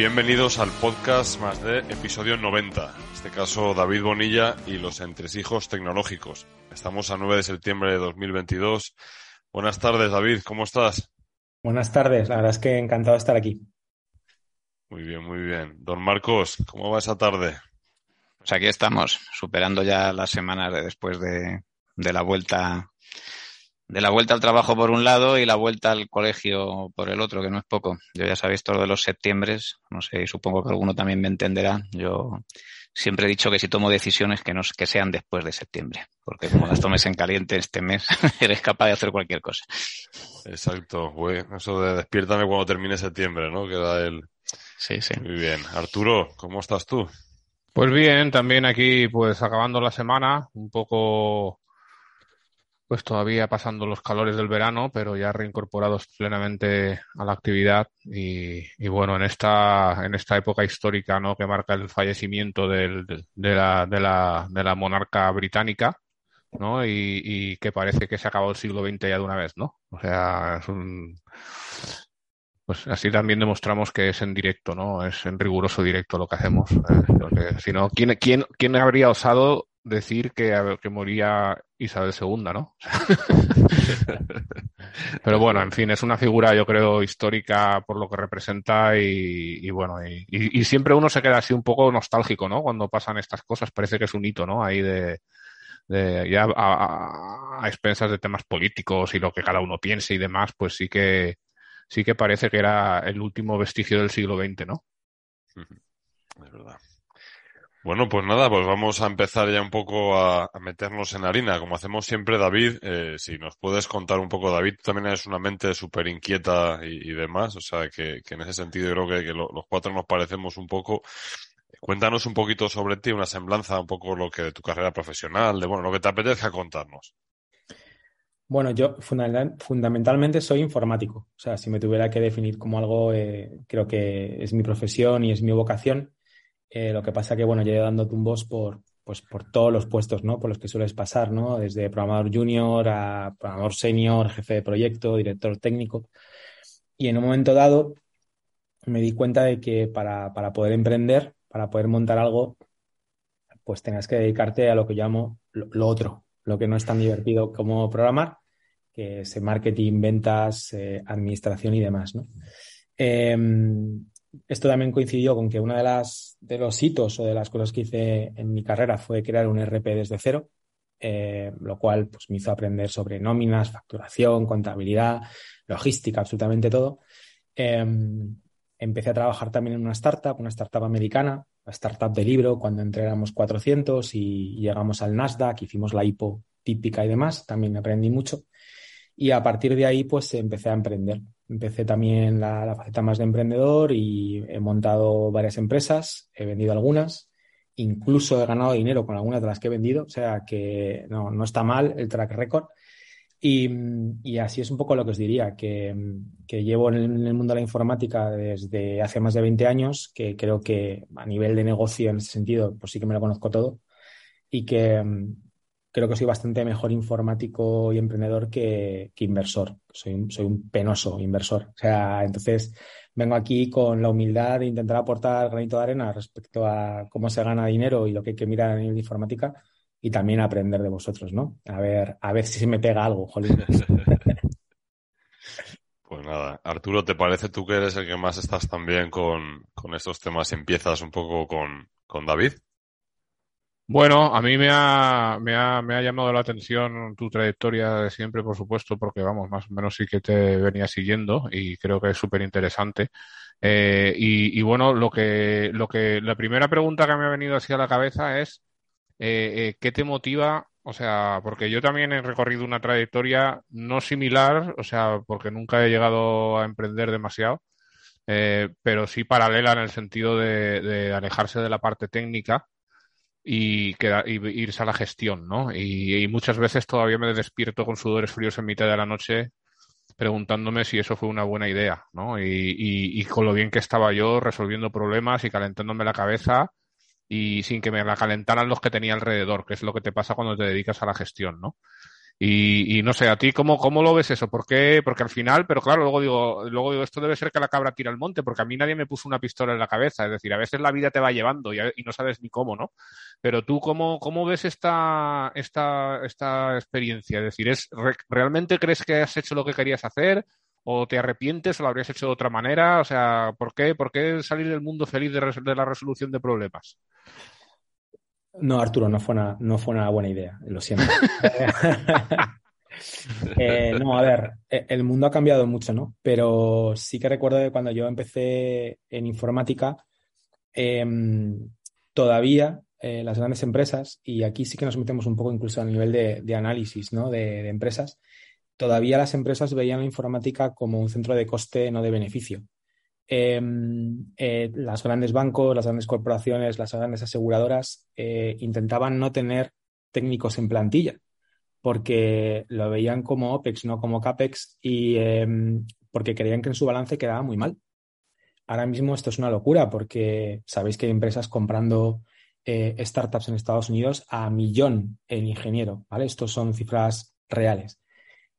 bienvenidos al podcast más de episodio 90. En este caso, David Bonilla y los entresijos tecnológicos. Estamos a 9 de septiembre de 2022. Buenas tardes, David, ¿cómo estás? Buenas tardes, la verdad es que encantado de estar aquí. Muy bien, muy bien. Don Marcos, ¿cómo va esa tarde? Pues aquí estamos, superando ya las semanas de después de, de la vuelta de la vuelta al trabajo por un lado y la vuelta al colegio por el otro, que no es poco. Yo ya sabéis todo de los septiembre, no sé, supongo que alguno también me entenderá. Yo siempre he dicho que si tomo decisiones que no que sean después de septiembre, porque como las tomes en caliente este mes, eres capaz de hacer cualquier cosa. Exacto, eso de despiértame cuando termine septiembre, ¿no? Queda el Sí, sí. Muy bien. Arturo, ¿cómo estás tú? Pues bien, también aquí pues acabando la semana, un poco pues todavía pasando los calores del verano, pero ya reincorporados plenamente a la actividad y, bueno, en esta, en esta época histórica, ¿no? Que marca el fallecimiento del, de, la, de, la, de la monarca británica, ¿no? Y, y, que parece que se acabado el siglo XX ya de una vez, ¿no? O sea, es un, pues así también demostramos que es en directo, ¿no? Es en riguroso directo lo que hacemos. Eh, si no, ¿quién, quién, ¿quién habría osado decir que, que moría Isabel II, ¿no? Pero bueno, en fin, es una figura, yo creo, histórica por lo que representa y, bueno, y, siempre uno se queda así un poco nostálgico, ¿no? Cuando pasan estas cosas, parece que es un hito, ¿no? Ahí de, ya a, a, expensas de temas políticos y lo que cada uno piense y demás, pues sí que, sí que parece que era el último vestigio del siglo XX, ¿no? Es verdad. Bueno, pues nada, pues vamos a empezar ya un poco a, meternos en harina, como hacemos siempre, David. Eh, si nos puedes contar un poco, David, también eres una mente súper inquieta y, demás, o sea que, en ese sentido creo que, los cuatro nos parecemos un poco. Cuéntanos un poquito sobre ti, una semblanza, un poco lo que de tu carrera profesional, de bueno, lo que te apetezca contarnos. Bueno, yo fundamentalmente soy informático. O sea, si me tuviera que definir como algo, eh, creo que es mi profesión y es mi vocación. Eh, lo que pasa que, bueno, llevo dando tumbos por, pues, por todos los puestos, ¿no? Por los que sueles pasar, ¿no? Desde programador junior a programador senior, jefe de proyecto, director técnico. Y en un momento dado me di cuenta de que para, para poder emprender, para poder montar algo, pues tengas que dedicarte a lo que llamo lo, otro, lo que no es tan divertido como programar, que es marketing, ventas, eh, administración y demás, ¿no? Em, esto también coincidió con que uno de, las, de los hitos o de las cosas que hice en mi carrera fue crear un RP desde cero, eh, lo cual pues, me hizo aprender sobre nóminas, facturación, contabilidad, logística, absolutamente todo. Em, empecé a trabajar también en una startup, una startup americana, la startup de libro, cuando entré éramos 400 y llegamos al Nasdaq, hicimos la IPO típica y demás, también aprendí mucho. Y a partir de ahí, pues empecé a emprender. Empecé también la, faceta más de emprendedor y he montado varias empresas, he vendido algunas, incluso he ganado dinero con algunas de las que he vendido, o sea que no, no está mal el track record. Y, y, así es un poco lo que os diría, que, que llevo en el, mundo de la informática desde hace más de 20 años, que creo que a nivel de negocio en ese sentido, pues sí que me lo conozco todo, y que, creo que soy bastante mejor informático y emprendedor que, inversor. Soy, soy un penoso inversor. O sea, entonces vengo aquí con la humildad de intentar aportar granito de arena respecto a cómo se gana dinero y lo que hay que mirar a nivel de informática y también aprender de vosotros, ¿no? A ver, a ver si se me pega algo, jolín. Pues nada, Arturo, ¿te parece tú que eres el que más estás también con, con estos temas y empiezas un poco con, con David? Bueno, a mí me ha, me ha, me ha llamado la atención tu trayectoria de siempre, por supuesto, porque vamos, más o menos sí que te venía siguiendo y creo que es súper interesante. Eh, y, y, bueno, lo que, lo que, la primera pregunta que me ha venido así a la cabeza es, eh, eh, ¿qué te motiva? O sea, porque yo también he recorrido una trayectoria no similar, o sea, porque nunca he llegado a emprender demasiado, pero sí paralela en el sentido de, de alejarse de la parte técnica y, y irse a la gestión, ¿no? Y, muchas veces todavía me despierto con sudores fríos en mitad de la noche preguntándome si eso fue una buena idea, ¿no? Y, y, con lo bien que estaba yo resolviendo problemas y calentándome la cabeza y sin que me la calentaran los que tenía alrededor, que es lo que te pasa cuando te dedicas a la gestión, ¿no? Y, no sé, a ti, ¿cómo, ¿cómo lo ves eso? ¿Por qué? Porque al final, pero claro, luego digo, luego digo, esto debe ser que la cabra tira al monte, porque a mí nadie me puso una pistola en la cabeza. Es decir, a veces la vida te va llevando y, no sabes ni cómo, ¿no? Pero tú, ¿cómo, cómo ves esta, esta, esta experiencia? Es decir, ¿es, ¿realmente crees que has hecho lo que querías hacer? ¿O te arrepientes o lo habrías hecho de otra manera? O sea, ¿por qué, por qué salir del mundo feliz de, de la resolución de problemas? No, Arturo, no fue una, no fue una buena idea, lo siento. Eh, no, a ver, e, el mundo ha cambiado mucho, ¿no? Pero sí que recuerdo que cuando yo empecé en informática, em, todavía eh, las grandes empresas, y aquí sí que nos metemos un poco incluso a nivel de, análisis, ¿no? de, empresas, todavía las empresas veían la informática como un centro de coste, no de beneficio. Em, eh, las grandes bancos, las grandes corporaciones, las grandes aseguradoras eh, intentaban no tener técnicos en plantilla porque lo veían como OPEX, no como CAPEX y em, porque creían que en su balance quedaba muy mal. Ahora mismo esto es una locura porque sabéis que hay empresas comprando eh, startups en Estados Unidos a millón en ingeniero, ¿vale? Estos son cifras reales.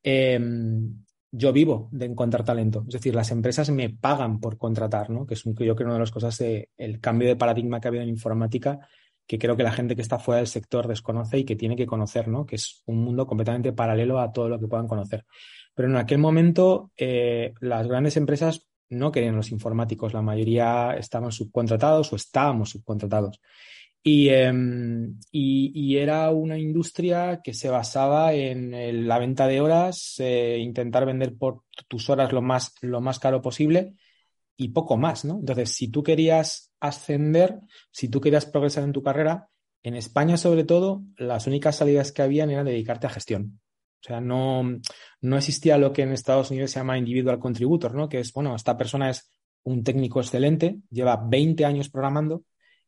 Em, yo vivo de encontrar talento. Es decir, las empresas me pagan por contratar, ¿no? Que es yo creo una de las cosas de el cambio de paradigma que ha habido en informática, que creo que la gente que está fuera del sector desconoce y que tiene que conocer, ¿no? Que es un mundo completamente paralelo a todo lo que puedan conocer. Pero en aquel momento, eh, las grandes empresas no querían los informáticos, la mayoría estaban subcontratados o estábamos subcontratados. Em, y, era una industria que se basaba en la venta de horas, eh, intentar vender por tus horas lo más, lo más caro posible y poco más, ¿no? Entonces, si tú querías ascender, si tú querías progresar en tu carrera, en España sobre todo, las únicas salidas que habían eran dedicarte a gestión. O sea, no, no existía lo que en Estados Unidos se llama individual contributor, ¿no? Que es, bueno, esta persona es un técnico excelente, lleva 20 años programando,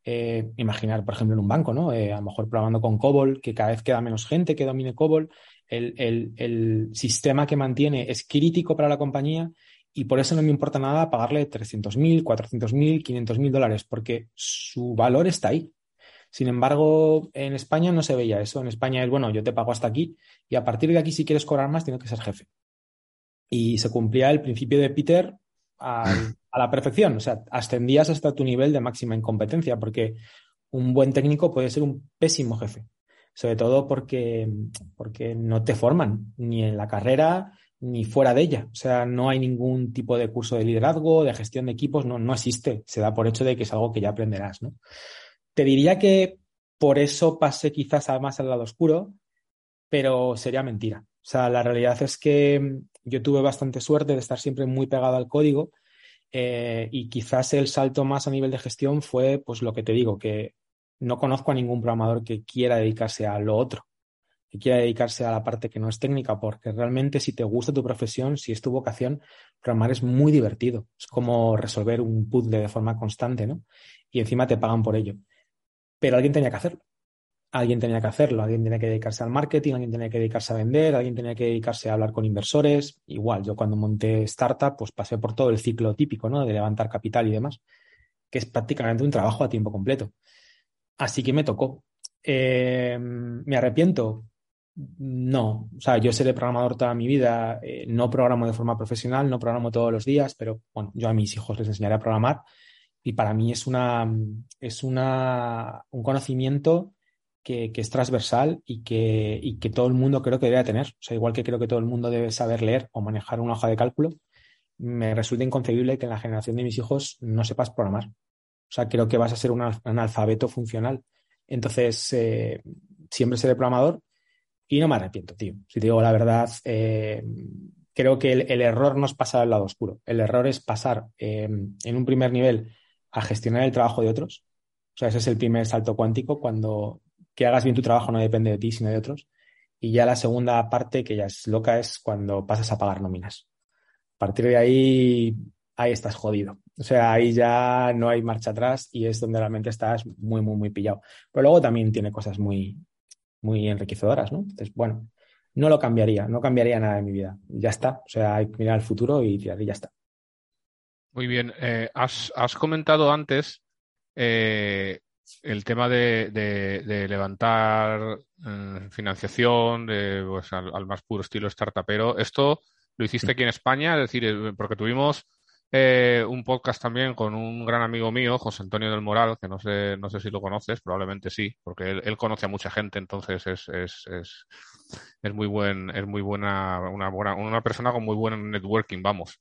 eh, imaginar, por ejemplo, en un banco, ¿no? Eh, a lo mejor programando con COBOL, que cada vez queda menos gente que domine COBOL, el, el, el, sistema que mantiene es crítico para la compañía y por eso no me importa nada pagarle 300.000, 400.000, 500.000 dólares, porque su valor está ahí. Sin embargo, en España no se veía eso. En España es, bueno, yo te pago hasta aquí y a partir de aquí, si quieres cobrar más, tienes que ser jefe. Y se cumplía el principio de Peter al, a la perfección. O sea, ascendías hasta tu nivel de máxima incompetencia, porque un buen técnico puede ser un pésimo jefe. Sobre todo porque, porque no te forman ni en la carrera ni fuera de ella. O sea, no hay ningún tipo de curso de liderazgo, de gestión de equipos, no, no existe. Se da por hecho de que es algo que ya aprenderás, ¿no? Te diría que por eso pasé quizás más al lado oscuro, pero sería mentira. O sea, la realidad es que yo tuve bastante suerte de estar siempre muy pegado al código eh, y quizás el salto más a nivel de gestión fue, pues lo que te digo, que no conozco a ningún programador que quiera dedicarse a lo otro, que quiera dedicarse a la parte que no es técnica, porque realmente si te gusta tu profesión, si es tu vocación, programar es muy divertido. Es como resolver un puzzle de forma constante, ¿no? Y encima te pagan por ello. Pero alguien tenía que hacerlo alguien tenía que hacerlo, alguien tenía que dedicarse al marketing, alguien tenía que dedicarse a vender, alguien tenía que dedicarse a hablar con inversores. Igual, yo cuando monté startup, pues pasé por todo el ciclo típico, ¿no? De levantar capital y demás, que es prácticamente un trabajo a tiempo completo. Así que me tocó. Eh, ¿Me arrepiento? No, o sea, yo seré programador toda mi vida, eh, no programo de forma profesional, no programo todos los días, pero bueno, yo a mis hijos les enseñaré a programar y para mí es una, es una, un conocimiento que, es transversal y que, y que todo el mundo creo que debe tener. O sea, igual que creo que todo el mundo debe saber leer o manejar una hoja de cálculo, me resulta inconcebible que en la generación de mis hijos no sepas programar. O sea, creo que vas a ser un analfabeto funcional. Entonces, eh, siempre seré programador y no me arrepiento, tío. Si te digo la verdad, eh, creo que el, error no es pasar al lado oscuro. El error es pasar eh, en un primer nivel a gestionar el trabajo de otros. O sea, ese es el primer salto cuántico cuando que hagas bien tu trabajo no depende de ti, sino de otros. Y ya la segunda parte, que ya es loca, es cuando pasas a pagar nóminas. A partir de ahí, ahí estás jodido. O sea, ahí ya no hay marcha atrás y es donde realmente estás muy, muy, muy pillado. Pero luego también tiene cosas muy, muy enriquecedoras, ¿no? Entonces, bueno, no lo cambiaría, no cambiaría nada en mi vida. Ya está. O sea, hay que mirar al futuro y ya está. Muy bien. Eh, has, has, comentado antes eh, el tema de, de, levantar eh, financiación de, pues, al, más puro estilo startupero, esto lo hiciste aquí en España, es decir, eh, porque tuvimos eh, un podcast también con un gran amigo mío, José Antonio del Moral, que no sé, no sé si lo conoces, probablemente sí, porque él, él conoce a mucha gente, entonces es, es, es, es muy buen, es muy buena, una buena, una persona con muy buen networking, vamos.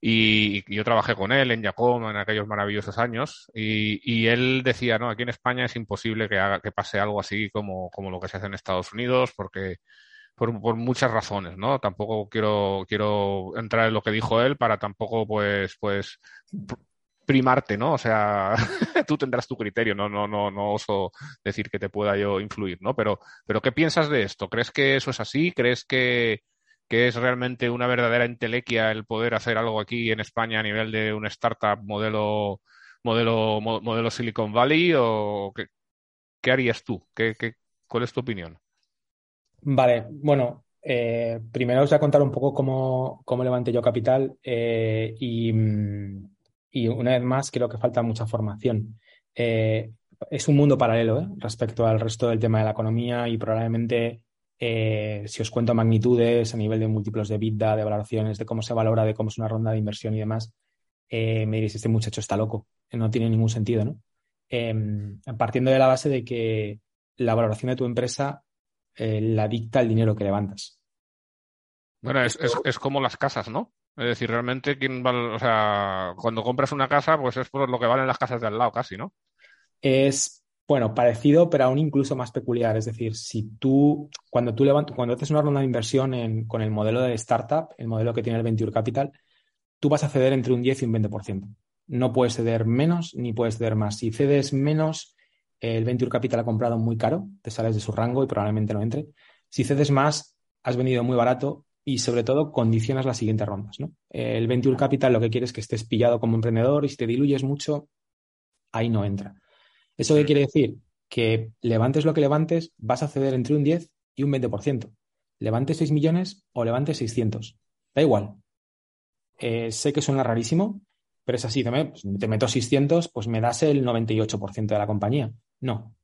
Y, yo trabajé con él en Yacom en aquellos maravillosos años y, y, él decía, no, aquí en España es imposible que haga, que pase algo así como, como lo que se hace en Estados Unidos porque por, por, muchas razones, ¿no? Tampoco quiero, quiero entrar en lo que dijo él para tampoco, pues, pues, primarte, ¿no? O sea, tú tendrás tu criterio, no, no, no, no oso decir que te pueda yo influir, ¿no? Pero, pero ¿qué piensas de esto? ¿Crees que eso es así? ¿Crees que, que es realmente una verdadera entelequia el poder hacer algo aquí en España a nivel de una startup modelo, modelo, modelo Silicon Valley o qué, harías tú? ¿Qué, qué, cuál es tu opinión? Vale, bueno, eh, primero os voy a contar un poco cómo, cómo levanté yo capital eh, y, y, una vez más creo que falta mucha formación. Eh, es un mundo paralelo respecto al resto del tema de la economía y probablemente eh, si os cuento magnitudes a nivel de múltiplos de EBITDA, de valoraciones, de cómo se valora, de cómo es una ronda de inversión y demás, eh, me diréis, este muchacho está loco, no tiene ningún sentido, ¿no? Em, partiendo de la base de que la valoración de tu empresa eh, la dicta el dinero que levantas. Bueno, es, es, es, como las casas, ¿no? Es decir, realmente, ¿quién va, o sea, cuando compras una casa, pues es por lo que valen las casas de al lado, casi, ¿no? Es bueno, parecido, pero aún incluso más peculiar. Es decir, si tú, cuando tú levantas, cuando haces una ronda de inversión en, con el modelo de startup, el modelo que tiene el Venture Capital, tú vas a ceder entre un 10 y un 20%. No puedes ceder menos ni puedes ceder más. Si cedes menos, el Venture Capital ha comprado muy caro, te sales de su rango y probablemente no entre. Si cedes más, has venido muy barato y sobre todo condicionas las siguientes rondas. ¿no? El Venture Capital lo que quiere es que estés pillado como emprendedor y si te diluyes mucho, ahí no entra. ¿Eso qué quiere decir? Que levantes lo que levantes, vas a ceder entre un 10 y un 20%. Levantes 6 millones o levantes 600. Da igual. Eh, sé que suena rarísimo, pero es así. Te, te meto 600, pues me das el 98% de la compañía. No.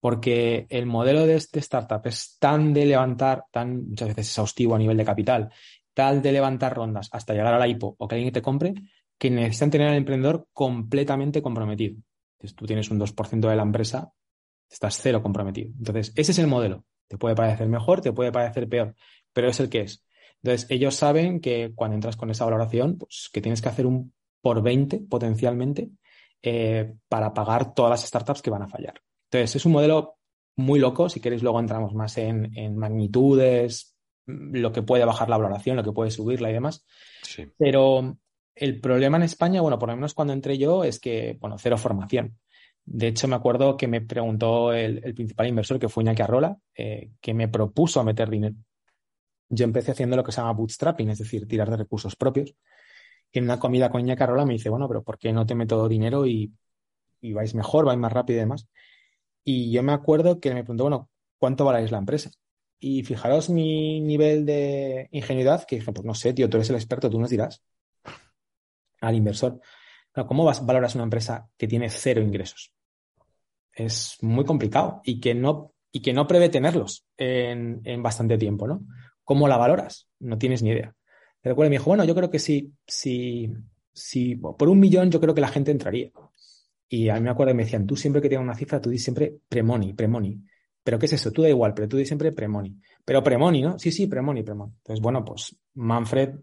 Porque el modelo de este startup es tan de levantar, tan muchas veces exhaustivo a nivel de capital, tal de levantar rondas hasta llegar a la IPO o que alguien te compre, que necesitan tener al emprendedor completamente comprometido. Entonces, tú tienes un 2% de la empresa, estás cero comprometido. Entonces, ese es el modelo. Te puede parecer mejor, te puede parecer peor, pero es el que es. Entonces, ellos saben que cuando entras con esa valoración, pues que tienes que hacer un por 20 potencialmente eh, para pagar todas las startups que van a fallar. Entonces, es un modelo muy loco. Si queréis, luego entramos más en, en magnitudes, lo que puede bajar la valoración, lo que puede subirla y demás. Sí. Pero el problema en España, bueno, por lo menos cuando entré yo, es que, bueno, cero formación. De hecho, me acuerdo que me preguntó el, principal inversor, que fue Iñaki Arrola, eh, que me propuso meter dinero. Yo empecé haciendo lo que se llama bootstrapping, es decir, tirar de recursos propios. En una comida con Iñaki Arrola me dice, bueno, pero ¿por qué no te meto dinero y, y vais mejor, vais más rápido y demás? Y yo me acuerdo que me preguntó, bueno, ¿cuánto valéis la empresa? Y fijaros mi nivel de ingenuidad, que dije, pues no sé, tío, tú eres el experto, tú nos dirás al inversor. ¿Cómo vas, valoras una empresa que tiene cero ingresos? Es muy complicado y que no, y que no prevé tenerlos en, en bastante tiempo, ¿no? ¿Cómo la valoras? No tienes ni idea. Pero me dijo, bueno, yo creo que sí, si, si por un millón yo creo que la gente entraría. Y a mí me acuerdo que me decían, tú siempre que tienes una cifra, tú dices siempre premoni, premoni. ¿Pero qué es eso? Tú da igual, pero tú dices siempre premoni. Pero premoni, ¿no? Sí, sí, premoni, premoni. Entonces, bueno, pues Manfred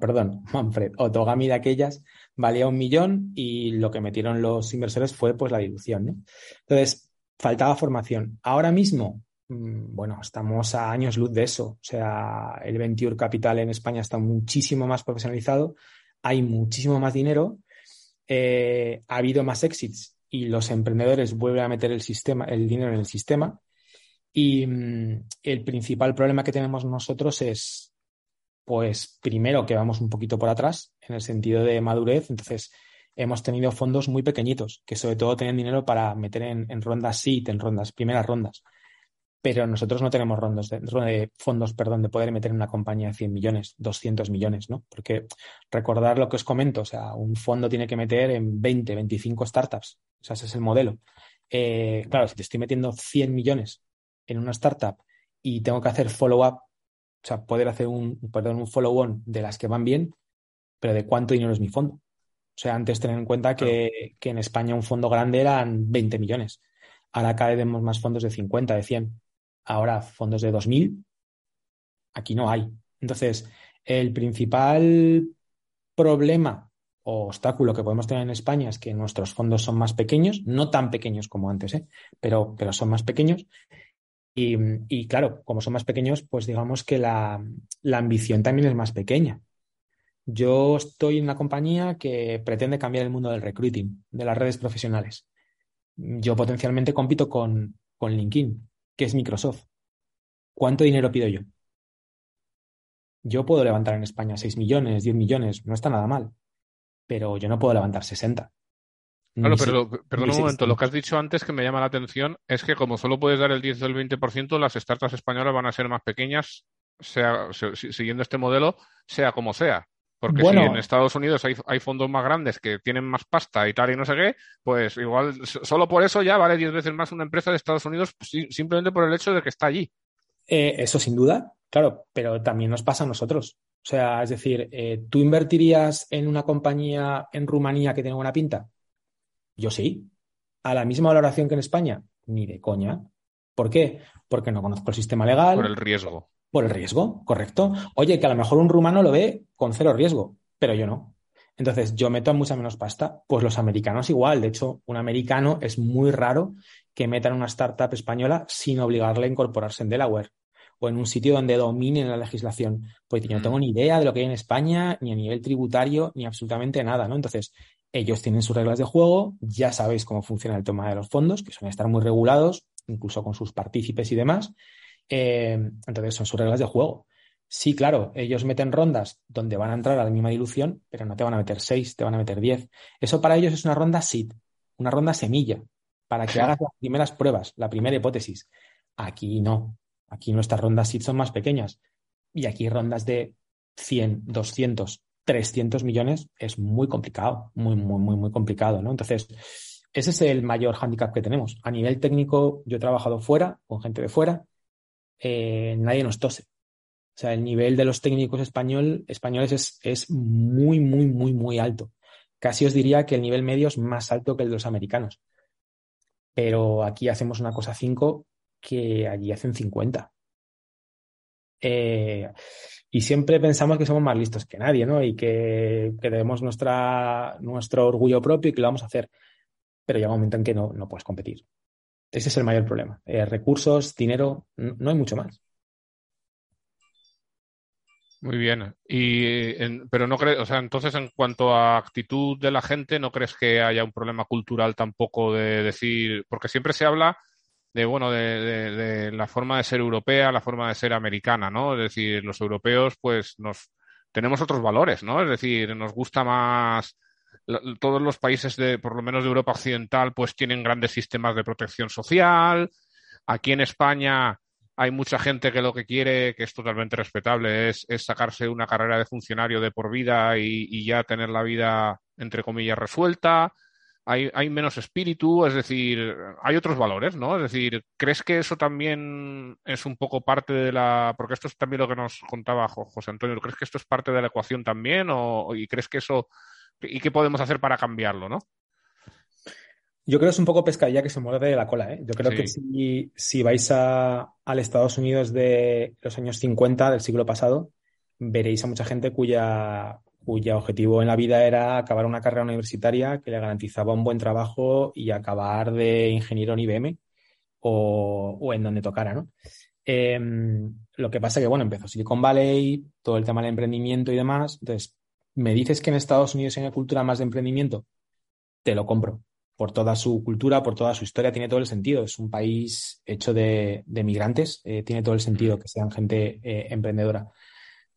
perdón, Manfred, Otogami de aquellas valía un millón y lo que metieron los inversores fue pues la dilución, ¿no? Entonces, faltaba formación. Ahora mismo, mm, bueno, estamos a años luz de eso. O sea, el Venture Capital en España está muchísimo más profesionalizado, hay muchísimo más dinero, eh, ha habido más exits y los emprendedores vuelven a meter el sistema, el dinero en el sistema. Y mm, el principal problema que tenemos nosotros es pues primero que vamos un poquito por atrás en el sentido de madurez, entonces hemos tenido fondos muy pequeñitos que sobre todo tienen dinero para meter en, rondas SEED, en rondas, primeras rondas. Pero nosotros no tenemos rondos de, de, fondos, perdón, de poder meter en una compañía de 100 millones, 200 millones, ¿no? Porque recordar lo que os comento, o sea, un fondo tiene que meter en 20, 25 startups, o sea, ese es el modelo. Eh, claro, si te estoy metiendo 100 millones en una startup y tengo que hacer follow-up, o sea, poder hacer un, perdón, un follow-on de las que van bien, pero ¿de cuánto dinero es mi fondo? O sea, antes tener en cuenta que, que en España un fondo grande eran 20 millones. Ahora cada vez vemos más fondos de 50, de 100. Ahora fondos de 2.000, aquí no hay. Entonces, el principal problema o obstáculo que podemos tener en España es que nuestros fondos son más pequeños, no tan pequeños como antes, ¿eh? pero, pero son más pequeños. Y, claro, como son más pequeños, pues digamos que la, la, ambición también es más pequeña. Yo estoy en una compañía que pretende cambiar el mundo del recruiting, de las redes profesionales. Yo potencialmente compito con, con LinkedIn, que es Microsoft. ¿Cuánto dinero pido yo? Yo puedo levantar en España 6 millones, 10 millones, no está nada mal pero yo no puedo levantar 60. Claro, pero perdón un momento, lo que has dicho antes que me llama la atención es que como solo puedes dar el 10 o el 20%, las startups españolas van a ser más pequeñas, sea, siguiendo este modelo, sea como sea. Porque si en Estados Unidos hay, hay, fondos más grandes que tienen más pasta y tal y no sé qué, pues igual solo por eso ya vale 10 veces más una empresa de Estados Unidos simplemente por el hecho de que está allí. Eh, eso sin duda, claro, pero también nos pasa a nosotros. O sea, es decir, eh, ¿tú invertirías en una compañía en Rumanía que tenga buena pinta? Yo sí. ¿A la misma valoración que en España? Ni de coña. ¿Por qué? Porque no conozco el sistema legal. Por el riesgo. Por el riesgo, correcto. Oye, que a lo mejor un rumano lo ve con cero riesgo, pero yo no. Entonces, yo meto a mucha menos pasta. Pues los americanos igual. De hecho, un americano es muy raro que metan una startup española sin obligarle a incorporarse en Delaware o en un sitio donde dominen la legislación. Pues yo no tengo mm. ni idea de lo que hay en España, ni a nivel tributario, ni absolutamente nada, ¿no? Entonces, ellos tienen sus reglas de juego, ya sabéis cómo funciona el tema de los fondos, que suelen estar muy regulados, incluso con sus partícipes y demás. Eh, entonces, son sus reglas de juego. Sí, claro, ellos meten rondas donde van a entrar a la misma dilución, pero no te van a meter seis, te van a meter diez. Eso para ellos es una ronda SID, una ronda semilla, para que hagas las primeras pruebas, la primera hipótesis. Aquí no. Aquí nuestras rondas SID son más pequeñas y aquí rondas de 100, 200, 300 millones es muy complicado, muy, muy, muy, muy complicado, ¿no? Entonces, ese es el mayor hándicap que tenemos. A nivel técnico, yo he trabajado fuera, con gente de fuera, eh, nadie nos tose. O sea, el nivel de los técnicos español, españoles es, es muy, muy, muy, muy alto. Casi os diría que el nivel medio es más alto que el de los americanos. Pero aquí hacemos una cosa 5 que allí hacen 50. Eh, y siempre pensamos que somos más listos que nadie, ¿no? Y que, que debemos nuestra, nuestro orgullo propio y que lo vamos a hacer. Pero llega un momento en que no, no puedes competir. Ese es el mayor problema. Eh, recursos, dinero, no, hay mucho más. Muy bien. Y, pero no crees, o sea, entonces en cuanto a actitud de la gente, ¿no crees que haya un problema cultural tampoco de decir, porque siempre se habla de bueno de, la forma de ser europea, la forma de ser americana, ¿no? Es decir, los europeos, pues nos tenemos otros valores, ¿no? Es decir, nos gusta más todos los países de, por lo menos de Europa Occidental, pues tienen grandes sistemas de protección social. Aquí en España hay mucha gente que lo que quiere, que es totalmente respetable, es, es sacarse una carrera de funcionario de por vida y, y ya tener la vida, entre comillas, resuelta hay, hay menos espíritu, es decir, hay otros valores, ¿no? Es decir, ¿crees que eso también es un poco parte de la... porque esto es también lo que nos contaba José Antonio, ¿crees que esto es parte de la ecuación también o y crees que eso... ¿Y qué podemos hacer para cambiarlo, no? Yo creo que es un poco pescadilla que se muerde la cola. ¿eh? Yo creo que si, si vais a, al Estados Unidos de los años 50 del siglo pasado, veréis a mucha gente cuya, cuyo objetivo en la vida era acabar una carrera universitaria que le garantizaba un buen trabajo y acabar de ingeniero en IBM o, en donde tocara, ¿no? Em, lo que pasa que, bueno, empezó Silicon Valley, todo el tema del emprendimiento y demás. Entonces, ¿me dices que en Estados Unidos hay una cultura más de emprendimiento? Te lo compro. Por toda su cultura, por toda su historia, tiene todo el sentido. Es un país hecho de, migrantes, eh, tiene todo el sentido que sean gente eh, emprendedora.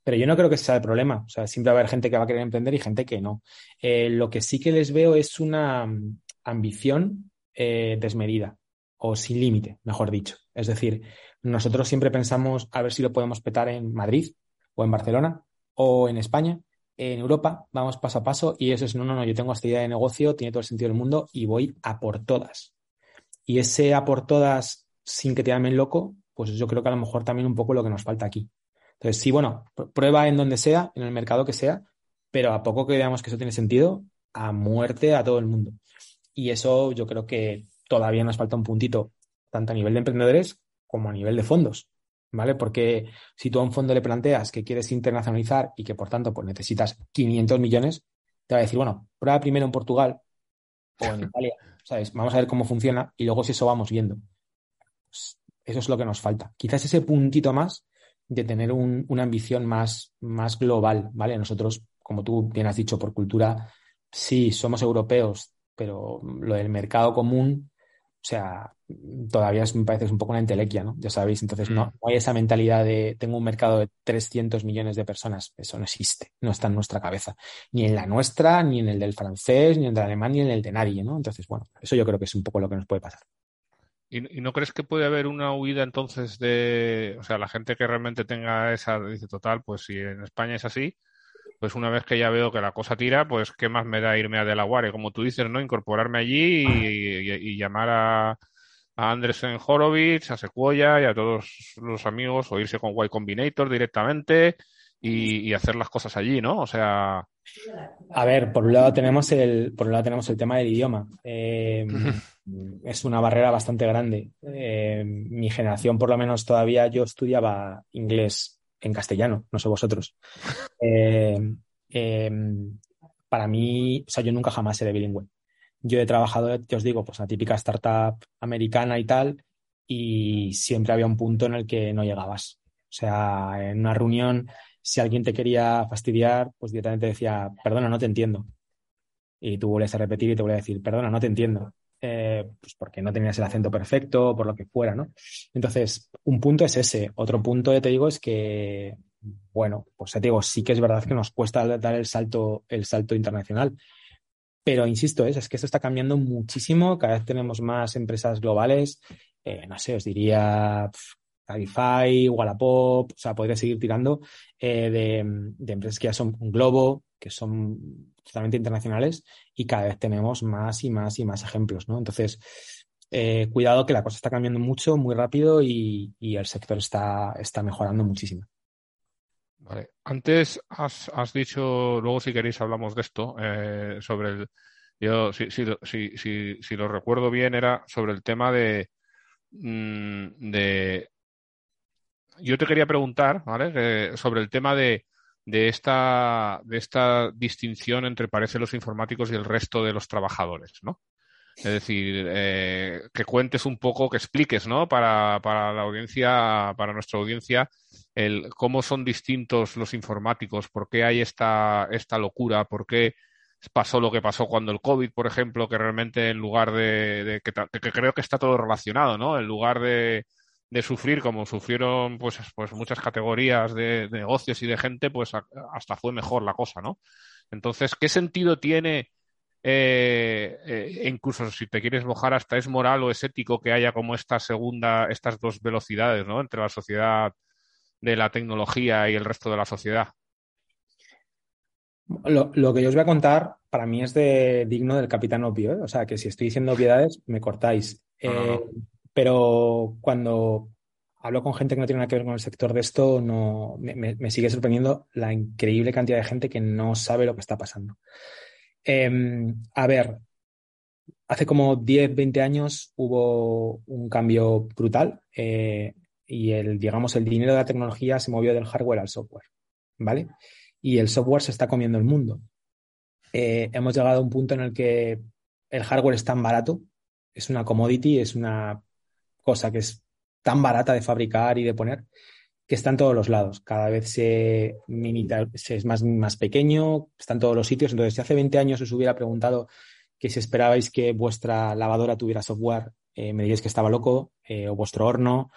Pero yo no creo que sea el problema. O sea, siempre va a haber gente que va a querer emprender y gente que no. Eh, lo que sí que les veo es una mm, ambición eh, desmedida o sin límite, mejor dicho. Es decir, nosotros siempre pensamos a ver si lo podemos petar en Madrid o en Barcelona o en España. En Europa vamos paso a paso y eso es, no, no, no, yo tengo esta idea de negocio, tiene todo el sentido del mundo y voy a por todas. Y ese a por todas sin que te llamen loco, pues yo creo que a lo mejor también un poco lo que nos falta aquí. Entonces, sí, bueno, prueba en donde sea, en el mercado que sea, pero a poco que veamos que eso tiene sentido, a muerte a todo el mundo. Y eso yo creo que todavía nos falta un puntito, tanto a nivel de emprendedores como a nivel de fondos, ¿vale? Porque si tú a un fondo le planteas que quieres internacionalizar y que por tanto pues necesitas 500 millones, te va a decir, bueno, prueba primero en Portugal o en Italia, ¿sabes? Vamos a ver cómo funciona y luego si eso vamos viendo. Pues eso es lo que nos falta. Quizás ese puntito más de tener una ambición más, más global, ¿vale? Nosotros, como tú bien has dicho, por cultura, sí, somos europeos, pero lo del mercado común, o sea, todavía me parece un poco una entelequia, ¿no? Ya sabéis, entonces no, mm. no, hay esa mentalidad de tengo un mercado de 300 millones de personas, eso no existe, no está en nuestra cabeza, ni en la nuestra, ni en el del francés, ni en el del alemán, ni en el de nadie, ¿no? Entonces, bueno, eso yo creo que es un poco lo que nos puede pasar. ¿Y, no crees que puede haber una huida entonces de, o sea, la gente que realmente tenga esa, dice total, pues si en España es así, pues una vez que ya veo que la cosa tira, pues qué más me da irme a Delaware, como tú dices, ¿no? Incorporarme allí y, llamar a, a Andresen Horowitz, a Sequoia y a todos los amigos, o irse con Y Combinator directamente y, hacer las cosas allí, ¿no? O sea. A ver, por un lado tenemos el, por un lado tenemos el tema del idioma. Eh, es una barrera bastante grande. Eh, mi generación, por lo menos todavía, yo estudiaba inglés en castellano, no sé vosotros. Eh, para mí, o sea, yo nunca jamás seré bilingüe. Yo he trabajado, ya os digo, pues la típica startup americana y tal, y siempre había un punto en el que no llegabas. O sea, en una reunión si alguien te quería fastidiar, pues directamente decía, perdona, no te entiendo. Y tú vuelves a repetir y te voy a decir, perdona, no te entiendo. Eh, pues porque no tenías el acento perfecto, por lo que fuera, ¿no? Entonces, un punto es ese. Otro punto, ya te digo, es que, bueno, pues ya te digo, sí que es verdad que nos cuesta dar el salto, el salto internacional. Pero insisto, es, es que esto está cambiando muchísimo. Cada vez tenemos más empresas globales. Eh, no sé, os diría Cabify, Wallapop, o sea, podría seguir tirando eh, de, empresas que ya son un globo, que son totalmente internacionales y cada vez tenemos más y más y más ejemplos, ¿no? Entonces, eh, cuidado que la cosa está cambiando mucho, muy rápido y, el sector está, está mejorando muchísimo. Vale. Antes has, dicho, luego si queréis hablamos de esto, eh, sobre el, yo si, si, si, lo recuerdo bien, era sobre el tema de, mm, de yo te quería preguntar, ¿vale? sobre el tema de, de, esta, de esta distinción entre parece los informáticos y el resto de los trabajadores, ¿no? Es decir, eh, que cuentes un poco, que expliques, ¿no? Para, para la audiencia, para nuestra audiencia, el cómo son distintos los informáticos, por qué hay esta, esta locura, por qué pasó lo que pasó cuando el COVID, por ejemplo, que realmente en lugar de, que, que, creo que está todo relacionado, ¿no? En lugar de, de sufrir como sufrieron pues, pues muchas categorías de, negocios y de gente, pues hasta fue mejor la cosa, ¿no? Entonces, ¿qué sentido tiene, eh, eh, incluso si te quieres mojar, hasta es moral o es ético que haya como esta segunda, estas dos velocidades, ¿no? Entre la sociedad de la tecnología y el resto de la sociedad. Lo, que yo os voy a contar para mí es de digno del capitán obvio, ¿eh? o sea que si estoy diciendo obviedades me cortáis. Pero cuando hablo con gente que no tiene nada que ver con el sector de esto, no, me, sigue sorprendiendo la increíble cantidad de gente que no sabe lo que está pasando. Em, a ver, hace como 10, 20 años hubo un cambio brutal eh, y el, digamos, el dinero de la tecnología se movió del hardware al software, ¿vale? Y el software se está comiendo el mundo. Eh, hemos llegado a un punto en el que el hardware es tan barato, es una commodity, es una cosa que es tan barata de fabricar y de poner, que está en todos los lados. Cada vez se, se es más, más pequeño, está en todos los sitios. Entonces, si hace 20 años os hubiera preguntado que si esperabais que vuestra lavadora tuviera software, eh, me diríais que estaba loco, eh, o vuestro horno,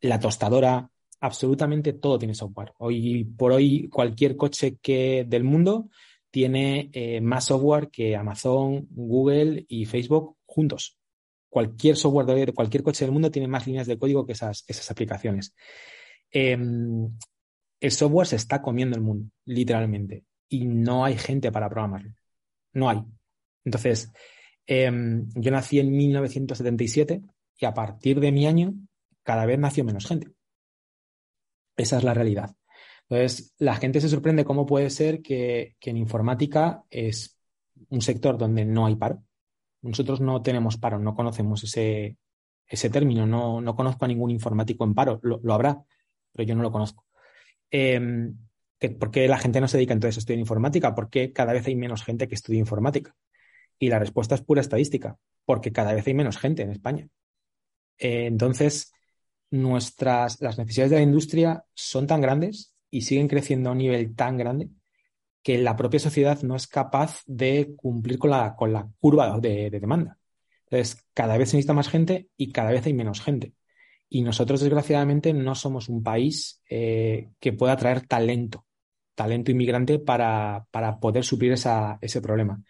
la tostadora, absolutamente todo tiene software. Hoy por hoy, cualquier coche que del mundo tiene eh, más software que Amazon, Google y Facebook juntos cualquier software de cualquier coche del mundo tiene más líneas de código que esas, aplicaciones. Em, el software se está comiendo el mundo, literalmente, y no hay gente para programarlo. No hay. Entonces, Em, yo nací en 1977 y a partir de mi año cada vez nació menos gente. Esa es la realidad. Entonces, la gente se sorprende cómo puede ser que, en informática es un sector donde no hay paro. Nosotros no tenemos paro, no conocemos ese, ese término, no, no, conozco a ningún informático en paro, lo, habrá, pero yo no lo conozco. Em, ¿Por qué la gente no se dedica entonces a estudiar informática? ¿Por qué cada vez hay menos gente que estudia informática? Y la respuesta es pura estadística, porque cada vez hay menos gente en España. Eh, entonces, nuestras, las necesidades de la industria son tan grandes y siguen creciendo a un nivel tan grande que la propia sociedad no es capaz de cumplir con la, con la curva de, demanda. Entonces, cada vez se necesita más gente y cada vez hay menos gente. Y nosotros, desgraciadamente, no somos un país eh, que pueda atraer talento, talento inmigrante para, para poder suplir esa, ese problema.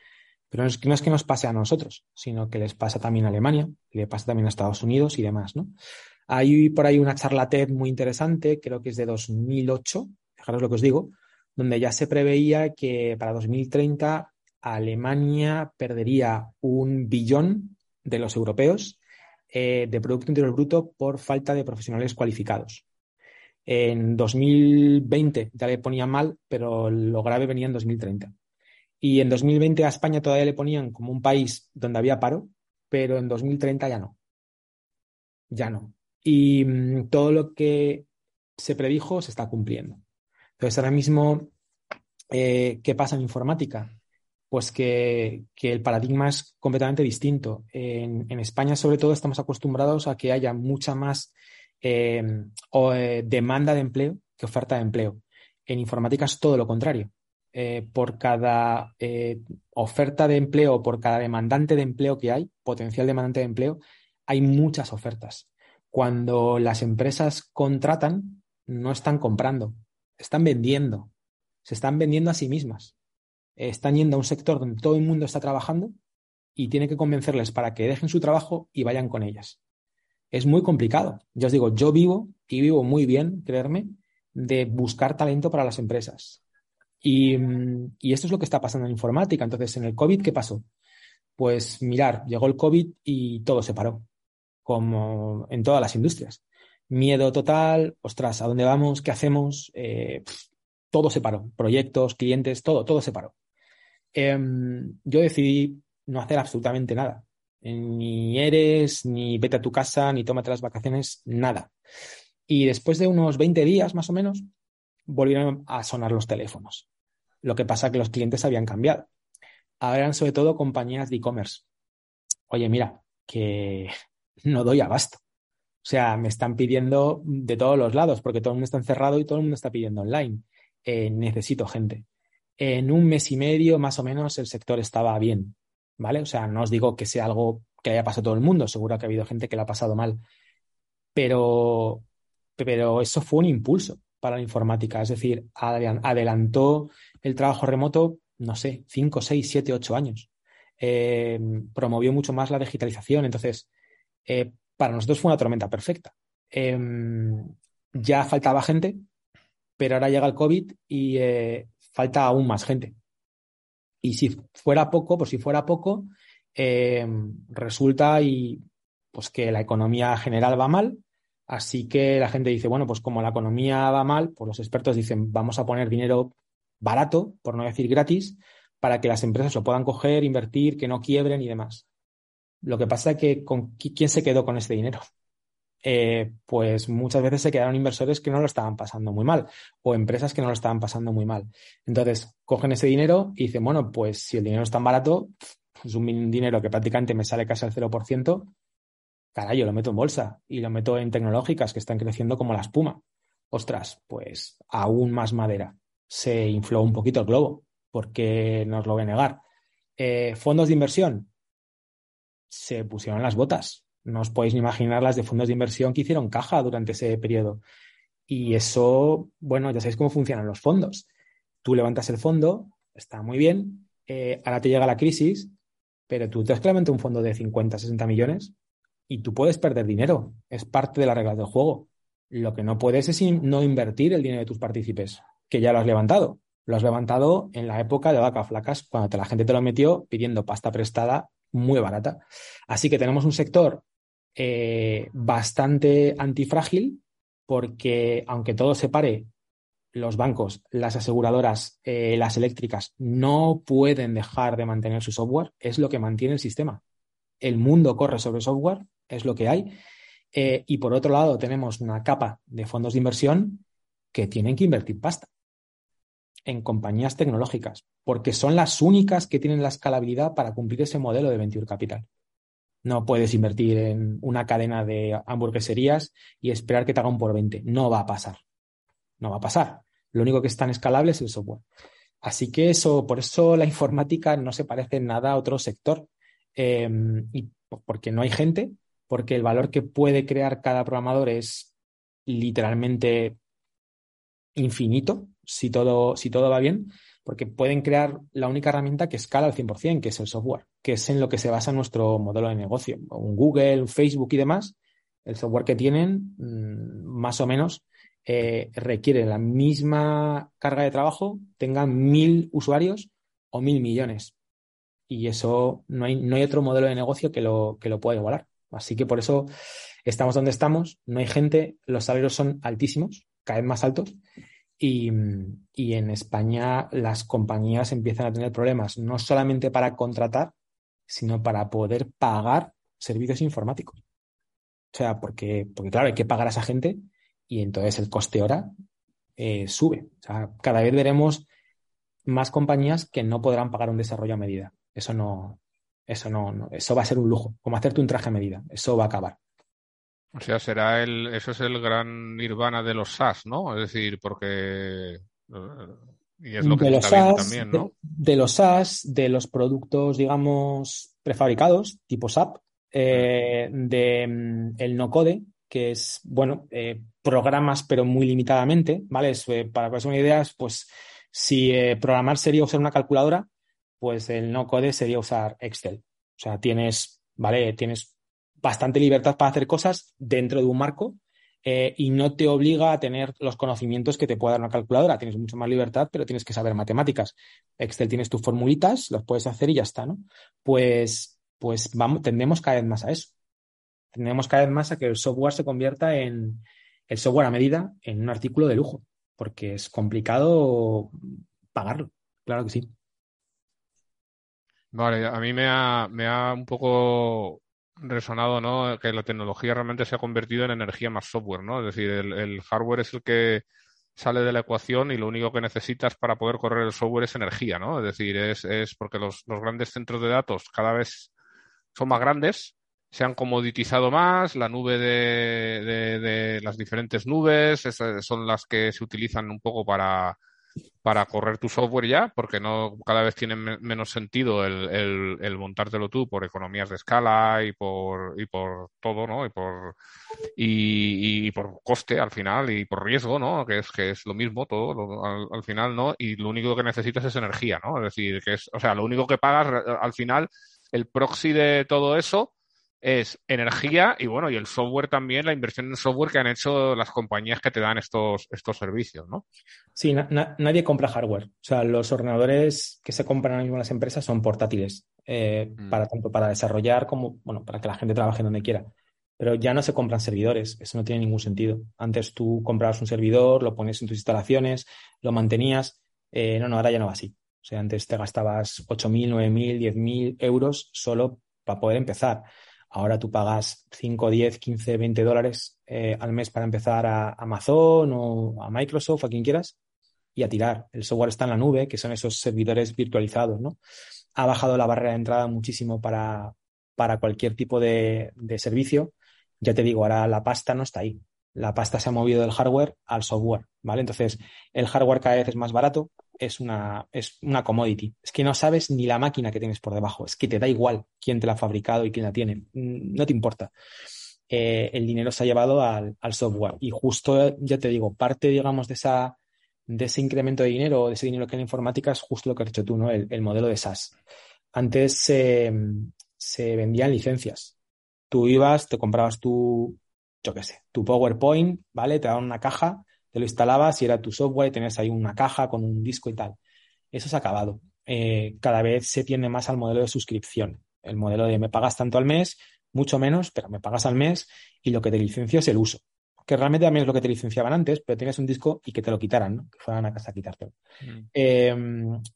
Pero no es, no es, que nos pase a nosotros, sino que les pasa también a Alemania, le pasa también a Estados Unidos y demás, ¿no? Hay por ahí una charla TED muy interesante, creo que es de 2008, fijaros lo que os digo, donde ya se preveía que para 2030 Alemania perdería un billón de los europeos eh, de Producto Interior Bruto por falta de profesionales cualificados. En 2020 ya le ponían mal, pero lo grave venía en 2030. Y en 2020 a España todavía le ponían como un país donde había paro, pero en 2030 ya no. Ya no. Y mm, todo lo que se predijo se está cumpliendo. Entonces, ahora mismo, eh, ¿qué pasa en informática? Pues que, el paradigma es completamente distinto. En, España, sobre todo, estamos acostumbrados a que haya mucha más em, eh, demanda de empleo que oferta de empleo. En informática es todo lo contrario. Eh, por cada oferta de empleo, por cada demandante de empleo que hay, potencial demandante de empleo, hay muchas ofertas cuando las empresas contratan, no están comprando, están vendiendo, se están vendiendo a sí mismas. Están yendo a un sector donde todo el mundo está trabajando y tiene que convencerles para que dejen su trabajo y vayan con ellas. Es muy complicado. Ya os digo, yo vivo y vivo muy bien, creerme, de buscar talento para las empresas. Y, y, esto es lo que está pasando en informática. Entonces, en el COVID, ¿qué pasó? Pues mirar, llegó el COVID y todo se paró como en todas las industrias. Miedo total, ostras, ¿a dónde vamos? ¿Qué hacemos? Eh, todo se paró, proyectos, clientes, todo, todo se paró. Em, yo decidí no hacer absolutamente nada. Ni eres, ni vete a tu casa, ni tómate las vacaciones, nada. Y después de unos 20 días más o menos, volvieron a sonar los teléfonos. Lo que pasa es que los clientes habían cambiado. Ahora sobre todo compañías de e-commerce. Oye, mira, que no doy abasto. O sea, me están pidiendo de todos los lados, porque todo el mundo está encerrado y todo el mundo está pidiendo online. Eh, necesito gente. En un mes y medio, más o menos, el sector estaba bien, ¿vale? O sea, no os digo que sea algo que haya pasado todo el mundo, seguro que ha habido gente que lo ha pasado mal, pero, pero eso fue un impulso para la informática, es decir, adelantó el trabajo remoto, no sé, 5, 6, 7, 8 años. Eh, promovió mucho más la digitalización, entonces eh, para nosotros fue una tormenta perfecta. Em, ya faltaba gente, pero ahora llega el COVID y eh, falta aún más gente. Y si fuera poco, pues si fuera poco, em, resulta y pues que la economía general va mal, así que la gente dice, bueno, pues como la economía va mal, pues los expertos dicen, vamos a poner dinero barato, por no decir gratis, para que las empresas lo puedan coger, invertir, que no quiebren y demás. Lo que pasa es que con quién se quedó con ese dinero. Eh, pues muchas veces se quedaron inversores que no lo estaban pasando muy mal o empresas que no lo estaban pasando muy mal. Entonces, cogen ese dinero y dicen, bueno, pues si el dinero es tan barato, es un dinero que prácticamente me sale casi al 0%, caray, yo lo meto en bolsa y lo meto en tecnológicas que están creciendo como la espuma. Ostras, pues aún más madera. Se infló un poquito el globo, porque no os lo voy a negar. Eh, fondos de inversión, se pusieron las botas. No os podéis ni imaginar las de fondos de inversión que hicieron caja durante ese periodo. Y eso, bueno, ya sabéis cómo funcionan los fondos. Tú levantas el fondo, está muy bien, eh, ahora te llega la crisis, pero tú te claramente un fondo de 50, 60 millones y tú puedes perder dinero. Es parte de las reglas del juego. Lo que no puedes es no invertir el dinero de tus partícipes, que ya lo has levantado. Lo has levantado en la época de vacas flacas, cuando la gente te lo metió pidiendo pasta prestada muy barata. Así que tenemos un sector eh, bastante antifrágil porque aunque todo se pare, los bancos, las aseguradoras, eh, las eléctricas no pueden dejar de mantener su software, es lo que mantiene el sistema. El mundo corre sobre software, es lo que hay. Eh, y por otro lado, tenemos una capa de fondos de inversión que tienen que invertir pasta en compañías tecnológicas, porque son las únicas que tienen la escalabilidad para cumplir ese modelo de venture capital. No puedes invertir en una cadena de hamburgueserías y esperar que te haga un por 20. No va a pasar. No va a pasar. Lo único que es tan escalable es el software. Así que eso, por eso la informática no se parece en nada a otro sector. Em, y porque no hay gente, porque el valor que puede crear cada programador es literalmente infinito, si todo, si todo va bien porque pueden crear la única herramienta que escala al 100%, que es el software, que es en lo que se basa nuestro modelo de negocio. Un Google, un Facebook y demás, el software que tienen, mm, más o menos, eh, requiere la misma carga de trabajo, tengan mil usuarios o mil millones. Y eso no hay, no hay otro modelo de negocio que lo, que lo pueda igualar. Así que por eso estamos donde estamos, no hay gente, los salarios son altísimos, cada vez más altos, y, en España las compañías empiezan a tener problemas, no solamente para contratar, sino para poder pagar servicios informáticos. O sea, porque, porque claro, hay que pagar a esa gente y entonces el coste hora eh, sube. O sea, cada vez veremos más compañías que no podrán pagar un desarrollo a medida. Eso no, eso no, eso va a ser un lujo, como hacerte un traje a medida. Eso va a acabar. O sea, será el, eso es el gran nirvana de los SaaS, ¿no? Es decir, porque eh, y es lo que de los SaaS, también, ¿no? De, los SaaS, de los productos, digamos, prefabricados, tipo SAP, eh, de mm, el no code, que es, bueno, eh, programas, pero muy limitadamente, ¿vale? para que os una idea, pues si programar sería usar una calculadora, pues el no code sería usar Excel. O sea, tienes, ¿vale? Tienes bastante libertad para hacer cosas dentro de un marco eh, y no te obliga a tener los conocimientos que te pueda dar una calculadora. Tienes mucha más libertad, pero tienes que saber matemáticas. Excel tienes tus formulitas, los puedes hacer y ya está, ¿no? Pues, pues vamos, tendemos cada vez más a eso. Tendemos cada vez más a que el software se convierta en el software a medida en un artículo de lujo, porque es complicado pagarlo. Claro que sí. Vale, a mí me ha, me ha un poco resonado, ¿no? Que la tecnología realmente se ha convertido en energía más software, ¿no? Es decir, el, hardware es el que sale de la ecuación y lo único que necesitas para poder correr el software es energía, ¿no? Es decir, es, es porque los, los grandes centros de datos cada vez son más grandes, se han comoditizado más, la nube de, de, de las diferentes nubes son las que se utilizan un poco para, para correr tu software ya, porque no cada vez tiene menos sentido el, el, el, montártelo tú por economías de escala y por, y por todo, ¿no? Y por, y, y por coste al final y por riesgo, ¿no? Que es, que es lo mismo todo al, al, final, ¿no? Y lo único que necesitas es energía, ¿no? Es decir, que es, o sea, lo único que pagas al final, el proxy de todo eso es energía y bueno, y el software también, la inversión en software que han hecho las compañías que te dan estos, estos servicios, ¿no? Sí, na na nadie compra hardware. O sea, los ordenadores que se compran ahora mismo en las empresas son portátiles, eh, mm. para tanto para desarrollar como, bueno, para que la gente trabaje donde quiera. Pero ya no se compran servidores, eso no tiene ningún sentido. Antes tú comprabas un servidor, lo pones en tus instalaciones, lo mantenías. Eh, no, no, ahora ya no va así. O sea, antes te gastabas 8.000, 9.000, 10.000 euros solo para poder empezar. Ahora tú pagas 5, 10, 15, 20 dólares eh, al mes para empezar a Amazon o a Microsoft, a quien quieras, y a tirar. El software está en la nube, que son esos servidores virtualizados, ¿no? Ha bajado la barrera de entrada muchísimo para, para cualquier tipo de, de servicio. Ya te digo, ahora la pasta no está ahí. La pasta se ha movido del hardware al software, ¿vale? Entonces, el hardware cada vez es más barato, es una, es una commodity. Es que no sabes ni la máquina que tienes por debajo. Es que te da igual quién te la ha fabricado y quién la tiene. Mm, no te importa. Eh, el dinero se ha llevado al, al, software. Y justo, ya te digo, parte, digamos, de esa de ese incremento de dinero o de ese dinero que en la informática es justo lo que has dicho tú, ¿no? El, el modelo de SaaS. Antes se vendían licencias. Tú ibas, te comprabas tu, yo qué sé, tu PowerPoint, ¿vale? Te daban una caja te lo instalabas y era tu software, tenías ahí una caja con un disco y tal. Eso se ha acabado. Eh, cada vez se tiende más al modelo de suscripción. El modelo de me pagas tanto al mes, mucho menos, pero me pagas al mes y lo que te licencio es el uso. Que realmente también es lo que te licenciaban antes, pero tienes un disco y que te lo quitaran, ¿no? Que fueran a casa a quitártelo. Mm. Eh,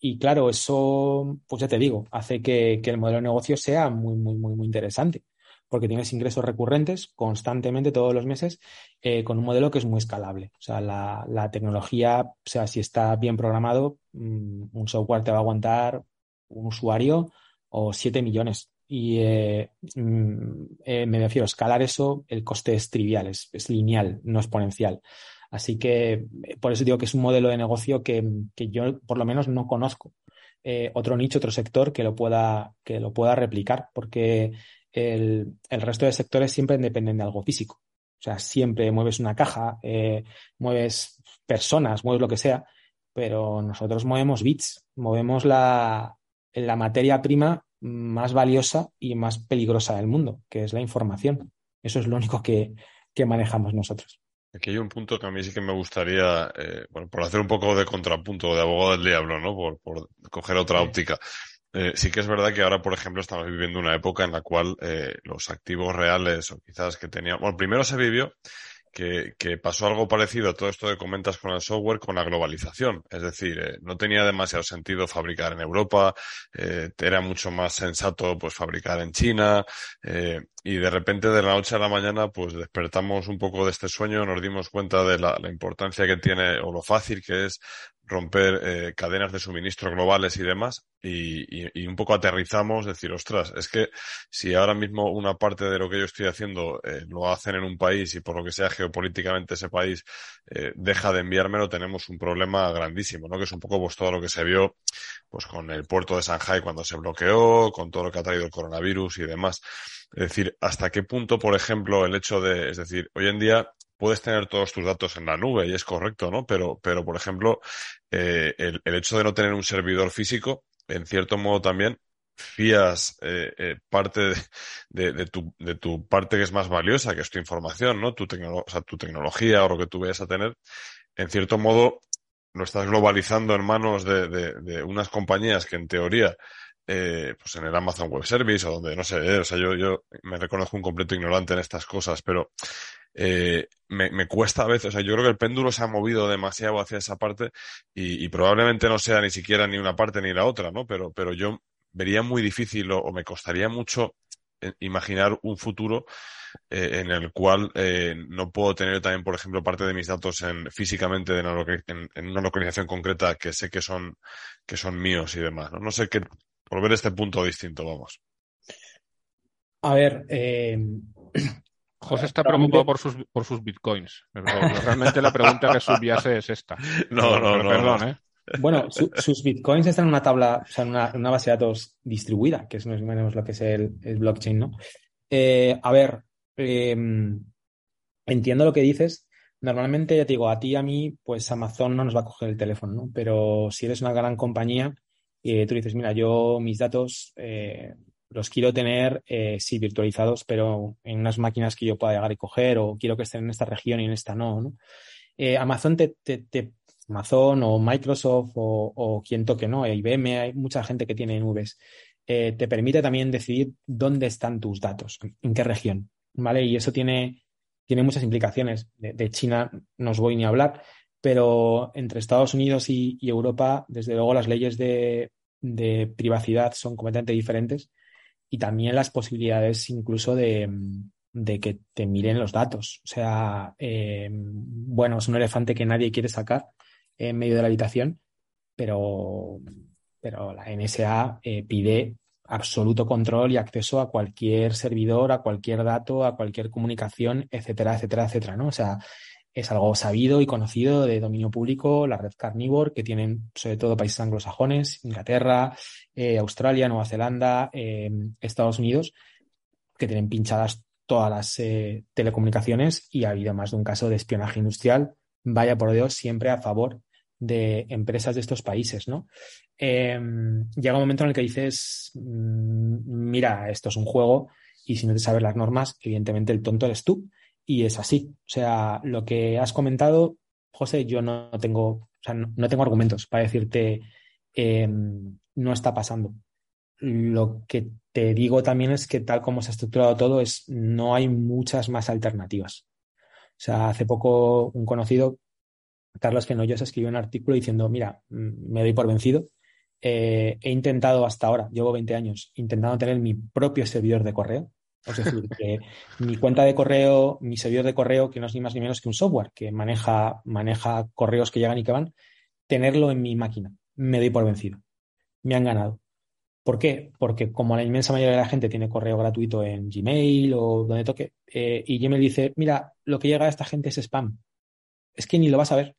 y claro, eso, pues ya te digo, hace que, que el modelo de negocio sea muy, muy, muy, muy interesante porque tienes ingresos recurrentes constantemente todos los meses eh, con un modelo que es muy escalable. O sea, la, la, tecnología, o sea, si está bien programado, mmm, un software te va a aguantar un usuario o 7 millones. Y eh, eh, me refiero, escalar eso, el coste es trivial, es, lineal, no exponencial. Así que por eso digo que es un modelo de negocio que, que yo por lo menos no conozco. Otro nicho, otro sector que lo pueda, que lo pueda replicar, porque el, el, resto de sectores siempre dependen de algo físico. O sea, siempre mueves una caja, eh, mueves personas, mueves lo que sea, pero nosotros movemos bits, movemos la, la materia prima más valiosa y más peligrosa del mundo, que es la información. Eso es lo único que, que manejamos nosotros. Aquí hay un punto que a mí sí que me gustaría, eh, bueno, por hacer un poco de contrapunto, de abogado del diablo, ¿no? Por, por coger otra sí. óptica. Eh, sí que es verdad que ahora, por ejemplo, estamos viviendo una época en la cual eh, los activos reales o quizás que teníamos, bueno, primero se vivió que, que, pasó algo parecido a todo esto que comentas con el software con la globalización. Es decir, eh, no tenía demasiado sentido fabricar en Europa, era mucho más sensato pues fabricar en China y de repente de la noche a la mañana pues despertamos un poco de este sueño, nos dimos cuenta de la importancia que tiene o lo fácil que es romper eh, cadenas de suministro globales y demás, y, y, y, un poco aterrizamos, decir, ostras, es que si ahora mismo una parte de lo que yo estoy haciendo eh, lo hacen en un país y por lo que sea geopolíticamente ese país eh, deja de enviármelo, tenemos un problema grandísimo, ¿no? Que es un poco pues todo lo que se vio pues con el puerto de Shanghai cuando se bloqueó, con todo lo que ha traído el coronavirus y demás. Es decir, hasta qué punto, por ejemplo, el hecho de, es decir, hoy en día puedes tener todos tus datos en la nube y es correcto, ¿no? Pero, pero por ejemplo, eh, el, el, hecho de no tener un servidor físico, en cierto modo también fías eh, eh, parte de, de, de, tu, de tu parte que es más valiosa, que es tu información, ¿no? Tu, tecno, o sea, tu tecnología o lo que tú vayas a tener, en cierto modo lo estás globalizando en manos de, unas compañías que en teoría eh, pues en el Amazon Web Service o donde, no sé, eh, o sea, yo, yo me reconozco un completo ignorante en estas cosas, pero eh, me, me, cuesta a veces, o sea, yo creo que el péndulo se ha movido demasiado hacia esa parte y, y, probablemente no sea ni siquiera ni una parte ni la otra, ¿no? Pero, pero yo vería muy difícil o, me costaría mucho eh, imaginar un futuro eh, en el cual eh, no puedo tener también, por ejemplo, parte de mis datos en, físicamente en, en, en, una localización concreta que sé que son, que son míos y demás. No, no sé qué, por ver este punto distinto, vamos. A ver, eh... José está preocupado por sus, por sus bitcoins. Realmente la pregunta que subyace es esta. No, no, no. Perdón, no. ¿eh? Bueno, su, sus bitcoins están en una tabla, o sea, en una, en una, base de datos distribuida, que es más o menos lo que es el, el blockchain, ¿no? Eh, a ver, eh, entiendo lo que dices. Normalmente, ya te digo, a ti y a mí, pues Amazon no nos va a coger el teléfono, ¿no? Pero si eres una gran compañía, y tú dices, mira, yo mis datos eh, los quiero tener, eh, sí, virtualizados, pero en unas máquinas que yo pueda llegar y coger, o quiero que estén en esta región y en esta no. Eh, Amazon te, te, Amazon o Microsoft o, o, quien toque, ¿no? IBM, hay mucha gente que tiene nubes. Eh, te permite también decidir dónde están tus datos, en qué región, ¿vale? Y eso tiene, tiene muchas implicaciones. De, de China no os voy ni a hablar, pero entre Estados Unidos y, y Europa, desde luego, las leyes de, de, privacidad son completamente diferentes y también las posibilidades incluso de, de que te miren los datos. O sea, eh, bueno, es un elefante que nadie quiere sacar en medio de la habitación, pero, pero la NSA eh, pide absoluto control y acceso a cualquier servidor, a cualquier dato, a cualquier comunicación, etcétera, etcétera, etcétera, ¿no? O sea, es algo sabido y conocido de dominio público, la red Carnivore, que tienen sobre todo países anglosajones, Inglaterra, eh, Australia, Nueva Zelanda, eh, Estados Unidos, que tienen pinchadas todas las eh, telecomunicaciones y ha habido más de un caso de espionaje industrial, vaya por Dios, siempre a favor de empresas de estos países, ¿no? Eh, llega un momento en el que dices, mmm, mira, esto es un juego y si no te sabes las normas, evidentemente el tonto eres tú. Y es así. O sea, lo que has comentado, José, yo no tengo, o sea, no, tengo argumentos para decirte eh, no está pasando. lo que te digo también es que tal como se ha estructurado todo, es no hay muchas más alternativas. O sea, hace poco un conocido, Carlos Fenollosa, escribió un artículo diciendo, mira, mm, me doy por vencido. Eh, he intentado hasta ahora, llevo 20 años, intentando tener mi propio servidor de correo. Es decir, que mi cuenta de correo, mi servidor de correo, que no es ni más ni menos que un software que maneja, maneja correos que llegan y que van, tenerlo en mi máquina. Me doy por vencido. Me han ganado. ¿Por qué? Porque como la inmensa mayoría de la gente tiene correo gratuito en Gmail o donde toque, eh, y Gmail dice, mira, lo que llega a esta gente es spam. Es que ni lo vas a ver.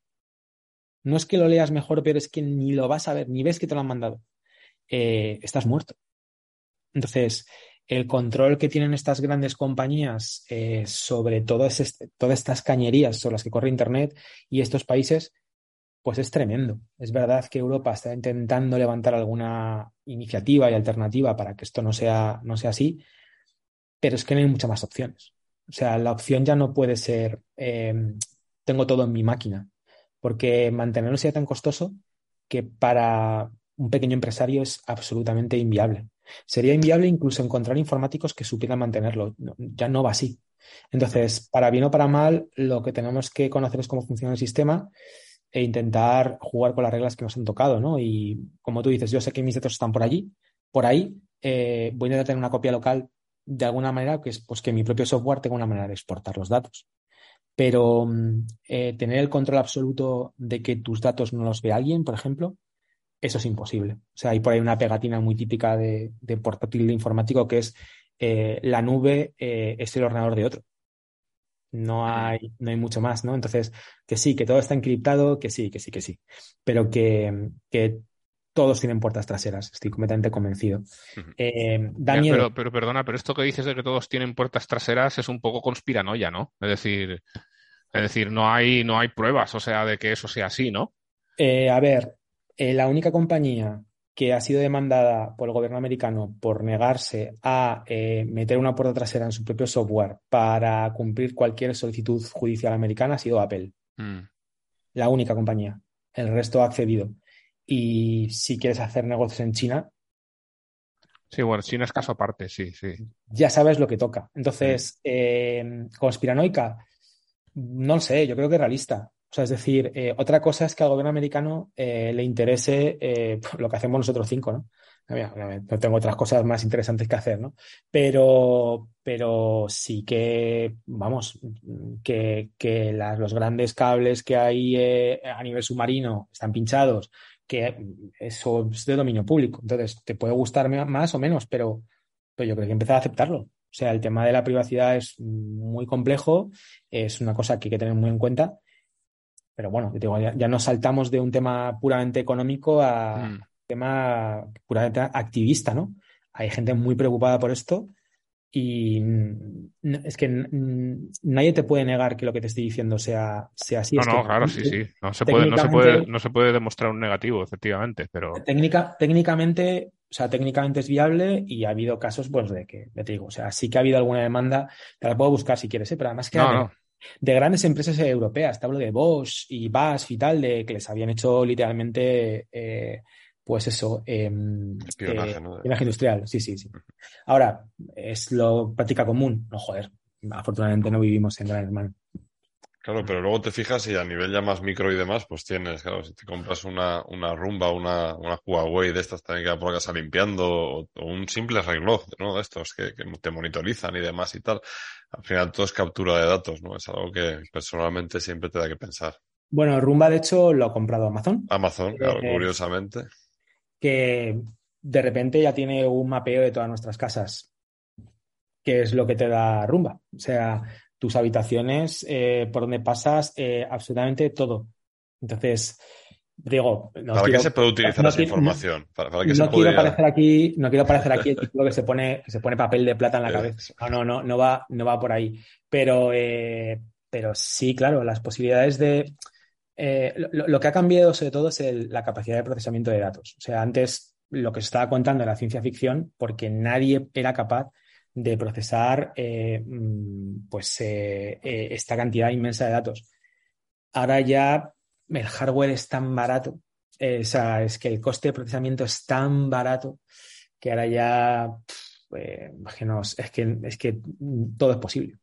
No es que lo leas mejor, pero es que ni lo vas a ver, ni ves que te lo han mandado. Eh, estás muerto. Entonces, el control que tienen estas grandes compañías eh, sobre todas estas cañerías sobre las que corre Internet y estos países pues es tremendo. Es verdad que Europa está intentando levantar alguna iniciativa y alternativa para que esto no sea, no sea así, pero es que no hay muchas más opciones. O sea, la opción ya no puede ser em, tengo todo en mi máquina, porque mantenerlo sea tan costoso que para un pequeño empresario es absolutamente inviable. Sería inviable incluso encontrar informáticos que supieran mantenerlo. ya no va así. Entonces, para bien o para mal, lo que tenemos que conocer es cómo funciona el sistema e intentar jugar con las reglas que nos han tocado, ¿no? Y como tú dices, yo sé que mis datos están por allí, por ahí, eh, voy a intentar tener una copia local de alguna manera, que es pues que mi propio software tenga una manera de exportar los datos. Pero mm, eh, tener el control absoluto de que tus datos no los ve alguien, por ejemplo, eso es imposible. O sea, hay por ahí una pegatina muy típica de, portátil informático que es eh, la nube es el ordenador de otro no hay, no hay mucho más, ¿no? Entonces, que sí, que todo está encriptado, que sí, que sí, que sí, pero que, que todos tienen puertas traseras, estoy completamente convencido. Eh, Daniel... pero, pero perdona, pero esto que dices de que todos tienen puertas traseras es un poco conspiranoia, ¿no? Es decir, es decir, no hay, no hay pruebas, o sea, de que eso sea así, ¿no? Eh, a ver, eh, la única compañía que ha sido demandada por el gobierno americano por negarse a eh, meter una puerta trasera en su propio software para cumplir cualquier solicitud judicial americana ha sido Apple. Mm. La única compañía. El resto ha accedido. Y si quieres hacer negocios en China. Sí, bueno, China es caso aparte, sí, sí. Ya sabes lo que toca. Entonces, eh, conspiranoica, no lo sé, yo creo que es realista. Es decir, eh, otra cosa es que al gobierno americano eh, le interese eh, lo que hacemos nosotros cinco, ¿no? No tengo otras cosas más interesantes que hacer, ¿no? Pero, pero sí que, vamos, que, que los grandes cables que hay a nivel submarino están pinchados, que eso es de dominio público. Entonces, te puede gustar más o menos, pero, pero yo creo que empezar a aceptarlo. O sea, el tema de la privacidad es muy complejo, es una cosa que hay que tener muy en cuenta pero bueno, ya, nos saltamos de un tema puramente económico a un mm. tema puramente activista, ¿no? Hay gente muy preocupada por esto y es que nadie te puede negar que lo que te estoy diciendo sea, sea así. No, no, claro, sí, sí. No se, puede, no, se puede, no se puede demostrar un negativo, efectivamente, pero... Técnica, técnicamente, o sea, técnicamente es viable y ha habido casos, pues, de que, te digo, o sea, sí que ha habido alguna demanda, te la puedo buscar si quieres, ¿eh? pero además que de grandes empresas europeas, te hablo de Bosch y BASF y tal, de que les habían hecho literalmente, eh, pues eso, eh, industrial, sí, sí, sí. Ahora, es lo práctica común, no joder, afortunadamente no vivimos en Gran Hermano. Claro, pero luego te fijas y a nivel ya más micro y demás, pues tienes, claro, si te compras una, una rumba, una, una Huawei de estas también que por casa limpiando, o, un simple reloj, ¿no? De estos que, que, te monitorizan y demás y tal. Al final todo es captura de datos, ¿no? Es algo que personalmente siempre te da que pensar. Bueno, Rumba, de hecho, lo ha comprado Amazon. Amazon, claro, curiosamente. Que de repente ya tiene un mapeo de todas nuestras casas. que es lo que te da Rumba? O sea, tus habitaciones, eh, por donde pasas, eh, absolutamente todo. Entonces, digo, no ¿para qué se puede utilizar esa información? ¿Para, no, quiero aparecer aquí, no quiero aparecer aquí el título que se pone, se pone papel de plata en la cabeza. No, no, no, no va, no va por ahí. Pero, eh, pero sí, claro, las posibilidades de lo, que ha cambiado sobre todo es la capacidad de procesamiento de datos. O sea, antes lo que se estaba contando era ciencia ficción porque nadie era capaz de procesar eh, mm, pues eh, eh, esta cantidad inmensa de datos. Ahora ya el hardware es tan barato, o sea, es que el coste de procesamiento es tan barato que ahora ya, eh, es, que, es que todo es posible.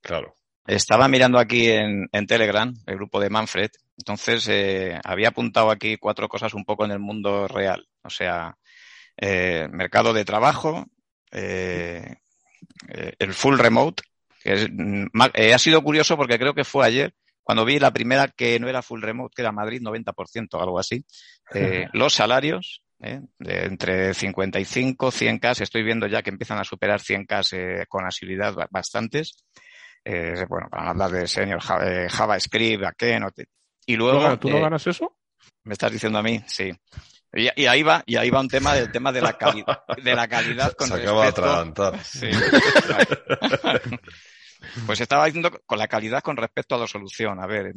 Claro. Estaba mirando aquí en, Telegram, el grupo de Manfred, entonces había apuntado aquí cuatro cosas un poco en el mundo real, o sea, eh, mercado de trabajo, eh, el full remote, que mm, ha sido curioso porque creo que fue ayer cuando vi la primera que no era full remote, que era Madrid 90%, algo así, los salarios, de entre 55, 100K, estoy viendo ya que empiezan a superar 100K con asiduidad bastantes. Eh, bueno, para hablar de senior eh, JavaScript, backend. Y luego. ¿Tú no eh, ganas eso? Me estás diciendo a mí, sí. Y, ahí va, y ahí va un tema del tema de la calidad, de la calidad con Se acaba de atragantar. Sí. Pues estaba diciendo con la calidad con respecto a la solución. A ver,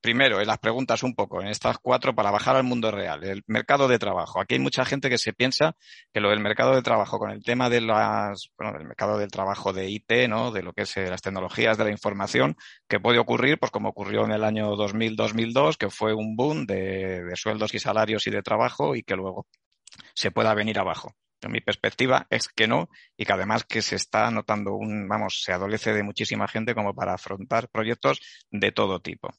primero, en las preguntas un poco, en estas cuatro, para bajar al mundo real. El mercado de trabajo. Aquí hay mucha gente que se piensa que lo del mercado de trabajo, con el tema de las, bueno, del mercado del trabajo de IT, ¿no? De lo que es eh, las tecnologías de la información, que puede ocurrir, pues como ocurrió en el año 2000-2002, que fue un boom de, de sueldos y salarios y de trabajo y que luego se pueda venir abajo mi perspectiva es que no y que además que se está notando un, vamos, se adolece de muchísima gente como para afrontar proyectos de todo tipo.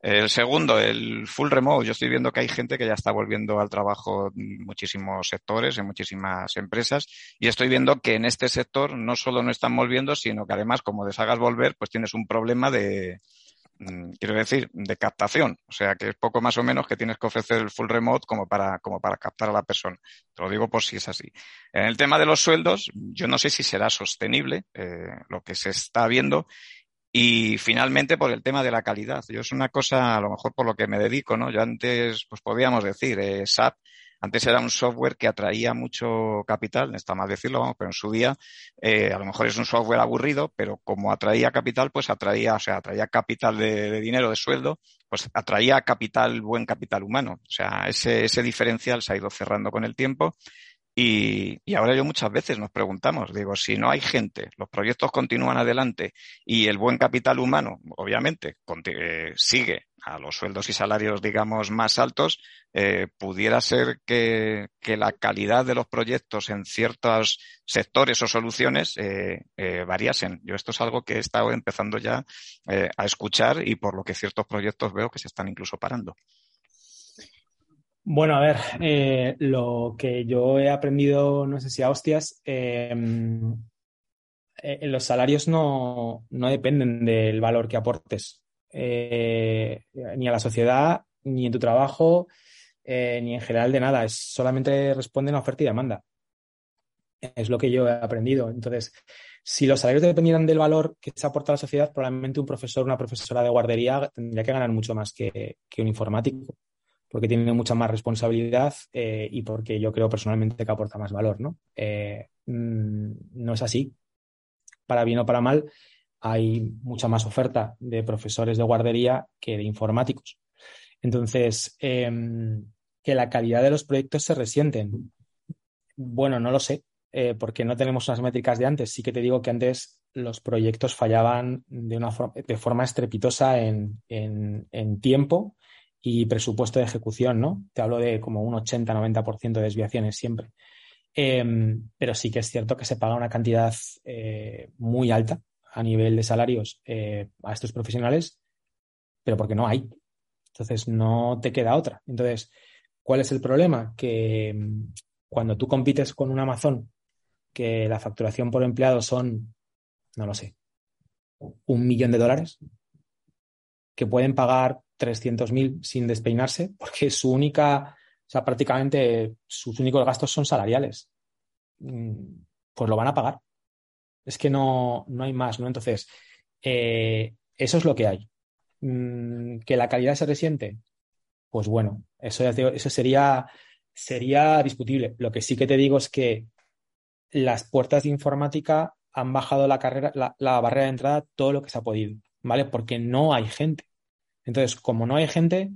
El segundo, el full remote. Yo estoy viendo que hay gente que ya está volviendo al trabajo en muchísimos sectores, en muchísimas empresas, y estoy viendo que en este sector no solo no están volviendo, sino que además, como deshagas volver, pues tienes un problema de, quiero decir, de captación. O sea, que es poco más o menos que tienes que ofrecer el full remote como para, como para captar a la persona. Te lo digo por si es así. En el tema de los sueldos, yo no sé si será sostenible eh, lo que se está viendo. Y finalmente por el tema de la calidad. Yo es una cosa, a lo mejor por lo que me dedico, ¿no? Yo antes, pues podíamos decir, eh, SAP antes era un software que atraía mucho capital, está mal decirlo, vamos, pero en su día eh, a lo mejor es un software aburrido, pero como atraía capital, pues atraía, o sea, atraía capital de, dinero, de sueldo, pues atraía capital, buen capital humano. O sea, ese, ese diferencial se ha ido cerrando con el tiempo y, ahora yo muchas veces nos preguntamos, digo, si no hay gente, los proyectos continúan adelante y el buen capital humano, obviamente, eh, sigue a los sueldos y salarios, digamos, más altos, eh, pudiera ser que, la calidad de los proyectos en ciertos sectores o soluciones eh, eh variasen. Yo esto es algo que he estado empezando ya a escuchar y por lo que ciertos proyectos veo que se están incluso parando. Bueno, a ver, eh, lo que yo he aprendido, no sé si a hostias, em, eh, los salarios no, no, dependen del valor que aportes, eh, ni a la sociedad, ni en tu trabajo, ni en general de nada. Es, solamente responden a oferta y demanda. Es lo que yo he aprendido. Entonces, si los salarios dependieran del valor que se aporta a la sociedad, probablemente un profesor, una profesora de guardería tendría que ganar mucho más que un informático porque tiene mucha más responsabilidad eh, y porque yo creo personalmente que aporta más valor, ¿no? Eh, mm, no es así. Para bien o para mal, hay mucha más oferta de profesores de guardería que de informáticos. Entonces, em, que la calidad de los proyectos se resienten. Bueno, no lo sé, eh, porque no tenemos unas métricas de antes. Sí que te digo que antes los proyectos fallaban de, una de forma estrepitosa en, en tiempo y presupuesto de ejecución, ¿no? Te hablo de como un 80-90% de desviaciones siempre. Em, pero sí que es cierto que se paga una cantidad eh, muy alta a nivel de salarios eh, a estos profesionales, pero porque no hay. Entonces no te queda otra. Entonces, ¿cuál es el problema? Que em, cuando tú compites con un Amazon, que la facturación por empleado son, no lo sé, un millón de dólares, que pueden pagar 300.000 sin despeinarse, porque su única, o sea, prácticamente sus únicos gastos son salariales. Mm, pues lo van a pagar. Es que no, no hay más, ¿no? Entonces, eh, eso es lo que hay. Mm, ¿Que la calidad se resiente? Pues bueno, eso, eso sería, sería discutible. Lo que sí que te digo es que las puertas de informática han bajado la carrera, la barrera de entrada todo lo que se ha podido, ¿vale? Porque no hay gente. Entonces, como no hay gente,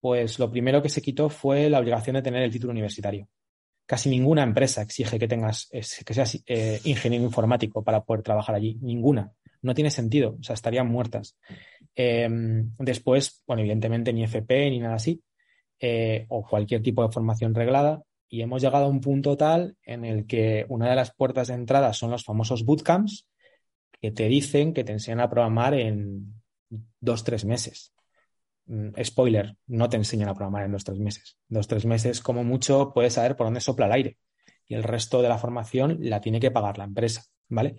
pues lo primero que se quitó fue la obligación de tener el título universitario. Casi ninguna empresa exige que tengas, que seas eh, ingeniero informático para poder trabajar allí. Ninguna. No tiene sentido. O sea, estarían muertas. Em, después, bueno, evidentemente ni FP ni nada así, eh, o cualquier tipo de formación reglada. y hemos llegado a un punto tal en el que una de las puertas de entrada son los famosos bootcamps que te dicen que te enseñan a programar en dos, tres meses. Mm, spoiler, no te enseñan a programar en dos, tres meses. Dos, tres meses, como mucho, puedes saber por dónde sopla el aire. Y el resto de la formación la tiene que pagar la empresa, ¿vale?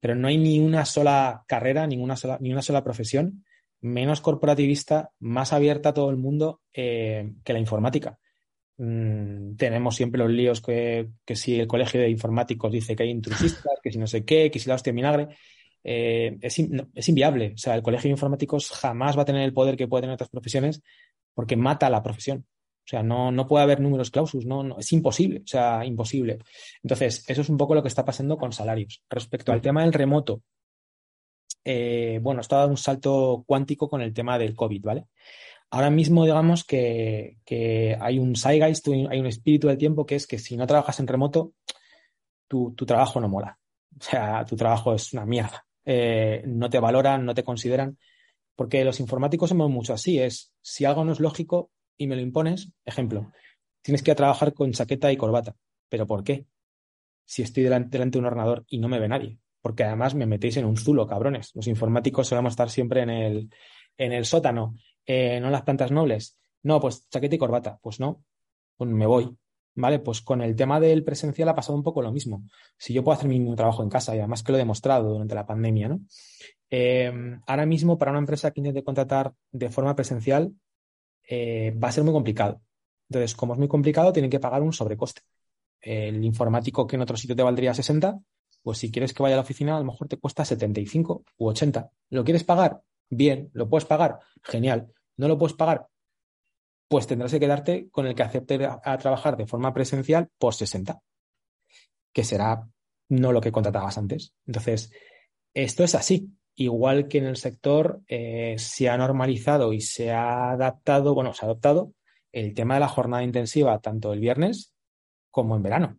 Pero no hay ni una sola carrera, sola, ni una sola profesión menos corporativista, más abierta a todo el mundo eh, que la informática. Mm, tenemos siempre los líos que, que, si el colegio de informáticos dice que hay intrusistas, que si no sé qué, que si la hostia vinagre. Eh, es, es, inviable. O sea, el colegio de informáticos jamás va a tener el poder que puede tener otras profesiones porque mata a la profesión. O sea, no, no puede haber números clausus, no, no, es imposible, o sea, imposible. Entonces, eso es un poco lo que está pasando con salarios. Respecto al tema del remoto, eh, bueno, está dando un salto cuántico con el tema del COVID, ¿vale? Ahora mismo, digamos que, que hay un zeitgeist, hay un espíritu del tiempo que es que si no trabajas en remoto, tu, tu trabajo no mola. O sea, tu trabajo es una mierda. Eh, no te valoran, no te consideran. Porque los informáticos somos mucho así, es si algo no es lógico y me lo impones, ejemplo, tienes que ir a trabajar con chaqueta y corbata. ¿Pero por qué? Si estoy delante, de un ordenador y no me ve nadie. Porque además me metéis en un zulo, cabrones. Los informáticos solemos estar siempre en el, en el sótano, eh, no en las plantas nobles. No, pues chaqueta y corbata. Pues no, pues me voy. ¿Vale? Pues con el tema del presencial ha pasado un poco lo mismo. Si yo puedo hacer mi trabajo en casa, y además que lo he demostrado durante la pandemia, ¿no? Eh, ahora mismo, para una empresa que intente contratar de forma presencial, eh, va a ser muy complicado. Entonces, como es muy complicado, tienen que pagar un sobrecoste. El informático que en otro sitio te valdría 60, pues si quieres que vaya a la oficina, a lo mejor te cuesta 75 u 80. ¿Lo quieres pagar? Bien, ¿lo puedes pagar? Genial. ¿No lo puedes pagar? Pues tendrás que quedarte con el que acepte a, trabajar de forma presencial por 60, que será no lo que contratabas antes. Entonces, esto es así. Igual que en el sector eh, se ha normalizado y se ha adaptado, bueno, se ha adoptado el tema de la jornada intensiva tanto el viernes como en verano.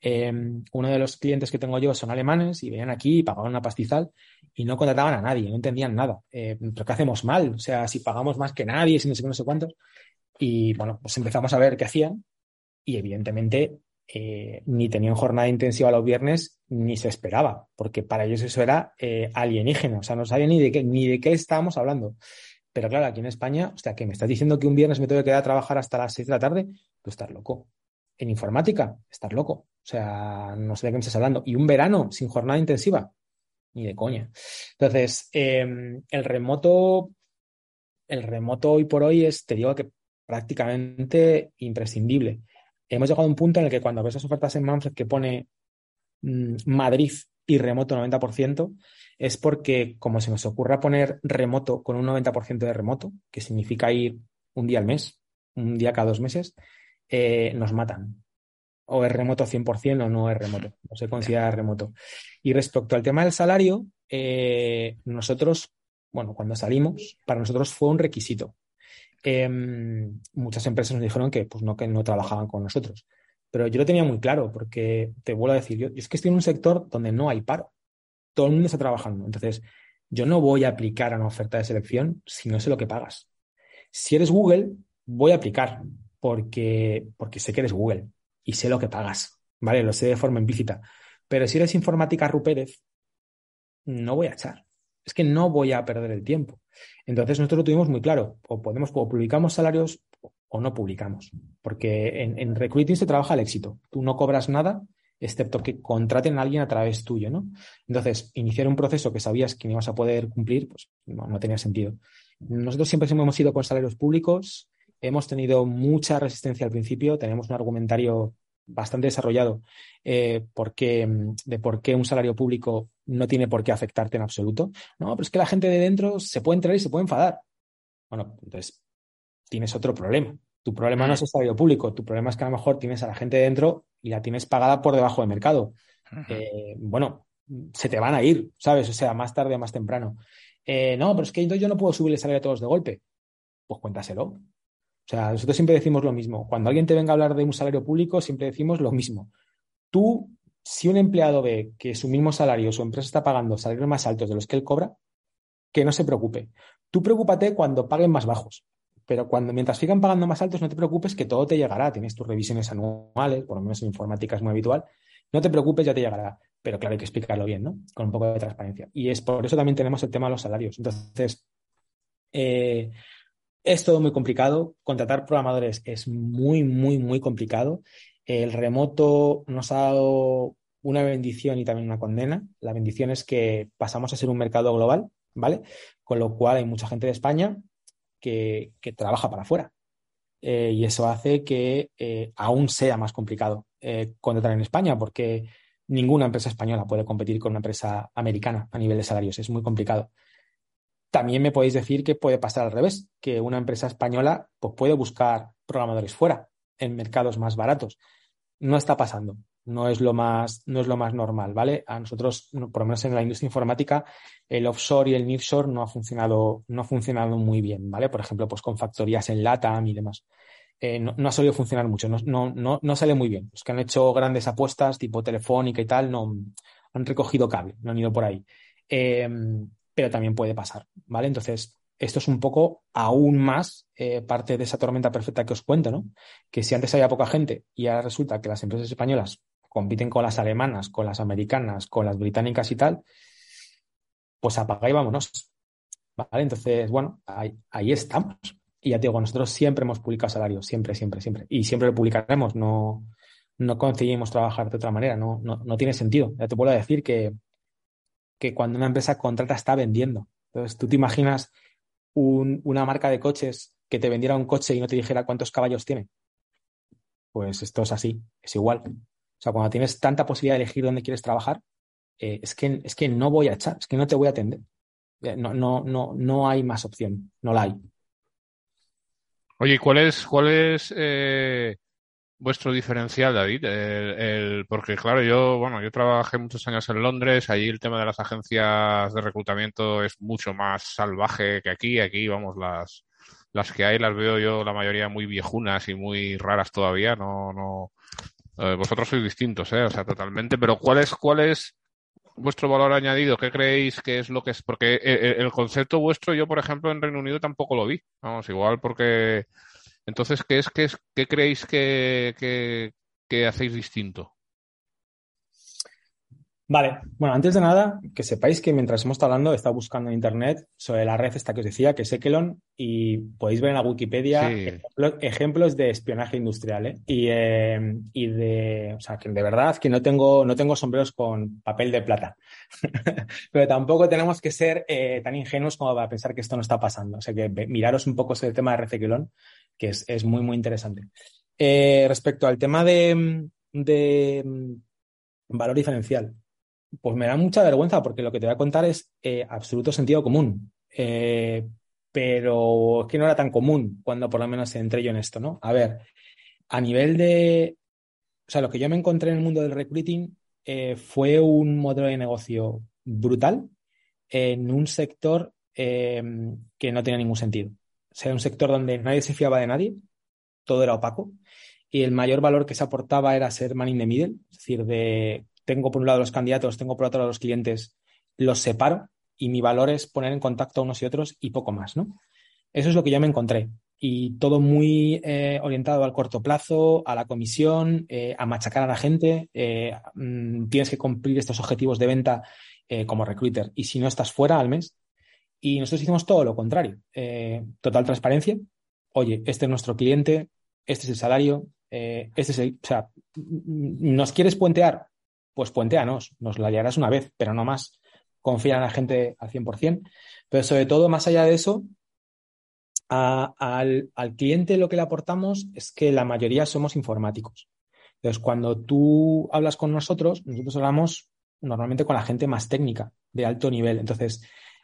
Em, uno de los clientes que tengo yo son alemanes y venían aquí y pagaban una pastizal y no contrataban a nadie, no entendían nada. Eh, ¿Pero qué hacemos mal? O sea, si pagamos más que nadie, si no sé qué, no sé cuántos. Y bueno, pues empezamos a ver qué hacían y evidentemente eh, ni tenían jornada intensiva los viernes ni se esperaba, porque para ellos eso era eh, alienígena, o sea, no sabían ni de qué, ni de qué estábamos hablando. Pero claro, aquí en España, o sea, que me estás diciendo que un viernes me tengo que quedar a trabajar hasta las 6 de la tarde, tú estás loco. En informática, estás loco. O sea, no sé de qué me estás hablando. Y un verano sin jornada intensiva, ni de coña. Entonces, eh, el remoto, el remoto hoy por hoy es, te digo que prácticamente imprescindible. Hemos llegado a un punto en el que cuando ves las ofertas en Manfred que pone mm, Madrid y remoto 90%, es porque como se nos ocurra poner remoto con un 90% de remoto, que significa ir un día al mes, un día cada dos meses, eh, nos matan. O es remoto 100% o no es remoto, no se considera remoto. Y respecto al tema del salario, eh, nosotros, bueno, cuando salimos, para nosotros fue un requisito. Em, muchas empresas nos dijeron que, pues no, que no trabajaban con nosotros. Pero yo lo tenía muy claro, porque te vuelvo a decir, yo, es que estoy en un sector donde no hay paro. Todo el mundo está trabajando. Entonces, yo no voy a aplicar a una oferta de selección si no sé lo que pagas. Si eres Google, voy a aplicar porque, porque sé que eres Google y sé lo que pagas. ¿Vale? Lo sé de forma implícita. Pero si eres informática Rupérez, no voy a echar. Es que no voy a perder el tiempo. Entonces nosotros lo tuvimos muy claro, o podemos, publicamos salarios o no publicamos, porque en, recruiting se trabaja el éxito. Tú no cobras nada, excepto que contraten a alguien a través tuyo, ¿no? Entonces, iniciar un proceso que sabías que no ibas a poder cumplir, pues no, no tenía sentido. Nosotros siempre hemos ido con salarios públicos, hemos tenido mucha resistencia al principio, tenemos un argumentario bastante desarrollado eh, porque, de por qué un salario público no tiene por qué afectarte en absoluto. No, pero es que la gente de dentro se puede entrar y se puede enfadar. Bueno, entonces tienes otro problema. Tu problema no es el salario público, tu problema es que a lo mejor tienes a la gente dentro y la tienes pagada por debajo del mercado. Eh, bueno, se te van a ir, ¿sabes? O sea, más tarde o más temprano. Eh, no, pero es que yo no puedo subir el salario a todos de golpe. Pues cuéntaselo. Sea, nosotros siempre decimos lo mismo. Cuando alguien te venga a hablar de un salario público, siempre decimos lo mismo. Tú, si un empleado ve que su mismo salario, su empresa está pagando salarios más altos de los que él cobra, que no se preocupe. Tú preocúpate cuando paguen más bajos. pero cuando mientras sigan pagando más altos, no te preocupes que todo te llegará. Tienes tus revisiones anuales, por lo menos en informática es muy habitual. No te preocupes, ya te llegará. Pero claro, hay que explicarlo bien, ¿no? Con un poco de transparencia. Y es por eso también tenemos el tema de los salarios. Entonces, eh, es todo muy complicado. Contratar programadores es muy, muy, muy complicado. El remoto nos ha dado una bendición y también una condena. La bendición es que pasamos a ser un mercado global, ¿vale? Con lo cual hay mucha gente de España que, trabaja para afuera. Eh, y eso hace que eh, aún sea más complicado eh, contratar en España, porque ninguna empresa española puede competir con una empresa americana a nivel de salarios. Es muy complicado. También me podéis decir que puede pasar al revés, que una empresa española pues, puede buscar programadores fuera, en mercados más baratos. No está pasando no es lo más, no es lo más normal, ¿vale? A nosotros, por lo menos en la industria informática, el offshore y el nearshore no ha funcionado, no ha funcionado muy bien, ¿vale? Por ejemplo, pues con factorías en LATAM y demás. Eh, no, ha solido funcionar mucho, no, no, no, sale muy bien. Los que han hecho grandes apuestas, tipo telefónica y tal, no han recogido cable, no han ido por ahí. Em, pero también puede pasar, ¿vale? Entonces, esto es un poco aún más eh, parte de esa tormenta perfecta que os cuento, ¿no? Que si antes había poca gente y ahora resulta que las empresas españolas compiten con las alemanas, con las americanas, con las británicas y tal, pues apaga y vámonos. ¿Vale? Entonces, bueno, ahí, estamos. Y ya te digo, nosotros siempre hemos publicado salarios, siempre, siempre, siempre. Y siempre lo publicaremos, no, no conseguimos trabajar de otra manera, no, no, tiene sentido. Ya te puedo decir que, que cuando una empresa contrata está vendiendo. Entonces, tú te imaginas una marca de coches que te vendiera un coche y no te dijera cuántos caballos tiene. Pues esto es así, es igual. O sea, cuando tienes tanta posibilidad de elegir dónde quieres trabajar, eh, es, que, es que no voy a echar, es que no te voy a atender. Eh, no, no, no, no hay más opción, no la hay. Oye, ¿cuál es, cuál es eh, vuestro diferencial, David? El, porque, claro, yo, bueno, yo trabajé muchos años en Londres, allí el tema de las agencias de reclutamiento es mucho más salvaje que aquí. Aquí, vamos, las, las que hay las veo yo la mayoría muy viejunas y muy raras todavía, no, no, eh, vosotros sois distintos, ¿eh? O sea, totalmente. Pero ¿cuál es, cuál es vuestro valor añadido? ¿Qué creéis que es lo que es? Porque eh, eh, el, concepto vuestro, yo, por ejemplo, en Reino Unido tampoco lo vi. Vamos, igual porque... Entonces, ¿qué es, qué es, qué creéis que, que, que hacéis distinto? Vale, bueno, antes de nada, que sepáis que mientras hemos estado hablando, he estado buscando en internet sobre la red esta que os decía, que es Ekelon, y podéis ver en la Wikipedia ejemplos, de espionaje industrial, ¿eh? Y, eh, y, de, o sea, que de verdad que no tengo, no tengo sombreros con papel de plata. Pero tampoco tenemos que ser eh, tan ingenuos como para pensar que esto no está pasando. O sea, que miraros un poco sobre el tema de red Ekelon, que es, es muy, muy interesante. respecto al tema de, mm, valor diferencial pues me da mucha vergüenza porque lo que te voy a contar es eh, absoluto sentido común. Eh, pero es que no era tan común cuando por lo menos entré yo en esto, ¿no? A ver, a nivel de. O sea, lo que yo me encontré en el mundo del recruiting eh, fue un modelo de negocio brutal en un sector que no tenía ningún sentido. O sea, un sector donde nadie se fiaba de nadie, todo era opaco, y el mayor valor que se aportaba era ser man in the middle, es decir, de tengo por un lado los candidatos, tengo por otro lado los clientes, los separo y mi valor es poner en contacto a unos y otros y poco más, ¿no? Eso es lo que yo me encontré. Y todo muy eh, orientado al corto plazo, a la comisión, eh, a machacar a la gente. Eh, mm, tienes que cumplir estos objetivos de venta como recruiter. Y si no estás fuera al mes. Y nosotros hicimos todo lo contrario. total transparencia. Oye, este es nuestro cliente, este es el salario, este es el. O sea, ¿nos quieres puentear? pues puenteanos, nos la llevarás una vez, pero no más. Confía en la gente al 100%. Pero sobre todo, más allá de eso, al, cliente lo que le aportamos es que la mayoría somos informáticos. Entonces, cuando tú hablas con nosotros, nosotros hablamos normalmente con la gente más técnica, de alto nivel. Entonces,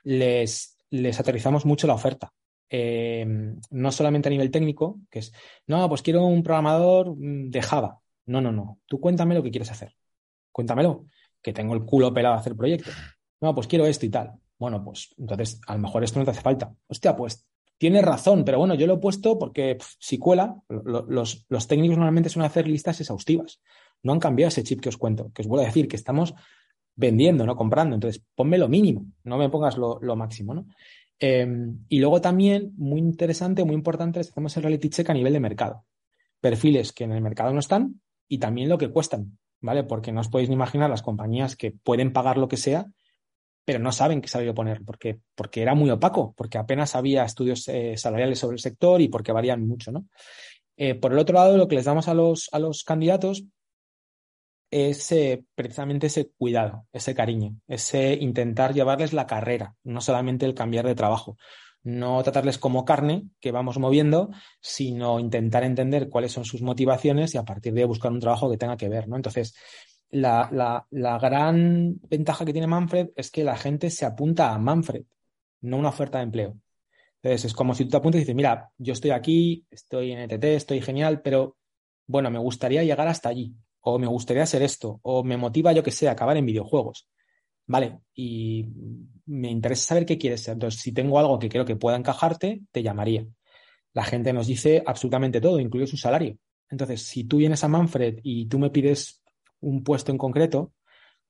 les, les aterrizamos mucho la oferta. Eh, no solamente a nivel técnico, que es, no, pues quiero un programador de Java. No, no, no. Tú cuéntame lo que quieres hacer cuéntamelo, que tengo el culo pelado a hacer proyectos. No, pues quiero esto y tal. Bueno, pues entonces a lo mejor esto no te hace falta. Hostia, pues tienes razón, pero bueno, yo lo he puesto porque si cuela, los, los, técnicos normalmente suelen hacer listas exhaustivas. No han cambiado ese chip que os cuento, que os vuelvo a decir que estamos vendiendo, no comprando. Entonces, ponme lo mínimo, no me pongas lo, máximo, ¿no? Em, y luego también, muy interesante, muy importante, les hacemos el reality check a nivel de mercado. Perfiles que en el mercado no están y también lo que cuestan, ¿vale? Porque no os podéis ni imaginar las compañías que pueden pagar lo que sea, pero no saben qué salario poner, porque, porque era muy opaco, porque apenas había estudios eh, salariales sobre el sector y porque varían mucho, ¿no? Eh, por el otro lado, lo que les damos a los, a los candidatos es precisamente ese cuidado, ese cariño, ese intentar llevarles la carrera, no solamente el cambiar de trabajo. No tratarles como carne que vamos moviendo, sino intentar entender cuáles son sus motivaciones y a partir de buscar un trabajo que tenga que ver, ¿no? Entonces, la, la, la gran ventaja que tiene Manfred es que la gente se apunta a Manfred, no una oferta de empleo. Entonces, es como si tú te apuntas y dices, mira, yo estoy aquí, estoy en ETT, estoy genial, pero bueno, me gustaría llegar hasta allí, o me gustaría hacer esto, o me motiva, yo que sé, acabar en videojuegos. Vale, y me interesa saber qué quieres ser. Entonces, si tengo algo que creo que pueda encajarte, te llamaría. La gente nos dice absolutamente todo, incluido su salario. Entonces, si tú vienes a Manfred y tú me pides un puesto en concreto,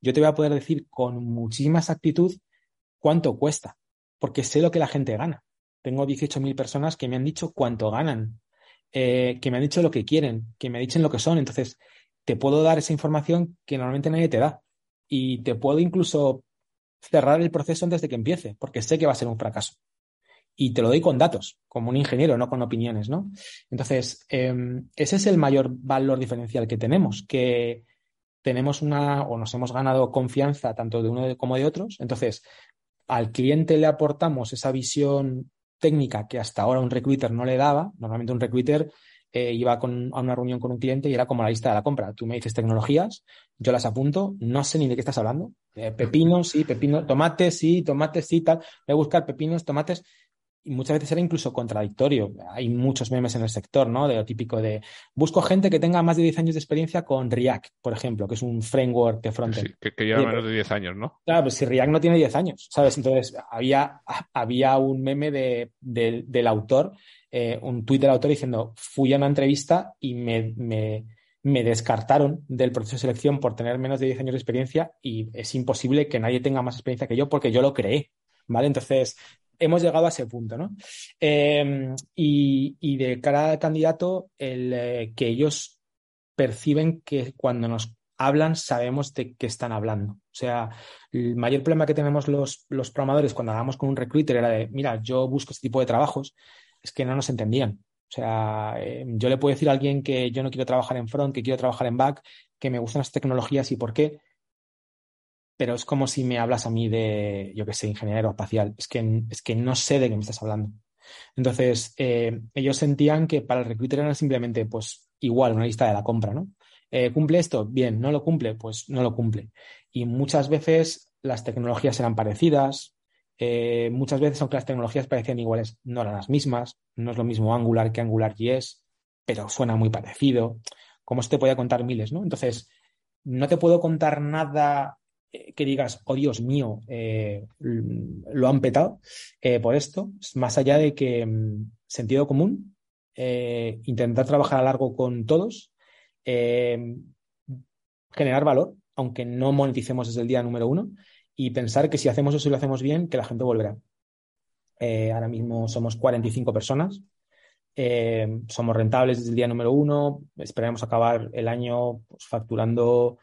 yo te voy a poder decir con muchísima exactitud cuánto cuesta, porque sé lo que la gente gana. Tengo 18.000 personas que me han dicho cuánto ganan, eh, que me han dicho lo que quieren, que me dicen lo que son. Entonces, te puedo dar esa información que normalmente nadie te da. Y te puedo incluso cerrar el proceso antes de que empiece, porque sé que va a ser un fracaso. Y te lo doy con datos, como un ingeniero, no con opiniones, ¿no? Entonces, em, ese es el mayor valor diferencial que tenemos, que tenemos una, o nos hemos ganado confianza tanto de uno como de otros. Entonces, al cliente le aportamos esa visión técnica que hasta ahora un recruiter no le daba. Normalmente un recruiter eh, iba a una reunión con un cliente y era como la lista de la compra. Tú me dices tecnologías, yo las apunto, no sé ni de qué estás hablando. Eh, pepinos, sí, pepinos, tomates, sí, tomates, sí, tal. Voy a buscar pepinos, tomates y muchas veces era incluso contradictorio. Hay muchos memes en el sector, ¿no? De lo típico de busco gente que tenga más de 10 años de experiencia con React, por ejemplo, que es un framework de frontend. Sí, que, lleva menos de 10 años, ¿no? Claro, pues si React no tiene 10 años, ¿sabes? Entonces había, había un meme de, del autor, eh, un tweet del autor diciendo, fui a una entrevista y me, me, me descartaron del proceso de selección por tener menos de 10 años de experiencia y es imposible que nadie tenga más experiencia que yo porque yo lo creé. ¿Vale? Entonces, hemos llegado a ese punto, ¿no? Em, y, de cara al candidato, el, eh, que ellos perciben que cuando nos hablan sabemos de qué están hablando. O sea, el mayor problema que tenemos los, los programadores cuando hablamos con un recruiter era de, mira, yo busco este tipo de trabajos, es que no nos entendían. O sea, em, yo le puedo decir a alguien que yo no quiero trabajar en front, que quiero trabajar en back, que me gustan las tecnologías y por qué, pero es como si me hablas a mí de, yo qué sé, ingeniero espacial. Es que, es que no sé de qué me estás hablando. Entonces, eh, ellos sentían que para el recruiter era simplemente, pues, igual, una lista de la compra, ¿no? Eh, ¿Cumple esto? Bien, ¿no lo cumple? Pues no lo cumple. Y muchas veces las tecnologías eran parecidas, eh, muchas veces, aunque las tecnologías parecían iguales, no eran las mismas. No es lo mismo Angular que AngularJS, pero suena muy parecido. Como se te podía contar miles, ¿no? Entonces, no te puedo contar nada eh, que digas, oh Dios mío, eh, lo han petado por esto, más allá de que mm, sentido común, intentar trabajar a largo con todos, generar valor, aunque no moneticemos desde el día número uno, y pensar que si hacemos eso y lo hacemos bien, que la gente volverá. ahora mismo somos 45 personas, somos rentables desde el día número uno, esperaremos acabar el año pues, facturando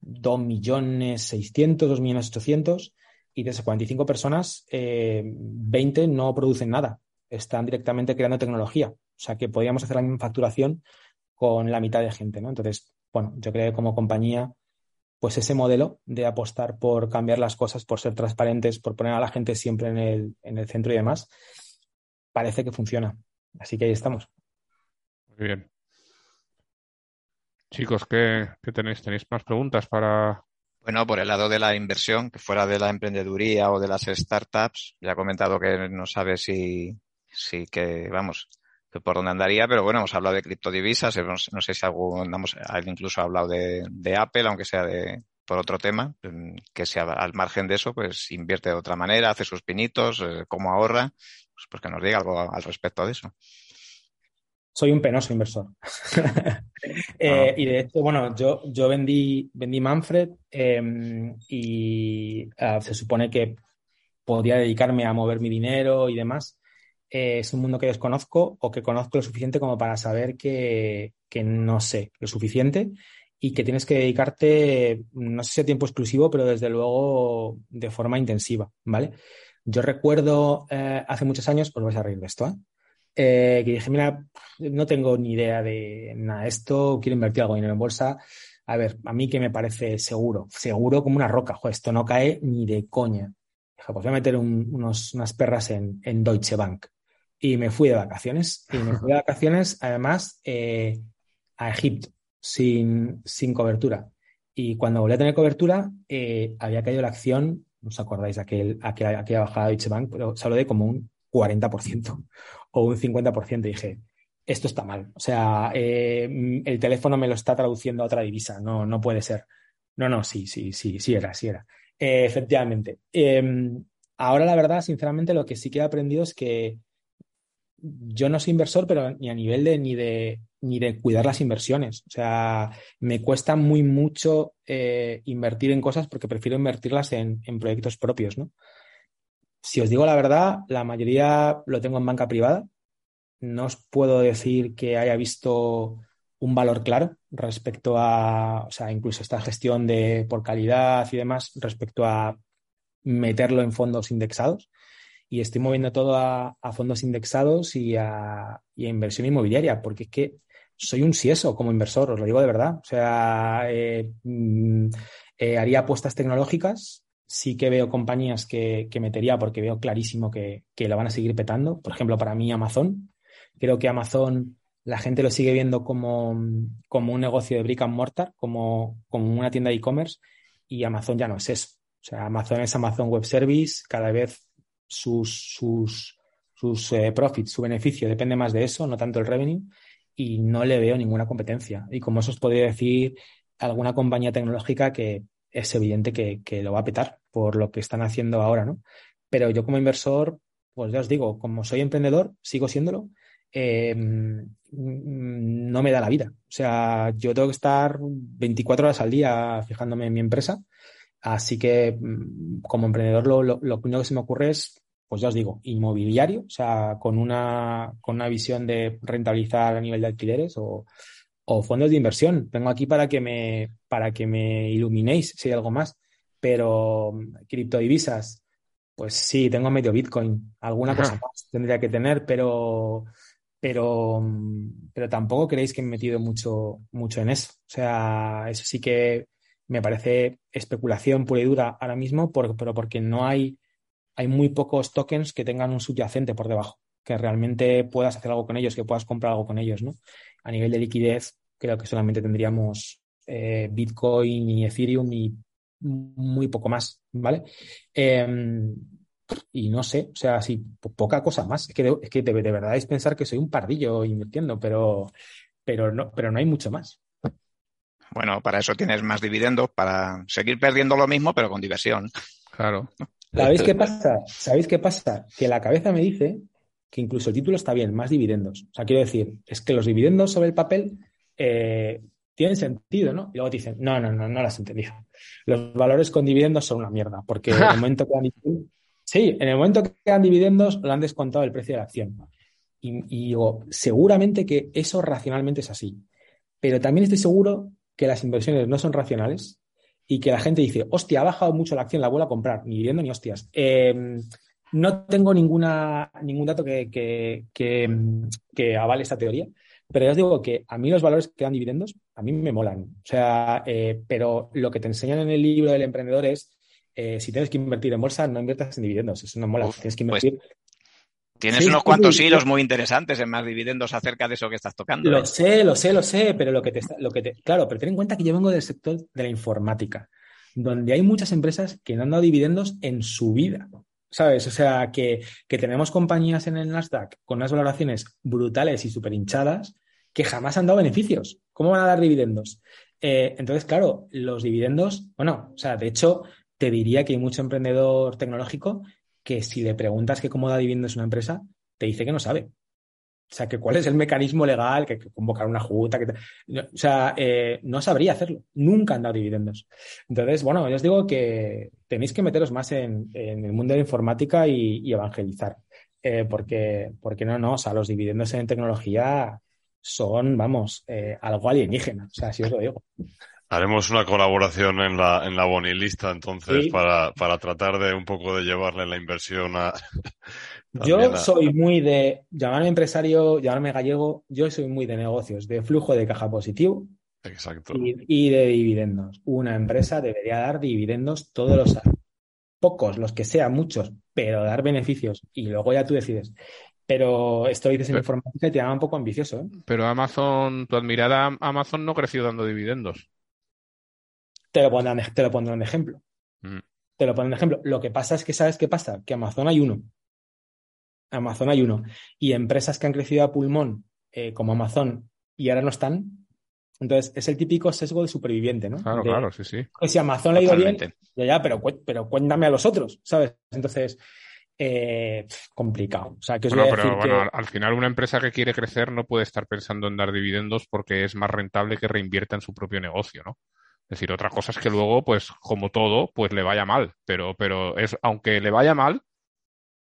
2 millones 600, 2 millones 800 y de esas 45 personas, 20 eh, no producen nada, están directamente creando tecnología. O sea que podríamos hacer la misma facturación con la mitad de gente, ¿no? Entonces, bueno, yo creo que como compañía, pues ese modelo de apostar por cambiar las cosas, por ser transparentes, por poner a la gente siempre en el, en el centro y demás, parece que funciona. Así que ahí estamos. Muy bien. Chicos, ¿qué, tenéis? ¿Tenéis más preguntas para...? Bueno, por el lado de la inversión, que fuera de la emprendeduría o de las startups, ya ha comentado que no sabe si, si que, vamos, por dónde andaría, pero bueno, hemos hablado de criptodivisas, no, sé si algún, vamos, incluso ha hablado de, de Apple, aunque sea de, por otro tema, que sea al margen de eso, pues invierte de otra manera, hace sus pinitos, eh, cómo ahorra, pues, pues que nos diga algo al respecto de eso soy un penoso inversor. Eh, y de hecho, bueno, yo, yo vendí, vendí Manfred em, y ah, se supone que podría dedicarme a mover mi dinero y demás. Eh, es un mundo que desconozco o que conozco lo suficiente como para saber que, que no sé lo suficiente y que tienes que dedicarte, no sé si a tiempo exclusivo, pero desde luego de forma intensiva, ¿vale? Yo recuerdo eh, hace muchos años, pues vais a reír de esto, ¿eh? que dije, mira, no tengo ni idea de nada de esto, quiero invertir algo dinero en bolsa. A ver, a mí que me parece seguro, seguro como una roca, esto no cae ni de coña. Dije, pues voy a meter unos, unas perras en, Deutsche Bank. Y me fui de vacaciones. Y me fui de vacaciones, además, eh, a Egipto sin, sin cobertura. Y cuando volví a tener cobertura, eh, había caído la acción, no os acordáis, aquel, aquel, aquella bajada de Deutsche Bank, pero se habló de como un 40% o un 50%. Y dije, esto está mal. O sea, eh, el teléfono me lo está traduciendo a otra divisa. No, no puede ser. No, no, sí, sí, sí, sí era, sí era. Eh, efectivamente. Em, ahora, la verdad, sinceramente, lo que sí que he aprendido es que yo no soy inversor, pero ni a nivel de ni de ni de cuidar las inversiones. O sea, me cuesta muy mucho eh, invertir en cosas porque prefiero invertirlas en, en, proyectos propios, ¿no? Si os digo la verdad, la mayoría lo tengo en banca privada. No os puedo decir que haya visto un valor claro respecto a, o sea, incluso esta gestión de por calidad y demás respecto a meterlo en fondos indexados y estoy moviendo todo a, fondos indexados y a, inversión inmobiliaria, porque es que soy un sieso como inversor, os lo digo de verdad. O sea, eh, mm, eh, haría apuestas tecnológicas, sí que veo compañías que, que metería porque veo clarísimo que, que, lo van a seguir petando. Por ejemplo, para mí Amazon. Creo que Amazon la gente lo sigue viendo como, como un negocio de brick and mortar, como, como una tienda de e-commerce, y Amazon ya no es eso. O sea, Amazon es Amazon Web Service, cada vez sus, sus, sus eh, profits, su beneficio depende más de eso, no tanto el revenue, y no le veo ninguna competencia. Y como eso os podría decir alguna compañía tecnológica que es evidente que, que, lo va a petar por lo que están haciendo ahora, ¿no? Pero yo como inversor, pues ya os digo, como soy emprendedor, sigo siéndolo, eh, no me da la vida. O sea, yo tengo que estar 24 horas al día fijándome en mi empresa Así que mm, como emprendedor lo, lo, lo, único que se me ocurre es, pues ya os digo, inmobiliario, o sea, con una, con una visión de rentabilizar a nivel de alquileres o, o fondos de inversión. Vengo aquí para que me, para que me iluminéis si hay algo más. Pero mm, criptodivisas, pues sí, tengo medio Bitcoin. Alguna Ajá. cosa más tendría que tener, pero, pero, mm, pero tampoco creéis que me he metido mucho, mucho en eso. O sea, eso sí que me parece especulación pura y dura ahora mismo, pero porque no hay, hay muy pocos tokens que tengan un subyacente por debajo, que realmente puedas hacer algo con ellos, que puedas comprar algo con ellos, ¿no? A nivel de liquidez, creo que solamente tendríamos eh, Bitcoin y Ethereum y muy poco más, ¿vale? Eh, y no sé, o sea, sí, poca cosa más. Es que, de, es que de, de verdad es pensar que soy un pardillo invirtiendo, pero, pero, no, pero no hay mucho más. Bueno, para eso tienes más dividendos, para seguir perdiendo lo mismo, pero con diversión. Claro. ¿Sabéis qué pasa? ¿Sabéis qué pasa? Que la cabeza me dice que incluso el título está bien, más dividendos. O sea, quiero decir, es que los dividendos sobre el papel eh, tienen sentido, ¿no? Y luego te dicen, no, no, no, no lo has entendido. Los valores con dividendos son una mierda, porque en el momento que dan dividendos, sí, en el momento que dan dividendos lo han descontado el precio de la acción. Y, y digo, seguramente que eso racionalmente es así. Pero también estoy seguro que las inversiones no son racionales y que la gente dice, hostia, ha bajado mucho la acción, la vuelvo a comprar, ni viendo ni hostias. Eh, no tengo ninguna, ningún dato que, que, que, que, avale esta teoría, pero ya os digo que a mí los valores que dan dividendos, a mí me molan. O sea, eh, pero lo que te enseñan en el libro del emprendedor es, eh, si tienes que invertir en bolsa, no inviertas en dividendos, eso no mola, Uf, tienes que invertir. Pues Tienes sí, unos cuantos sí, hilos muy interesantes en más dividendos acerca de eso que estás tocando. Lo ¿eh? sé, lo sé, lo sé, pero lo que te, lo que te, claro, pero ten en cuenta que yo vengo del sector de la informática, donde hay muchas empresas que no han dado dividendos en su vida. ¿Sabes? O sea, que, que tenemos compañías en el Nasdaq con unas valoraciones brutales y súper hinchadas que jamás han dado beneficios. ¿Cómo van a dar dividendos? Eh, entonces, claro, los dividendos, bueno, o sea, de hecho, te diría que hay mucho emprendedor tecnológico que si le preguntas que cómo da dividendos una empresa, te dice que no sabe. O sea, que cuál es el mecanismo legal, que, convocar una junta, que o sea, eh, no sabría hacerlo. Nunca han dado dividendos. Entonces, bueno, yo os digo que tenéis que meteros más en, en el mundo de la informática y, y evangelizar. Eh, porque, porque no, no, o sea, los dividendos en tecnología son, vamos, eh, algo alienígena. O sea, si os lo digo. Haremos una colaboración en la, en la Bonilista entonces Sí. para, para tratar de un poco de llevarle la inversión a. Yo a- soy muy de llamarme empresario, llamarme gallego, yo soy muy de negocios, de flujo de caja positivo Exacto. y, y de dividendos. Una empresa debería dar dividendos todos los años. Pocos, los que sean, muchos, pero dar beneficios. Y luego ya tú decides. Pero esto dices en informática y te llama un poco ambicioso, ¿eh? Pero Amazon, tu admirada Amazon no creció dando dividendos. Te lo pondrán, te lo pondrán de ejemplo. Mm. Te lo pondrán de ejemplo. Lo que pasa es que, ¿sabes qué pasa? Que Amazon hay uno. Amazon hay uno. Y empresas que han crecido a pulmón, eh, como Amazon, y ahora no están. Entonces, es el típico sesgo de superviviente, ¿no? Claro, De- claro, sí, sí. que si Amazon le ha ido bien, ya, ya, pero, pero cuéntame a los otros, ¿sabes? Entonces, eh, complicado. O sea, que os Bueno, voy a pero decir bueno, que... al, al final una empresa que quiere crecer no puede estar pensando en dar dividendos porque es más rentable que reinvierta en su propio negocio, ¿no? Es decir, otra cosa es que luego, pues, como todo, pues le vaya mal. Pero, pero es, aunque le vaya mal,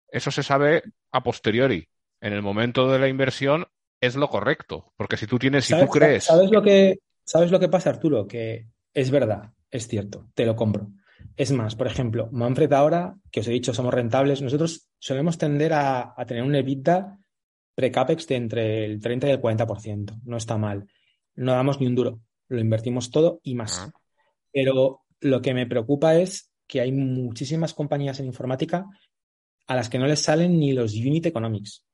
eso se sabe a posteriori. En el momento de la inversión es lo correcto. Porque si tú tienes, si tú ¿Sabes, crees. ¿sabes lo que, ¿Sabes lo que pasa, Arturo? Que es verdad, es cierto, te lo compro. Es más, por ejemplo, Manfred ahora, que os he dicho, somos rentables, nosotros solemos tender a, a tener un EBITDA pre-capex de entre el 30 y el 40%. No está mal. No damos ni un duro. Lo invertimos todo y más. Ah. Pero lo que me preocupa es que hay muchísimas compañías en informática a las que no les salen ni los unit economics.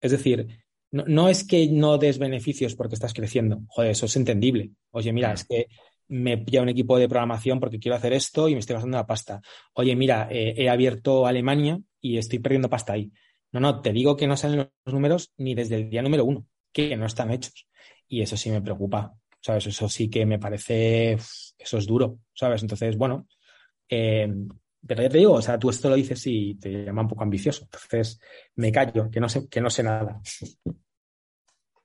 Es decir, no, no es que no des beneficios porque estás creciendo. Joder, eso es entendible. Oye, mira, Mm. es que me pilla un equipo de programación porque quiero hacer esto y me estoy gastando la pasta. Oye, mira, eh, he abierto Alemania y estoy perdiendo pasta ahí. No, no, te digo que no salen los números ni desde el día número uno, que no están hechos. Y eso sí me preocupa, ¿sabes? Eso sí que me parece, eso es duro, ¿sabes? Entonces, bueno, eh, pero ya te digo, o sea, tú esto lo dices y te llama un poco ambicioso. Entonces, me callo, que no sé, que no sé nada.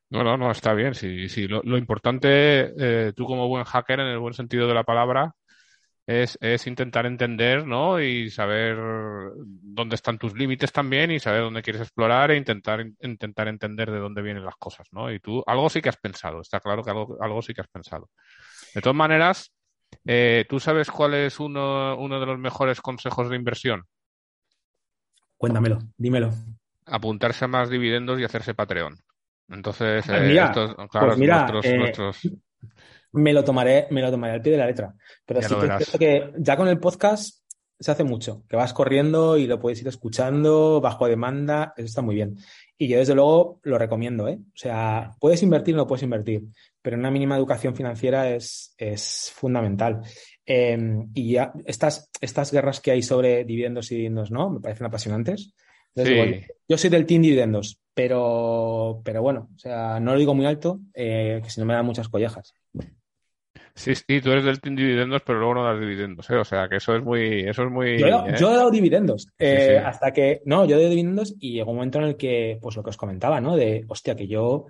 No, no, no, está bien. Sí, sí. Lo, lo importante, eh, tú como buen hacker, en el buen sentido de la palabra, es, es intentar entender, ¿no? Y saber dónde están tus límites también y saber dónde quieres explorar e intentar, intentar entender de dónde vienen las cosas, ¿no? Y tú, algo sí que has pensado, está claro que algo, algo sí que has pensado. De todas maneras, eh, ¿tú sabes cuál es uno, uno de los mejores consejos de inversión? Cuéntamelo, dímelo. Apuntarse a más dividendos y hacerse Patreon. Entonces, Pues eh, mira, estos, claro, pues mira, nuestros, eh, nuestros, Me lo tomaré, me lo tomaré al pie de la letra. Pero Ya sí que cierto que ya con el podcast se hace mucho, que vas corriendo y lo puedes ir escuchando bajo demanda, eso está muy bien. Y yo desde luego lo recomiendo, ¿eh? O sea, puedes invertir o no puedes invertir, pero una mínima educación financiera es, es fundamental. Eh, y ya estas, estas guerras que hay sobre dividendos y dividendos, ¿no? Me parecen apasionantes. Entonces, Sí. yo soy del team dividendos, pero, pero bueno, o sea, no lo digo muy alto, eh, que si no me dan muchas collejas. Sí, sí, tú eres del team dividendos, pero luego no das dividendos, ¿eh? O sea, que eso es muy, eso es muy, Yo, he dado- ¿eh? yo he dado dividendos, eh, sí. hasta que, no, yo he dado dividendos y llegó un momento en el que, pues lo que os comentaba, ¿no? De, hostia, que yo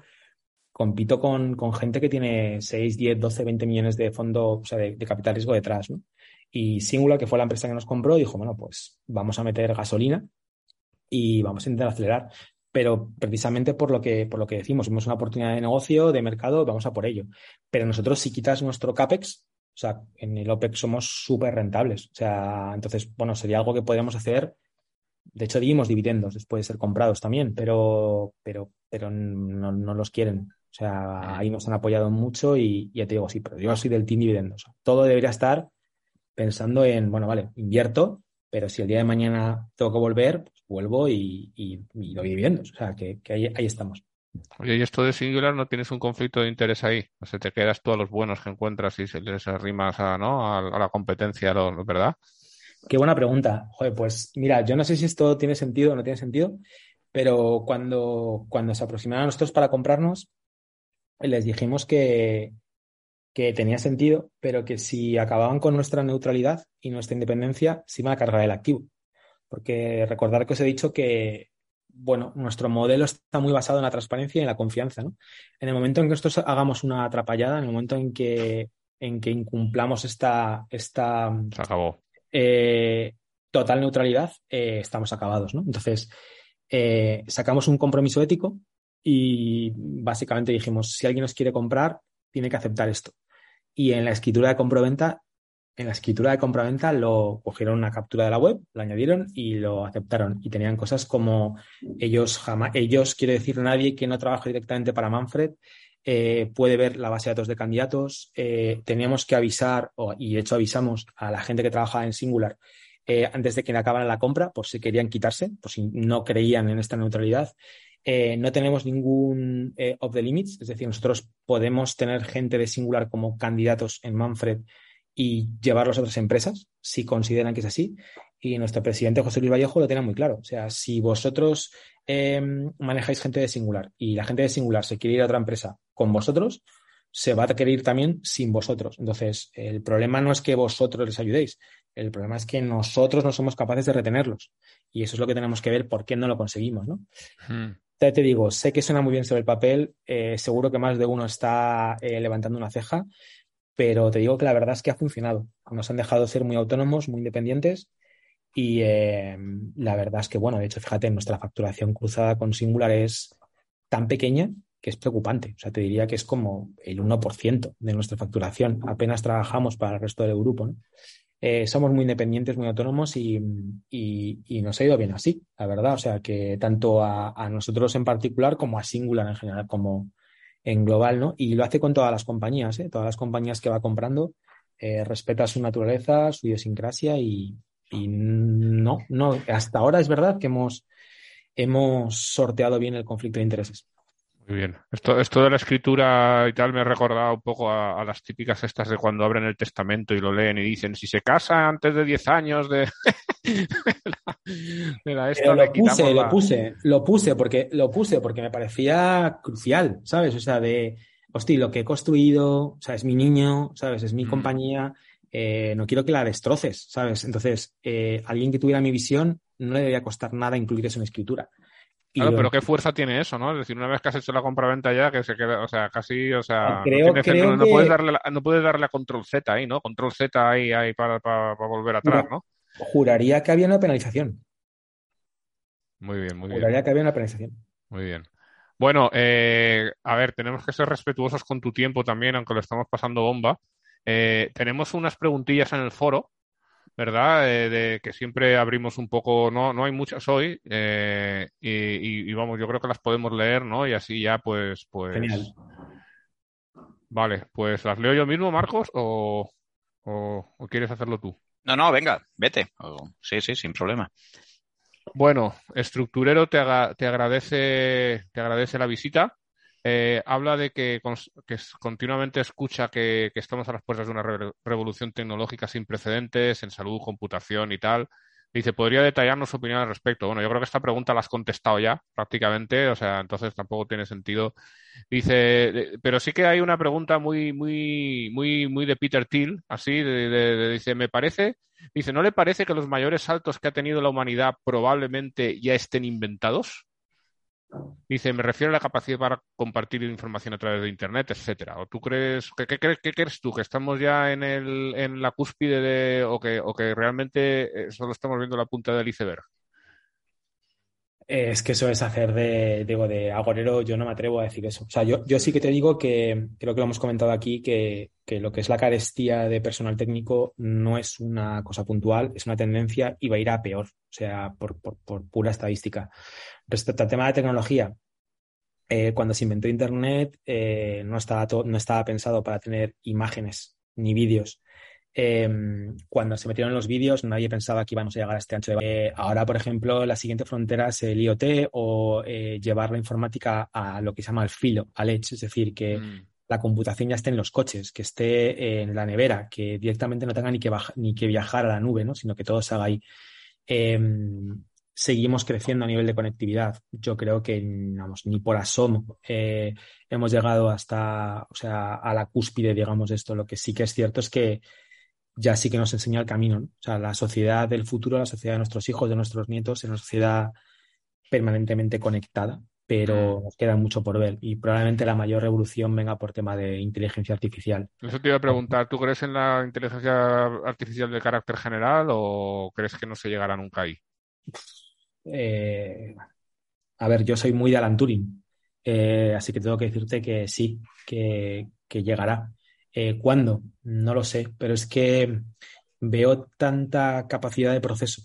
compito con, con gente que tiene 6, 10, 12, 20 millones de fondo, o sea, de, de capital riesgo detrás, ¿no? Y Singular, que fue la empresa que nos compró, dijo, bueno, pues vamos a meter gasolina y vamos a intentar acelerar. Pero precisamente por lo que, por lo que decimos, vemos una oportunidad de negocio, de mercado, vamos a por ello. Pero nosotros, si quitas nuestro CAPEX, o sea, en el OPEX somos súper rentables. O sea, entonces, bueno, sería algo que podríamos hacer. De hecho, dimos dividendos después de ser comprados también, pero, pero, pero no, los quieren. O sea, ahí nos han apoyado mucho y ya te digo, sí, pero yo soy del team dividendos. Todo debería estar pensando en, bueno, vale, invierto, pero si el día de mañana tengo que volver, pues vuelvo y, y, y doy dividendos. O sea, que, que ahí, ahí estamos. Oye, y esto de Singular no tienes un conflicto de interés ahí. O sea, te quedas tú a los buenos que encuentras y se les arrimas a, ¿no? a, a la competencia, ¿lo- ¿verdad? Qué buena pregunta. Joder, pues mira, yo no sé si esto tiene sentido o no tiene sentido, pero cuando, cuando se aproximaron a nosotros para comprarnos, les dijimos que, que tenía sentido, pero que si acababan con nuestra neutralidad y nuestra independencia, se iban a cargar el activo. Porque recordar que os he dicho que bueno, nuestro modelo está muy basado en la transparencia y en la confianza, ¿no? En el momento en que nosotros hagamos una atrapallada, en el momento en que, en que incumplamos esta, esta Se acabó. eh, total neutralidad, eh, estamos acabados, ¿no? Entonces, eh, sacamos un compromiso ético y básicamente dijimos, si alguien nos quiere comprar, tiene que aceptar esto. Y en la escritura de compraventa, en la escritura de compraventa lo cogieron una captura de la web, lo añadieron y lo aceptaron. Y tenían cosas como ellos jamás, ellos, quiere decir nadie que no trabaje directamente para Manfred, eh, puede ver la base de datos de candidatos. Eh, teníamos que avisar, y de hecho avisamos a la gente que trabajaba en Singular eh, antes de que acabaran la compra, por si querían quitarse, por si no creían en esta neutralidad. Eh, no tenemos ningún eh, off the limits, es decir, nosotros podemos tener gente de Singular como candidatos en Manfred y llevarlos a otras empresas si consideran que es así. Y nuestro presidente José Luis Vallejo lo tiene muy claro. O sea, si vosotros eh, manejáis gente de Singular y la gente de Singular se quiere ir a otra empresa con vosotros, se va a querer ir también sin vosotros. Entonces, el problema no es que vosotros les ayudéis, el problema es que nosotros no somos capaces de retenerlos. Y eso es lo que tenemos que ver por qué no lo conseguimos, ¿no? Mm. Ya te digo, sé que suena muy bien sobre el papel, eh, seguro que más de uno está eh, levantando una ceja, pero te digo que la verdad es que ha funcionado. Nos han dejado ser muy autónomos, muy independientes y eh, la verdad es que, bueno, de hecho, fíjate, nuestra facturación cruzada con Singular es tan pequeña que es preocupante. O sea, te diría que es como el 1% de nuestra facturación. Apenas trabajamos para el resto del grupo, ¿no? Eh, somos muy independientes, muy autónomos y, y- nos ha ido bien así, la verdad. O sea, que tanto a, a nosotros en particular como a Singular en general, como en global, ¿no? Y lo hace con todas las compañías, ¿eh? Todas las compañías que va comprando, eh, respeta su naturaleza, su idiosincrasia y, y no, no, hasta ahora es verdad que hemos, hemos sorteado bien el conflicto de intereses. Muy bien. Esto, esto de la escritura y tal me ha recordado un poco a, a las típicas estas de cuando abren el testamento y lo leen y dicen, si se casa antes de 10 años de, la, de la esta, lo puse, la- lo puse, lo puse porque lo puse porque me parecía crucial, ¿sabes? O sea, de, hostia, lo que he construido, o sea, es mi niño, ¿sabes? Es mi Mm. compañía, eh, no quiero que la destroces, ¿sabes? Entonces, eh, alguien que tuviera mi visión no le debería costar nada incluir eso en escritura. Claro, pero qué fuerza tiene eso, ¿no? Es decir, una vez que has hecho la compraventa ya, que se queda, o sea, casi, o sea, Creo- creo no- puedes darle, la- no puedes darle a control Z ahí, ¿no? Control Z ahí, ahí para, para, para volver atrás, ¿no? Juraría que había una penalización. Muy bien, muy bien. Juraría que había una penalización. Muy bien. Bueno, eh, a ver, tenemos que ser respetuosos con tu tiempo también, aunque lo estamos pasando bomba. Eh, tenemos unas preguntillas en el foro, ¿verdad? Eh, de que siempre abrimos un poco, no, no hay muchas hoy, eh, y, y- y vamos, yo creo que las podemos leer, ¿no? Y así ya, pues, pues. Genial. Vale, pues las leo yo mismo, Marcos, o, o, o quieres hacerlo tú. No, no, venga, vete. O- sí, sí, sin problema. Bueno, Estructurero te, aga- te agradece, te agradece la visita. Eh, habla de que, continuamente escucha que, estamos a las puertas de una re- revolución tecnológica sin precedentes en salud, computación y tal. Dice, ¿podría detallarnos su opinión al respecto? Bueno, yo creo que esta pregunta la has contestado ya prácticamente, o sea, entonces tampoco tiene sentido. Dice, pero sí que hay una pregunta muy, muy, muy, muy de Peter Thiel, así, de- dice, me parece Dice, ¿no le parece que los mayores saltos que ha tenido la humanidad probablemente ya estén inventados? Dice, me refiero a la capacidad para compartir información a través de Internet, etcétera. ¿O tú crees, qué, crees, tú? ¿Que estamos ya en la cúspide de, o que, o que realmente eh, solo estamos viendo la punta del iceberg? Es que eso es hacer de, digo, de agorero, yo no me atrevo a decir eso. O sea, yo, yo sí que te digo que, creo que lo hemos comentado aquí, que, que lo que es la carestía de personal técnico no es una cosa puntual, es una tendencia y va a ir a peor, o sea, por, por, por pura estadística. Respecto al tema de tecnología, eh, cuando se inventó Internet, eh, no estaba, no estaba pensado para tener imágenes ni vídeos. Eh, cuando se metieron los vídeos, nadie pensaba que íbamos a llegar a este ancho de... Eh, ahora, por ejemplo, la siguiente frontera es el IoT o eh, llevar la informática a lo que se llama el filo, al edge, es decir, que Mm, la computación ya esté en los coches, que esté en la nevera, que directamente no tenga ni que, baja- ni que viajar a la nube, ¿no? sino que todo se haga ahí. Eh, seguimos creciendo a nivel de conectividad. Yo creo que vamos, ni por asomo eh, hemos llegado hasta, o sea, a la cúspide, digamos, de esto. Lo que sí que es cierto es que ya sí que nos enseña el camino. ¿no? O sea, la sociedad del futuro, la sociedad de nuestros hijos, de nuestros nietos, es una sociedad permanentemente conectada, pero nos queda mucho por ver y probablemente la mayor revolución venga por tema de inteligencia artificial. Eso te iba a preguntar, ¿tú crees en la inteligencia artificial de carácter general o crees que no se llegará nunca ahí? Eh, a ver, yo soy muy de Alan Turing, eh, así que tengo que decirte que sí, que, llegará. Eh, ¿Cuándo? No lo sé, pero es que veo tanta capacidad de proceso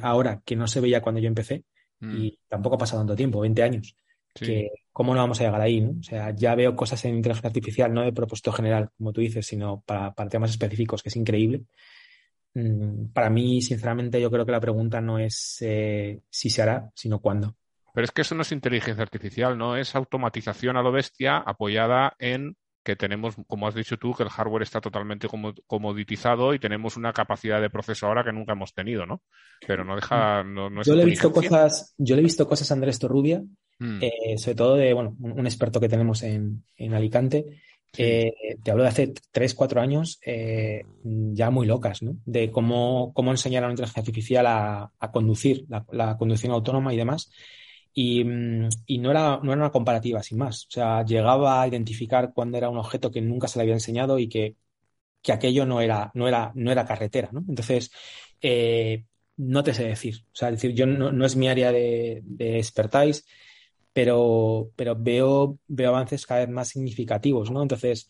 ahora que no se veía cuando yo empecé Mm. Y tampoco ha pasado tanto tiempo, 20 años. Que, ¿Cómo no vamos a llegar ahí? ¿no? O sea, ya veo cosas en inteligencia artificial, no de propósito general, como tú dices, sino para, temas específicos, que es increíble. Mm, para mí, sinceramente, yo creo que la pregunta no es eh, si se hará, sino cuándo. Pero es que eso no es inteligencia artificial, ¿no? Es automatización a lo bestia apoyada en que tenemos, como has dicho tú, que el hardware está totalmente comoditizado y tenemos una capacidad de proceso ahora que nunca hemos tenido, ¿no? Pero no deja, no, yo le he visto cosas, yo le he visto cosas a Andrés Torrubia, mm. eh, sobre todo de, bueno, un, experto que tenemos en, Alicante, eh, te hablo de hace 3, 4 años, eh, ya muy locas, ¿no? De cómo, cómo enseñar a la inteligencia artificial a, conducir, la, conducción autónoma y demás. Y, no, era, no era una comparativa, sin más. O sea, llegaba a identificar cuándo era un objeto que nunca se le había enseñado y que, aquello no era, no, era, no era carretera, ¿no? Entonces, eh, no te sé decir. O sea, decir, yo no, es mi área de, de expertise, pero, pero veo, veo avances cada vez más significativos, ¿no? Entonces,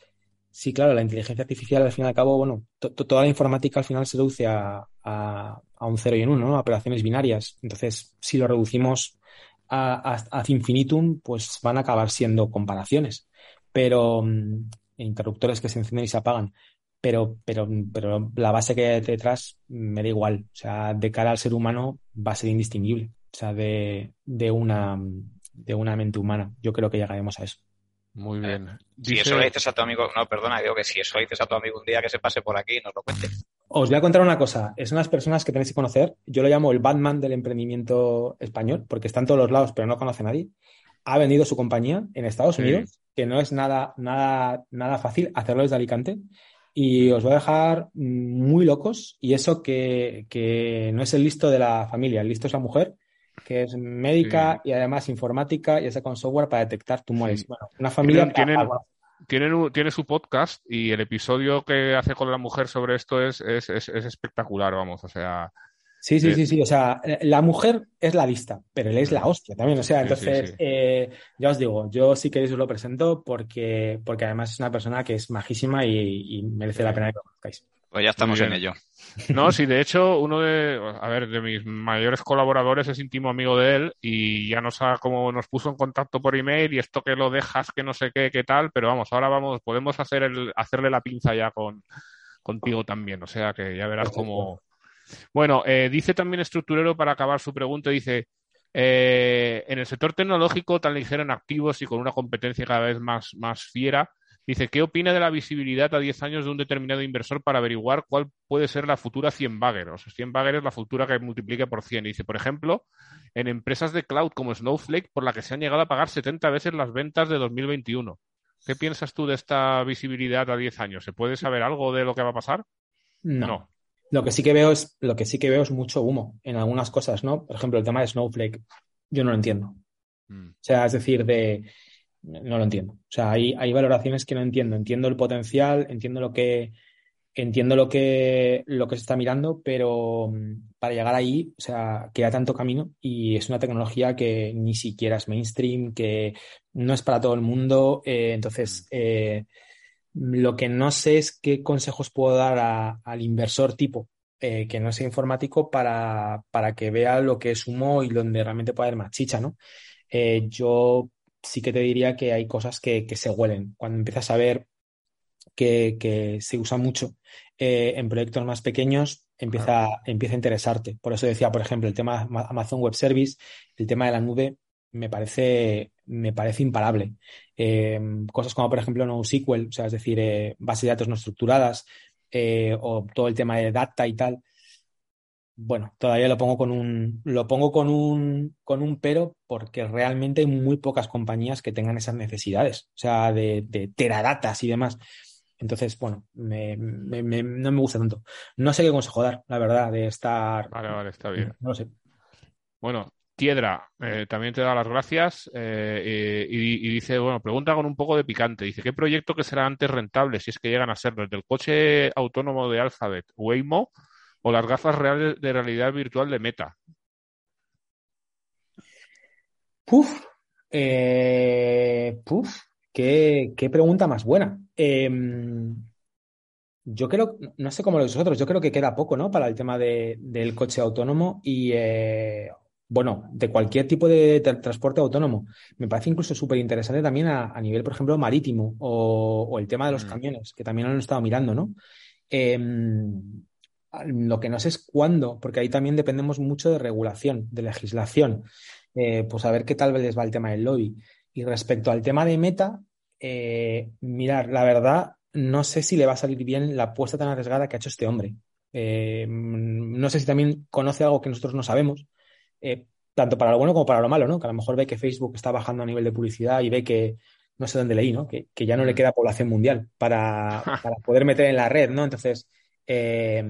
sí, claro, la inteligencia artificial al fin y al cabo, bueno, toda la informática al final se reduce a, a, un cero y un uno, ¿no? A operaciones binarias. Entonces, si lo reducimos a, infinitum, pues van a acabar siendo comparaciones. Pero mm, interruptores que se encienden y se apagan. Pero, pero, pero la base que hay detrás me da igual. O sea, de cara al ser humano va a ser indistinguible. O sea, de, de, una, de una mente humana. Yo creo que llegaremos a eso. Muy bien. Si eso le dices a tu amigo, no, perdona, digo que si eso le dices a tu amigo un día que se pase por aquí, nos lo cuente. Os voy a contar una cosa. Es unas personas que tenéis que conocer. Yo lo llamo el Batman del emprendimiento español, porque está en todos los lados, pero no conoce a nadie. Ha vendido su compañía en Estados Unidos, que no es nada, nada, nada fácil hacerlo desde Alicante. Y os voy a dejar muy locos. Y eso que, que no es el listo de la familia, el listo es la mujer que es médica y además informática y esa con software para detectar tumores. Bueno, una familia... Tienen, tiene su podcast y el episodio que hace con la mujer sobre esto es, es, es, espectacular, vamos, o sea... Sí, sí, sí, sí, o sea, la mujer es la vista, pero él es la hostia también, o sea, entonces, eh, ya os digo, yo sí que os lo presento porque, porque además es una persona que es majísima y, y merece la pena que lo conozcáis. Pues ya estamos en ello. No, sí, de hecho, uno de, a ver, de mis mayores colaboradores es íntimo amigo de él y ya nos ha, como nos puso en contacto por email y esto que lo dejas, que no sé qué, qué tal, pero vamos, ahora vamos, podemos hacer el, hacerle la pinza ya con, contigo también, o sea que ya verás cómo. Bueno, eh, dice también estructurero para acabar su pregunta, dice, eh, en el sector tecnológico tan ligero en activos y con una competencia cada vez más, más fiera, Dice, ¿qué opina de la visibilidad a 10 años de un determinado inversor para averiguar cuál puede ser la futura 100 bagger? O sea, 100 bagger es la futura que multiplique por 100. dice, por ejemplo, en empresas de cloud como Snowflake, por la que se han llegado a pagar 70 veces las ventas de 2021. ¿Qué piensas tú de esta visibilidad a 10 años? ¿Se puede saber algo de lo que va a pasar? No. Lo que sí que veo es, lo que sí que veo es mucho humo en algunas cosas, ¿no? Por ejemplo, el tema de Snowflake, yo no lo entiendo. Mm. O sea, es decir, de no lo entiendo. O sea, hay, hay valoraciones que no entiendo. Entiendo el potencial, entiendo lo que entiendo lo que lo que se está mirando, pero mm, para llegar ahí, o sea, queda tanto camino y es una tecnología que ni siquiera es mainstream, que no es para todo el mundo. Eh, entonces, mm. eh, lo que no sé es qué consejos puedo dar al inversor tipo eh, que no sea informático para, para que vea lo que es humo y donde realmente puede haber más chicha, ¿no? yo sí que te diría que hay cosas que, se huelen. Cuando empiezas a ver que, se usa mucho eh, en proyectos más pequeños, empieza, empieza a interesarte. Por eso decía, por ejemplo, el tema de Amazon Web Service, el tema de la nube, me parece, me parece imparable. Eh, cosas como, por ejemplo, NoSQL, o sea, es decir, eh, bases de datos no estructuradas, o todo el tema de data y tal, bueno, todavía lo pongo con un, lo pongo con un, con un pero porque realmente hay muy pocas compañías que tengan esas necesidades, o sea, de, de teradatas y demás. Entonces, bueno, me, me, no me gusta tanto. No sé qué consejo dar, la verdad, de estar. Vale, vale, está bien. No lo sé. Bueno, Kiedra eh, también te da las gracias eh, y, dice, bueno, pregunta con un poco de picante. Dice, ¿qué proyecto que será antes rentable si es que llegan a ser desde el coche autónomo de Alphabet, Waymo o las gafas reales de realidad virtual de Meta? Puf, puf, qué, qué, pregunta más buena. Em, yo creo, no sé cómo lo vosotros, yo creo que queda poco, ¿no? Para el tema de, del coche autónomo y, bueno, de cualquier tipo de transporte autónomo. Me parece incluso súper interesante también a, nivel, por ejemplo, marítimo o, el tema de los mm. camiones, que también lo han estado mirando, ¿no? Lo que no sé es cuándo, porque ahí también dependemos mucho de regulación, de legislación. Eh, pues a ver qué tal les va el tema del lobby. Y respecto al tema de meta, eh, mirar, la verdad, no sé si le va a salir bien la apuesta tan arriesgada que ha hecho este hombre. Eh, no sé si también conoce algo que nosotros no sabemos eh, tanto para lo bueno como para lo malo, ¿no? Que a lo mejor ve que Facebook está bajando a nivel de publicidad y ve que, no sé dónde leí, ¿no? Que, ya no le mm. queda población mundial para, poder meter en la red, ¿no? Entonces, eh,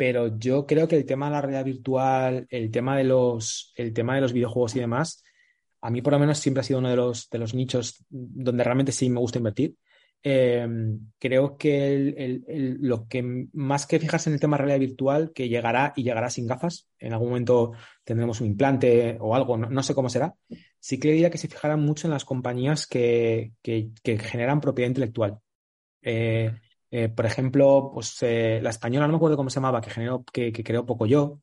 pero yo creo que el tema de la realidad virtual, el tema de los, el tema de los videojuegos y demás, a mí por lo menos siempre ha sido uno de los, de los nichos donde realmente sí me gusta invertir. Em, creo que lo que más que fijarse en el tema de realidad virtual, que llegará y llegará sin gafas, en algún momento tendremos un implante o algo, no, sé cómo será, sí que le diría que se fijaran mucho en las compañías que, generan propiedad intelectual. Eh, eh, por ejemplo, pues eh, la española, no me acuerdo cómo se llamaba, que generó, que, creó poco yo,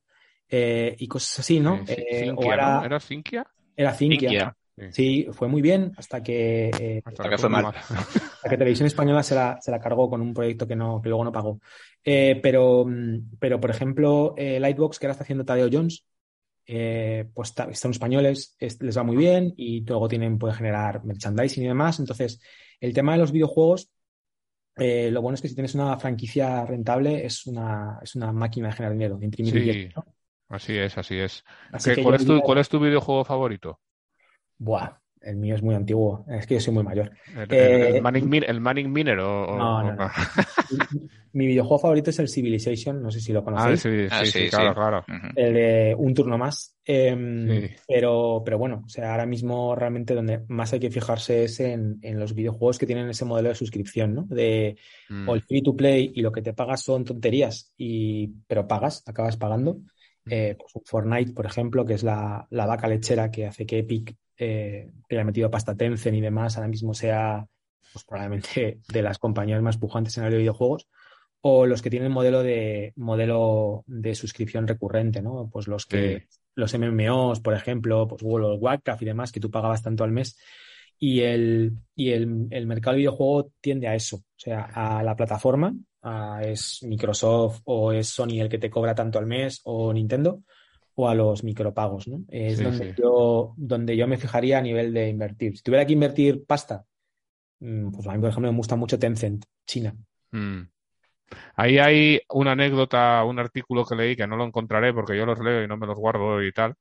y cosas así, ¿no? era, ¿Era Cinquia? Era Cinquia. Sí. fue muy bien hasta que, eh, hasta que fue mal. Hasta que Televisión Española se la, se la cargó con un proyecto que, no, que luego no pagó. Eh, pero, mm, pero, por ejemplo, eh, Lightbox, que ahora está haciendo Tadeo Jones, pues son españoles, les va muy bien y luego tienen, puede generar merchandising y demás. Entonces, el tema de los videojuegos, lo bueno es que si tienes una franquicia rentable, es una, es una máquina de generar dinero, de imprimir sí, Así es, así es. ¿Cuál, es tu, ¿Cuál es tu videojuego favorito? Buah, el mío es muy antiguo. Es que yo soy muy mayor. ¿El, eh, Manning, Miner o.? No, no, mi, videojuego favorito es el Civilization. No sé si lo conocéis. Ah, sí, sí, ah, claro, claro. El de un turno más. Em, pero, pero bueno, o sea, ahora mismo realmente donde más hay que fijarse es en, los videojuegos que tienen ese modelo de suscripción, ¿no? De mm. o el free to play y lo que te pagas son tonterías, y, pero pagas, acabas pagando. Mm. Eh, pues Fortnite, por ejemplo, que es la, la vaca lechera que hace que Epic eh, que le ha metido pasta Tencent y demás, ahora mismo sea pues, probablemente de las compañías más pujantes en el de videojuegos, o los que tienen modelo de modelo de suscripción recurrente, ¿no? Pues los que los MMOs, por ejemplo, pues World of Warcraft y demás, que tú pagabas tanto al mes. Y el, y el, el mercado de videojuego tiende a eso, o sea, a la plataforma, es Microsoft o es Sony el que te cobra tanto al mes o Nintendo, o a los micropagos, ¿no? Es donde, Yo, donde yo me fijaría a nivel de invertir. Si tuviera que invertir pasta, mm, pues a mí, por ejemplo, me gusta mucho Tencent, China. Mm. Ahí hay una anécdota, un artículo que leí que no lo encontraré porque yo los leo y no me los guardo y tal.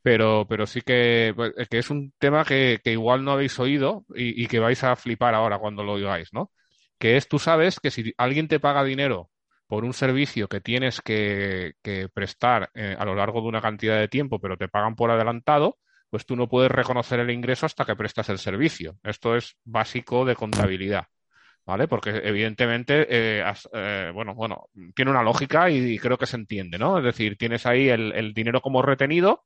Pero, pero sí que, pues, que es un tema que, que igual no habéis oído y, y, que vais a flipar ahora cuando lo oigáis, ¿no? Que es, tú sabes que si alguien te paga dinero por un servicio que tienes que, prestar eh, a lo largo de una cantidad de tiempo, pero te pagan por adelantado, pues tú no puedes reconocer el ingreso hasta que prestas el servicio. Esto es básico de contabilidad. ¿Vale? Porque evidentemente, eh, eh, bueno, bueno, tiene una lógica y, creo que se entiende, ¿no? Es decir, tienes ahí el, dinero como retenido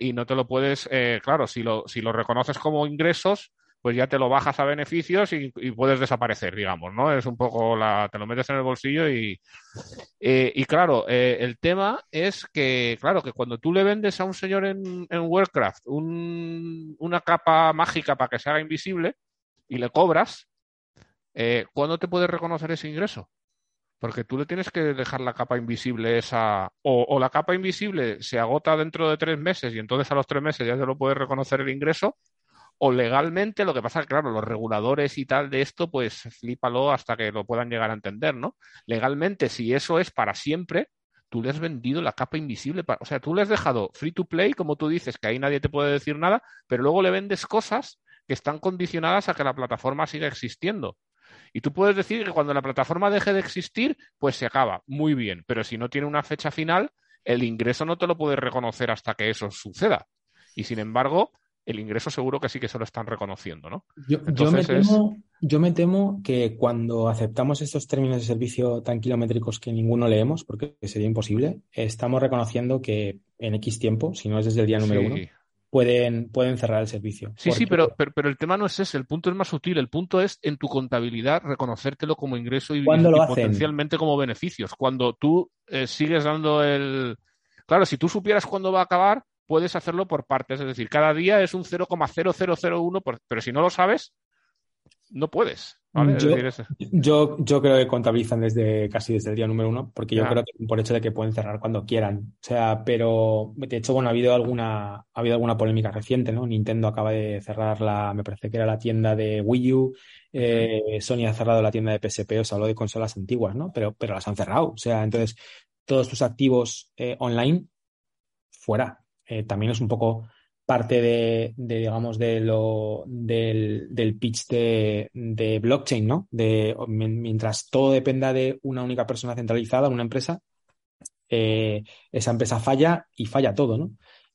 y no te lo puedes, claro, si lo, si lo reconoces como ingresos, pues ya te lo bajas a beneficios y, puedes desaparecer, digamos, ¿no? Es un poco la, te lo metes en el bolsillo y, eh, y claro, eh, el tema es que, claro, que cuando tú le vendes a un señor en, en Warcraft una capa mágica para que se haga invisible y le cobras, eh, ¿cuándo te puedes reconocer ese ingreso? Porque tú le tienes que dejar la capa invisible esa, o, o, la capa invisible se agota dentro de tres meses y entonces a los tres meses ya te lo puedes reconocer el ingreso, o legalmente, lo que pasa claro, los reguladores y tal de esto, pues flípalo hasta que lo puedan llegar a entender, ¿no? Legalmente, si eso es para siempre, tú le has vendido la capa invisible. o sea, tú le has dejado free to play, como tú dices, que ahí nadie te puede decir nada, pero luego le vendes cosas que están condicionadas a que la plataforma siga existiendo. Y tú puedes decir que cuando la plataforma deje de existir, pues se acaba. Muy bien. Pero si no tiene una fecha final, el ingreso no te lo puedes reconocer hasta que eso suceda. Y sin embargo, el ingreso seguro que sí que se lo están reconociendo, ¿no? Yo, yo, me temo, yo, me temo, que cuando aceptamos estos términos de servicio tan kilométricos que ninguno leemos, porque sería imposible, estamos reconociendo que en X tiempo, si no es desde el día número uno, pueden, pueden cerrar el servicio. Sí, sí, pero, pero, el tema no es ese, el punto es más sutil, el punto es en tu contabilidad reconocértelo como ingreso y, potencialmente como beneficios. Cuando tú eh, sigues dando el... Claro, si tú supieras cuándo va a acabar, puedes hacerlo por partes. Es decir, cada día es un 0,0001, pero si no lo sabes, no puedes. Yo, yo, creo que contabilizan desde casi desde el día número uno, porque yo creo que por hecho de que pueden cerrar cuando quieran. O sea, pero de hecho, bueno, ha habido alguna, ha habido alguna polémica reciente, ¿no? Nintendo acaba de cerrar la, me parece que era la tienda de Wii U, eh, Sony ha cerrado la tienda de PSP, o sea, hablo de consolas antiguas, ¿no? Pero, pero las han cerrado. O sea, entonces, todos tus activos eh, online, fuera. Eh, también es un poco parte de, digamos, de lo, del, del pitch de, de, blockchain, ¿no? De, mientras todo dependa de una única persona centralizada, una empresa, eh, esa empresa falla y falla todo, ¿no?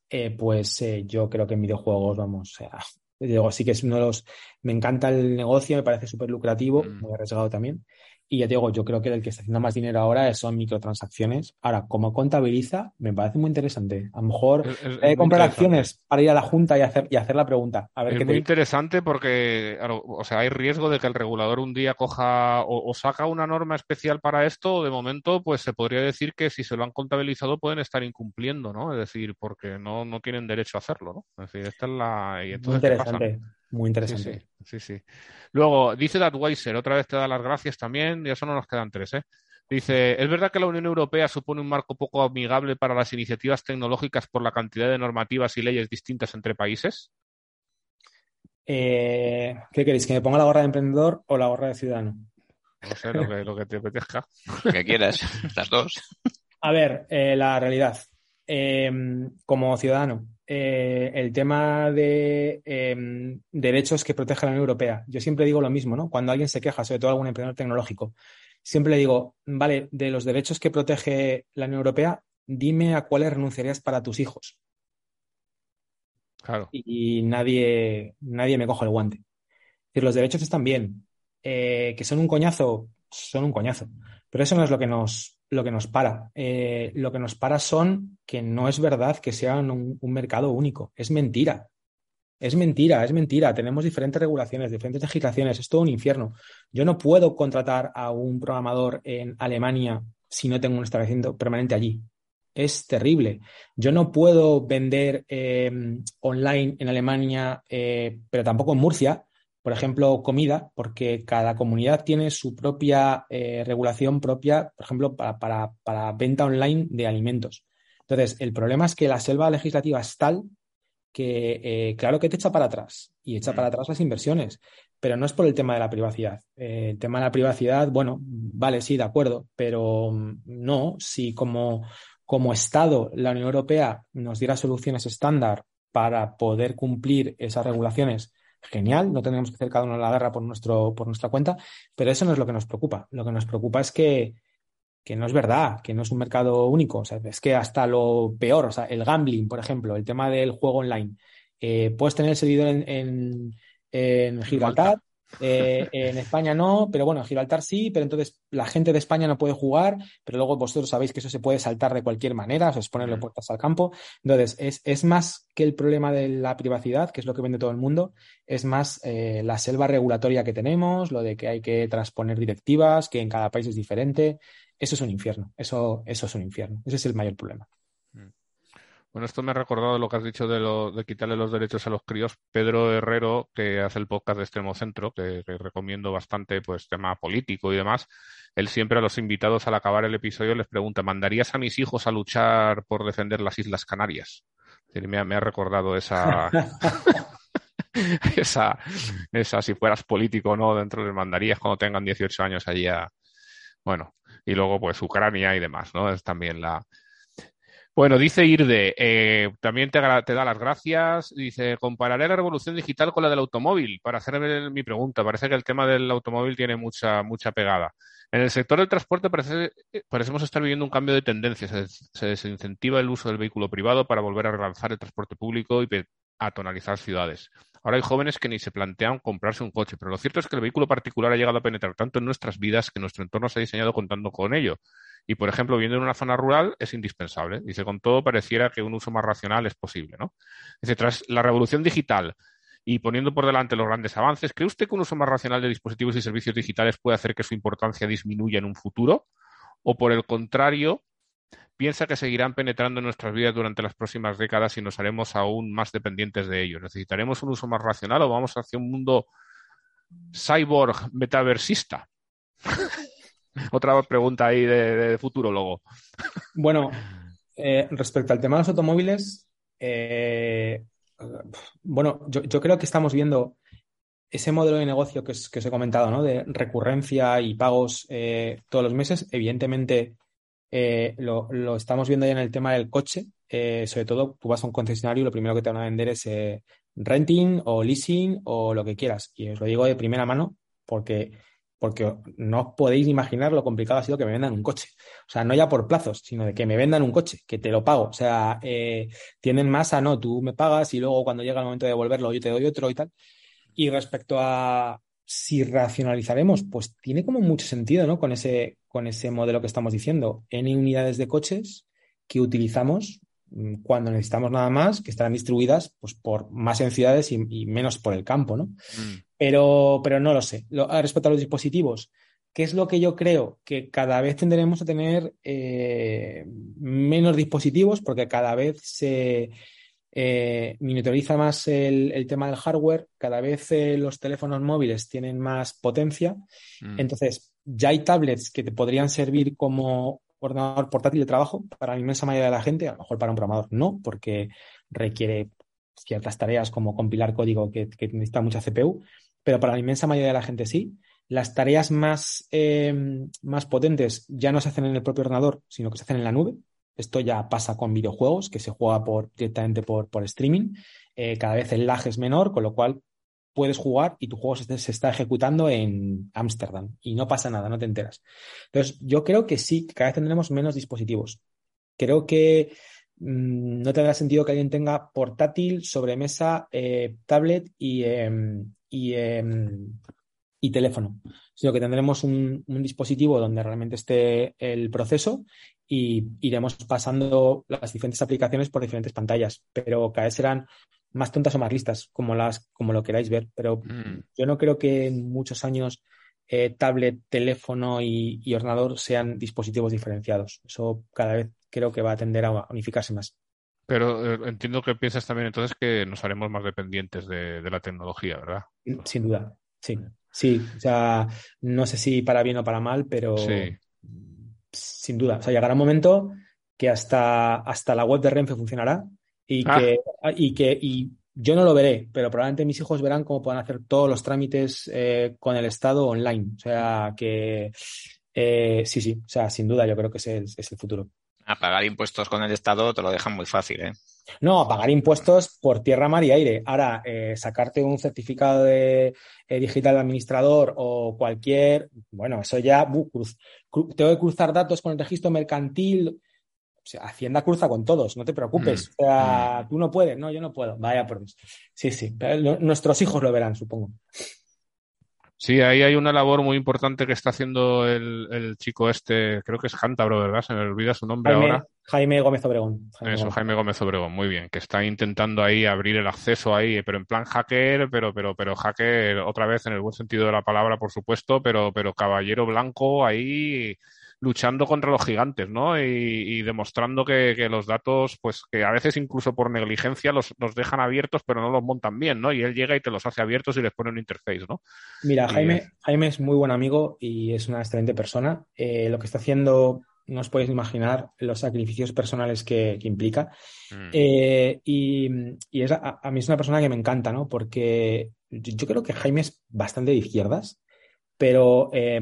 Eh, pues yo creo que en videojuegos, vamos, digo, sí que es uno de los, me encanta el negocio, me parece súper lucrativo, mm. muy arriesgado también, y ya te digo, yo creo que el que está haciendo más dinero ahora son microtransacciones. Ahora, como contabiliza, me parece muy interesante. A lo mejor que comprar acciones para ir a la Junta y hacer, y hacer la pregunta. A ver es muy interesante porque, o sea, hay riesgo de que el regulador un día coja o, saca una norma especial para esto, o de momento, pues se podría decir que si se lo han contabilizado pueden estar incumpliendo, ¿no? Es decir, porque no, no tienen derecho a hacerlo, ¿no? Es decir, esta es la... Y entonces, muy interesante. Muy interesante. Sí, sí, Luego, dice Datweiser, otra vez te da las gracias también, y eso no nos quedan tres, ¿eh? Dice, ¿es verdad que la Unión Europea supone un marco poco amigable para las iniciativas tecnológicas por la cantidad de normativas y leyes distintas entre países? Eh, ¿Qué queréis? ¿Que me ponga la gorra de emprendedor o la gorra de ciudadano? No sé, lo que, lo que te apetezca. Lo que quieras, las dos. A ver, eh, la realidad. Em, como ciudadano, eh, el tema de em, derechos que protege la Unión Europea. Yo siempre digo lo mismo, ¿no? Cuando alguien se queja, sobre todo algún emprendedor tecnológico, siempre le digo, vale, de los derechos que protege la Unión Europea, dime a cuáles renunciarías para tus hijos. Claro. Y, nadie, nadie me coge el guante. Es decir, los derechos están bien. Eh, que son un coñazo, son un coñazo. Pero eso no es lo que nos, lo que nos para. Eh, lo que nos para son que no es verdad que sean un, mercado único. Es mentira. Es mentira, es mentira. Tenemos diferentes regulaciones, diferentes legislaciones. Es todo un infierno. Yo no puedo contratar a un programador en Alemania si no tengo un establecimiento permanente allí. Es terrible. Yo no puedo vender eh, online en Alemania, eh, pero tampoco en Murcia, por ejemplo, comida, porque cada comunidad tiene su propia eh, regulación propia, por ejemplo, para, venta online de alimentos. Entonces, el problema es que la selva legislativa es tal que, eh, claro que te echa para atrás y echa para atrás las inversiones, pero no es por el tema de la privacidad. Eh, el tema de la privacidad, bueno, vale, sí, de acuerdo, pero mm, no, si como, como Estado la Unión Europea nos diera soluciones estándar para poder cumplir esas regulaciones genial, no tendríamos que hacer cada uno la guerra por, nuestro, por nuestra cuenta, pero eso no es lo que nos preocupa. Lo que nos preocupa es que, que no es verdad, que no es un mercado único. O sea, es que hasta lo peor, o sea, el gambling, por ejemplo, el tema del juego online. Eh, puedes tener el servidor en, en, en Gibraltar, eh, en España no, pero bueno, en Gibraltar sí, pero entonces la gente de España no puede jugar, pero luego vosotros sabéis que eso se puede saltar de cualquier manera, o sea, es ponerle puertas al campo. Entonces, es, es, más que el problema de la privacidad, que es lo que vende todo el mundo, es más eh, la selva regulatoria que tenemos, lo de que hay que transponer directivas, que en cada país es diferente. Eso es un infierno, eso, eso es un infierno, ese es el mayor problema. Bueno, esto me ha recordado lo que has dicho de, lo, de quitarle los derechos a los críos. Pedro Herrero, que hace el podcast de Extremo Centro, que, recomiendo bastante, pues, tema político y demás. Él siempre a los invitados al acabar el episodio les pregunta, ¿mandarías a mis hijos a luchar por defender las Islas Canarias? Me ha, recordado esa, esa, esa, si fueras político o no, dentro de mandarías cuando tengan 18 años allí a, bueno, y luego pues Ucrania y demás, ¿no? Es también la, Bueno, dice Irde, eh, también te, da las gracias. Dice, compararé la revolución digital con la del automóvil para hacer mi pregunta. Parece que el tema del automóvil tiene mucha, mucha pegada. En el sector del transporte parece, parecemos estar viviendo un cambio de tendencia. Se, se, desincentiva el uso del vehículo privado para volver a relanzar el transporte público y a tonalizar ciudades. Ahora hay jóvenes que ni se plantean comprarse un coche, pero lo cierto es que el vehículo particular ha llegado a penetrar tanto en nuestras vidas que nuestro entorno se ha diseñado contando con ello. Y, por ejemplo, viviendo en una zona rural es indispensable. Dice, con todo pareciera que un uso más racional es posible, ¿no? Dice, tras la revolución digital y poniendo por delante los grandes avances, ¿cree usted que un uso más racional de dispositivos y servicios digitales puede hacer que su importancia disminuya en un futuro? ¿O, por el contrario, piensa que seguirán penetrando en nuestras vidas durante las próximas décadas y nos haremos aún más dependientes de ellos? ¿Necesitaremos un uso más racional o vamos hacia un mundo cyborg metaversista? Otra pregunta ahí de, de futurólogo. Bueno, eh, respecto al tema de los automóviles, eh, bueno, yo, creo que estamos viendo ese modelo de negocio que, que os he comentado, ¿no? De recurrencia y pagos eh, todos los meses. Evidentemente, eh, lo, lo, estamos viendo ya en el tema del coche. Eh, sobre todo, tú vas a un concesionario y lo primero que te van a vender es renting o leasing o lo que quieras. Y os lo digo de primera mano porque porque no os podéis imaginar lo complicado ha sido que me vendan un coche. O sea, no ya por plazos, sino de que me vendan un coche, que te lo pago. O sea, eh, tienen más a no, tú me pagas y luego cuando llega el momento de devolverlo yo te doy otro y tal. Y respecto a si racionalizaremos, pues tiene como mucho sentido, ¿no? Con ese, con ese modelo que estamos diciendo. N unidades de coches que utilizamos mm, cuando necesitamos nada más, que estarán distribuidas pues, por más en ciudades y, y menos por el campo, ¿no? Mm. Pero, pero no lo sé. Lo, respecto a los dispositivos, ¿qué es lo que yo creo? Que cada vez tendremos a tener eh, menos dispositivos porque cada vez se eh, más el, el, tema del hardware, cada vez eh, los teléfonos móviles tienen más potencia. Mm. Entonces, ya hay tablets que te podrían servir como ordenador portátil de trabajo para la inmensa mayoría de la gente, a lo mejor para un programador no, porque requiere ciertas tareas como compilar código que, que necesita mucha CPU, pero para la inmensa mayoría de la gente sí. Las tareas más, eh, más potentes ya no se hacen en el propio ordenador, sino que se hacen en la nube. Esto ya pasa con videojuegos, que se juega por, directamente por, por streaming. Eh, cada vez el lag es menor, con lo cual puedes jugar y tu juego se, está ejecutando en Ámsterdam y no pasa nada, no te enteras. Entonces, yo creo que sí, cada vez tendremos menos dispositivos. Creo que mmm, no tendrá sentido que alguien tenga portátil, sobremesa, eh, tablet y, eh, y, eh, y teléfono, sino que tendremos un, dispositivo donde realmente esté el proceso y iremos pasando las diferentes aplicaciones por diferentes pantallas, pero cada vez serán más tontas o más listas, como, las, como lo queráis ver. Pero mm. yo no creo que en muchos años eh, tablet, teléfono y, y, ordenador sean dispositivos diferenciados. Eso cada vez creo que va a tender a unificarse más. Pero eh, entiendo que piensas también entonces que nos haremos más dependientes de, de, la tecnología, ¿verdad? Sin duda, sí. Sí, o sea, no sé si para bien o para mal, pero sí. Sin duda. O sea, llegará un momento que hasta, hasta la web de Renfe funcionará y ah. que, y que y yo no lo veré, pero probablemente mis hijos verán cómo pueden hacer todos los trámites eh, con el Estado online. O sea, que eh, sí, sí, o sea, sin duda yo creo que ese es, es el futuro. A pagar impuestos con el Estado te lo dejan muy fácil, ¿eh? No, a pagar impuestos por tierra, mar y aire. Ahora, eh, sacarte un certificado de eh, digital de administrador o cualquier, bueno, eso ya, uh, cruz, cru, tengo que cruzar datos con el registro mercantil. O sea, Hacienda cruza con todos, no te preocupes. Mm. O sea, mm. tú no puedes, no, yo no puedo. Vaya por Dios. Sí, sí, pero nuestros hijos lo verán, supongo. Sí, ahí hay una labor muy importante que está haciendo el, el chico este, creo que es Cántabro, ¿verdad? Se me olvida su nombre Jaime, ahora. Jaime Gómez Obregón. Jaime Eso, Gómez. Jaime Gómez Obregón, muy bien, que está intentando ahí abrir el acceso ahí, pero en plan hacker, pero, pero, pero hacker otra vez en el buen sentido de la palabra, por supuesto, pero, pero caballero blanco ahí luchando contra los gigantes, ¿no? Y, y demostrando que, que, los datos, pues que a veces incluso por negligencia los, los, dejan abiertos, pero no los montan bien, ¿no? Y él llega y te los hace abiertos y les pone un interface, ¿no? Mira, Jaime, y... Jaime es muy buen amigo y es una excelente persona. Eh, lo que está haciendo, no os podéis imaginar los sacrificios personales que, que implica. Mm. Eh, y, y es, a, a, mí es una persona que me encanta, ¿no? Porque yo, yo creo que Jaime es bastante de izquierdas, pero eh,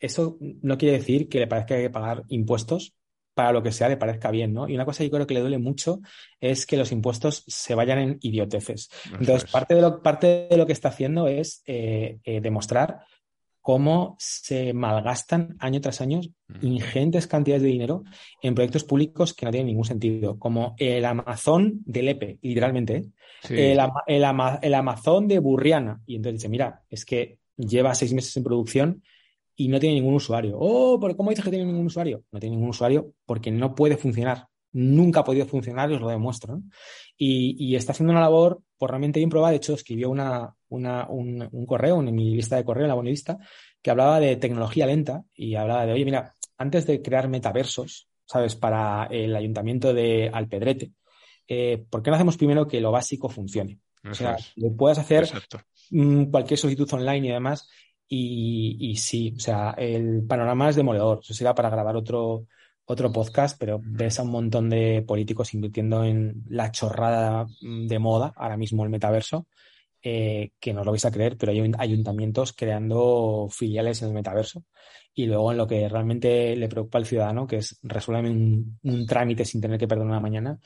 eso no quiere decir que le parezca que hay que pagar impuestos para lo que sea le parezca bien, ¿no? Y una cosa que yo creo que le duele mucho es que los impuestos se vayan en idioteces. Entonces, parte, de lo, parte de lo que está haciendo es eh, eh, demostrar cómo se malgastan año tras año ingentes cantidades de dinero en proyectos públicos que no tienen ningún sentido, como el Amazon del EPE, literalmente, ¿eh? el, el, Amazon de Burriana. Y entonces dice, mira, es que lleva seis meses en producción y no tiene ningún usuario. Oh, pero ¿cómo dices que tiene ningún usuario? No tiene ningún usuario porque no puede funcionar. Nunca ha podido funcionar y os lo demuestro. Y, está haciendo una labor por realmente bien probada. De hecho, escribió una, un, correo en mi lista de correo, en la bonivista, que hablaba de tecnología lenta y hablaba de, oye, mira, antes de crear metaversos, ¿sabes? Para el ayuntamiento de Alpedrete, eh, ¿por qué no hacemos primero que lo básico funcione? o sea, puedas hacer mm, cualquier solicitud online y demás y, sí, o sea, el panorama es demoledor. Eso será para grabar otro, otro podcast, pero ves a un montón de políticos invirtiendo en la chorrada de moda, ahora mismo el metaverso, eh, que no lo vais a creer, pero hay ayuntamientos creando filiales en el metaverso. Y luego en lo que realmente le preocupa al ciudadano, que es resolver un, trámite sin tener que perder una mañana,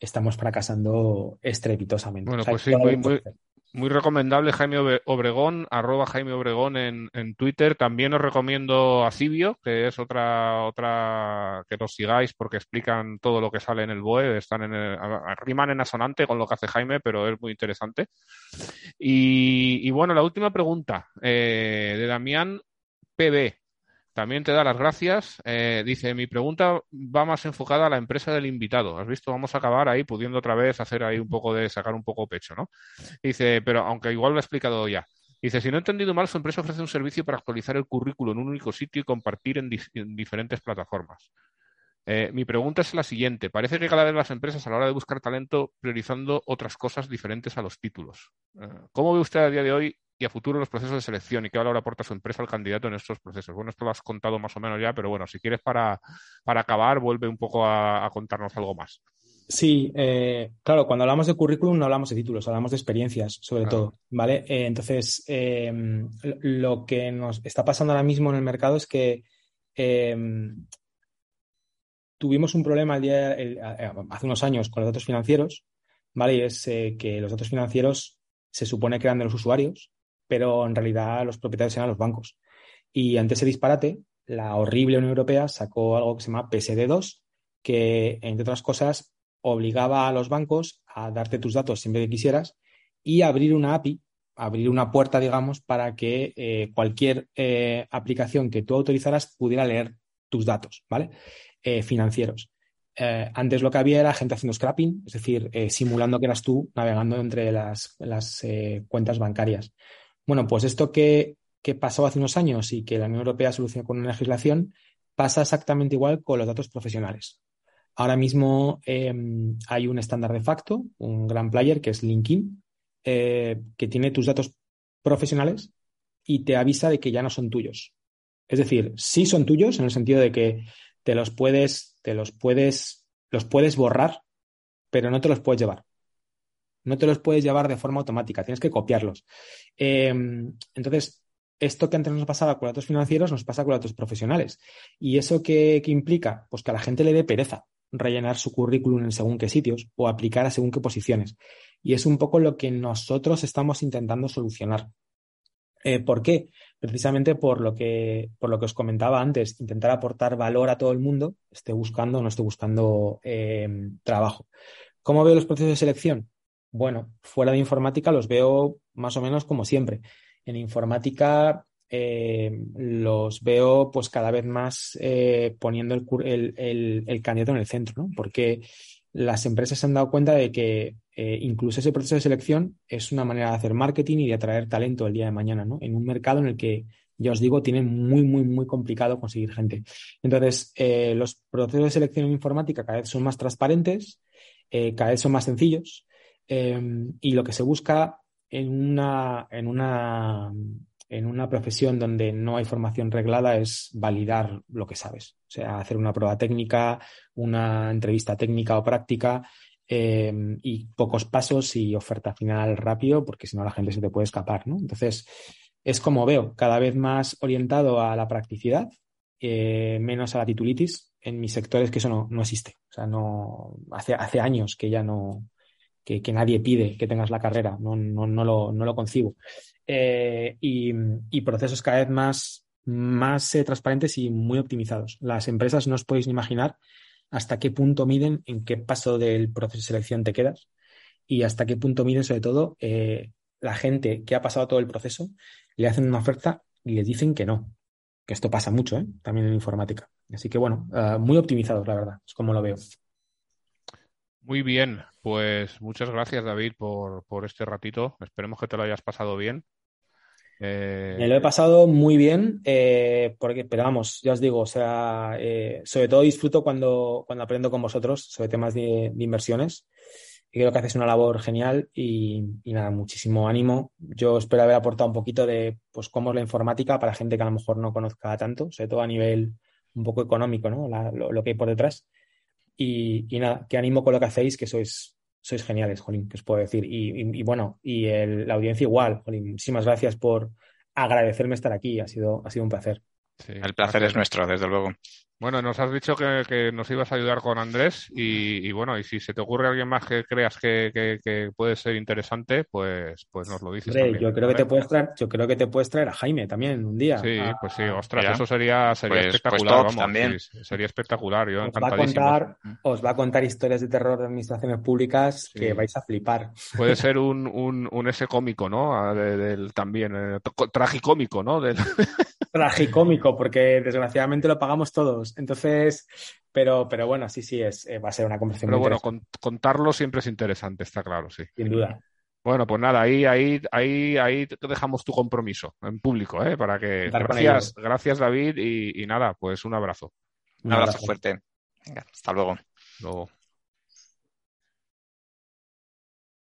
estamos fracasando estrepitosamente. Bueno, pues sí, muy, muy recomendable Jaime Obregón, arroba Jaime Obregón en, en, Twitter. También os recomiendo a Cibio, que es otra, otra que nos sigáis porque explican todo lo que sale en el BOE. Están en el, riman en asonante con lo que hace Jaime, pero es muy interesante. Y, bueno, la última pregunta eh, de Damián PB. También te da las gracias. Eh, dice, mi pregunta va más enfocada a la empresa del invitado. Has visto, vamos a acabar ahí pudiendo otra vez hacer ahí un poco de sacar un poco pecho, ¿no? Dice, pero aunque igual lo he explicado ya. Dice, si no he entendido mal, su empresa ofrece un servicio para actualizar el currículo en un único sitio y compartir en, diferentes plataformas. Eh, mi pregunta es la siguiente. Parece que cada vez las empresas a la hora de buscar talento priorizando otras cosas diferentes a los títulos. Eh, ¿Cómo ve usted a día de hoy y a futuro los procesos de selección y qué valor aporta su empresa al candidato en estos procesos. Bueno, esto lo has contado más o menos ya, pero bueno, si quieres para, acabar, vuelve un poco a, contarnos algo más. Sí, eh, claro, cuando hablamos de currículum no hablamos de títulos, hablamos de experiencias, sobre todo, ¿vale? Eh, entonces, em, lo que nos está pasando ahora mismo en el mercado es que em, tuvimos un problema el día, hace unos años con los datos financieros, ¿vale? Y es eh, que los datos financieros se supone que eran de los usuarios, pero en realidad los propietarios eran los bancos. Y ante ese disparate, la horrible Unión Europea sacó algo que se llama PSD2, que, entre otras cosas, obligaba a los bancos a darte tus datos siempre que quisieras y abrir una API, abrir una puerta, digamos, para que eh, cualquier eh, aplicación que tú autorizaras pudiera leer tus datos, ¿vale? Eh, financieros. antes lo que había era gente haciendo scrapping, es decir, simulando que eras tú navegando entre las, las cuentas bancarias. Bueno, pues esto que, pasó hace unos años y que la Unión Europea solucionó con una legislación, pasa exactamente igual con los datos profesionales. Ahora mismo em, hay un estándar de facto, un gran player que es LinkedIn, eh, que tiene tus datos profesionales y te avisa de que ya no son tuyos. Es decir, sí son tuyos en el sentido de que te los puedes, te los puedes, los puedes borrar, pero no te los puedes llevar. No te los puedes llevar de forma automática, tienes que copiarlos. Em, entonces, esto que antes nos pasaba con datos financieros nos pasa con datos profesionales. ¿Y eso qué, implica? Pues que a la gente le dé pereza rellenar su currículum en según qué sitios o aplicar a según qué posiciones. Y es un poco lo que nosotros estamos intentando solucionar. Eh, ¿Por qué? Precisamente por lo, que, por lo que os comentaba antes, intentar aportar valor a todo el mundo, esté buscando o no esté buscando em, trabajo. ¿Cómo veo los procesos de selección? Bueno, fuera de informática los veo más o menos como siempre. En informática eh, los veo pues cada vez más eh, poniendo el, candidato en el centro, ¿no? Porque las empresas se han dado cuenta de que eh, incluso ese proceso de selección es una manera de hacer marketing y de atraer talento el día de mañana, ¿no? En un mercado en el que, ya os digo, tiene muy, muy, muy complicado conseguir gente. Entonces, los procesos de selección en informática cada vez son más transparentes, cada vez son más sencillos Em, y lo que se busca en una, en, una, en una profesión donde no hay formación reglada es validar lo que sabes. O sea, hacer una prueba técnica, una entrevista técnica o práctica em, y pocos pasos y oferta final rápido, porque si no la gente se te puede escapar, ¿no? Entonces, es como veo, cada vez más orientado a la practicidad eh, menos a la titulitis. En mis sectores que eso no, no existe. O sea, no hace, hace años que ya no, que, nadie pide que tengas la carrera, no, no, no, lo, no lo concibo. Eh, y, y, procesos cada vez más, más eh, transparentes y muy optimizados. Las empresas no os podéis ni imaginar hasta qué punto miden en qué paso del proceso de selección te quedas y hasta qué punto miden sobre todo eh, la gente que ha pasado todo el proceso, le hacen una oferta y le dicen que no. Que esto pasa mucho, también en informática. Así que bueno, muy optimizados, la verdad, es como lo veo. Muy bien, pues muchas gracias David por, por este ratito. Esperemos que te lo hayas pasado bien. Eh... Me lo he pasado muy bien, eh, porque, pero vamos, ya os digo, o sea, eh, sobre todo disfruto cuando, cuando aprendo con vosotros sobre temas de, inversiones. Y creo que haces una labor genial y, y, nada, muchísimo ánimo. Yo espero haber aportado un poquito de pues cómo es la informática para gente que a lo mejor no conozca tanto, sobre todo a nivel un poco económico, ¿no? La, lo, lo, que hay por detrás. Y, y, nada, que ánimo con lo que hacéis, que sois, sois geniales, Jolín, que os puedo decir. Y, y, y bueno, y el, la audiencia igual, Jolín. Muchísimas gracias por agradecerme estar aquí. Ha sido, ha sido un placer. Sí, el placer es nuestro, desde luego. Bueno, nos has dicho que, que nos ibas a ayudar con Andrés y, y, bueno, y si se te ocurre alguien más que creas que, que, que puede ser interesante, pues, pues nos lo dices. Hombre, también, yo creo ¿vale? que te puedes traer, yo creo que te puedes traer a Jaime también un día. Sí, a, pues sí, ostras, ya. eso sería, sería Pues- pues espectacular, vamos. también. sí, sería espectacular, yo os va a contar, os va a contar historias de terror de administraciones públicas Sí. que vais a flipar. Puede ser un, un, un ese cómico, ¿no? Ah, de- del también, eh, tragicómico, ¿no? Del, Tragicómico, porque desgraciadamente lo pagamos todos. Entonces, pero, pero bueno, sí, sí, es, eh, va a ser una conversación pero muy bueno, con- contarlo siempre es interesante, está claro, sí. sin duda. Bueno, pues nada, ahí, ahí, ahí, ahí te dejamos tu compromiso en público, ¿eh? Para que. Gracias, gracias David, y, y nada, pues un abrazo. Un abrazo fuerte. Venga, hasta luego. Luego.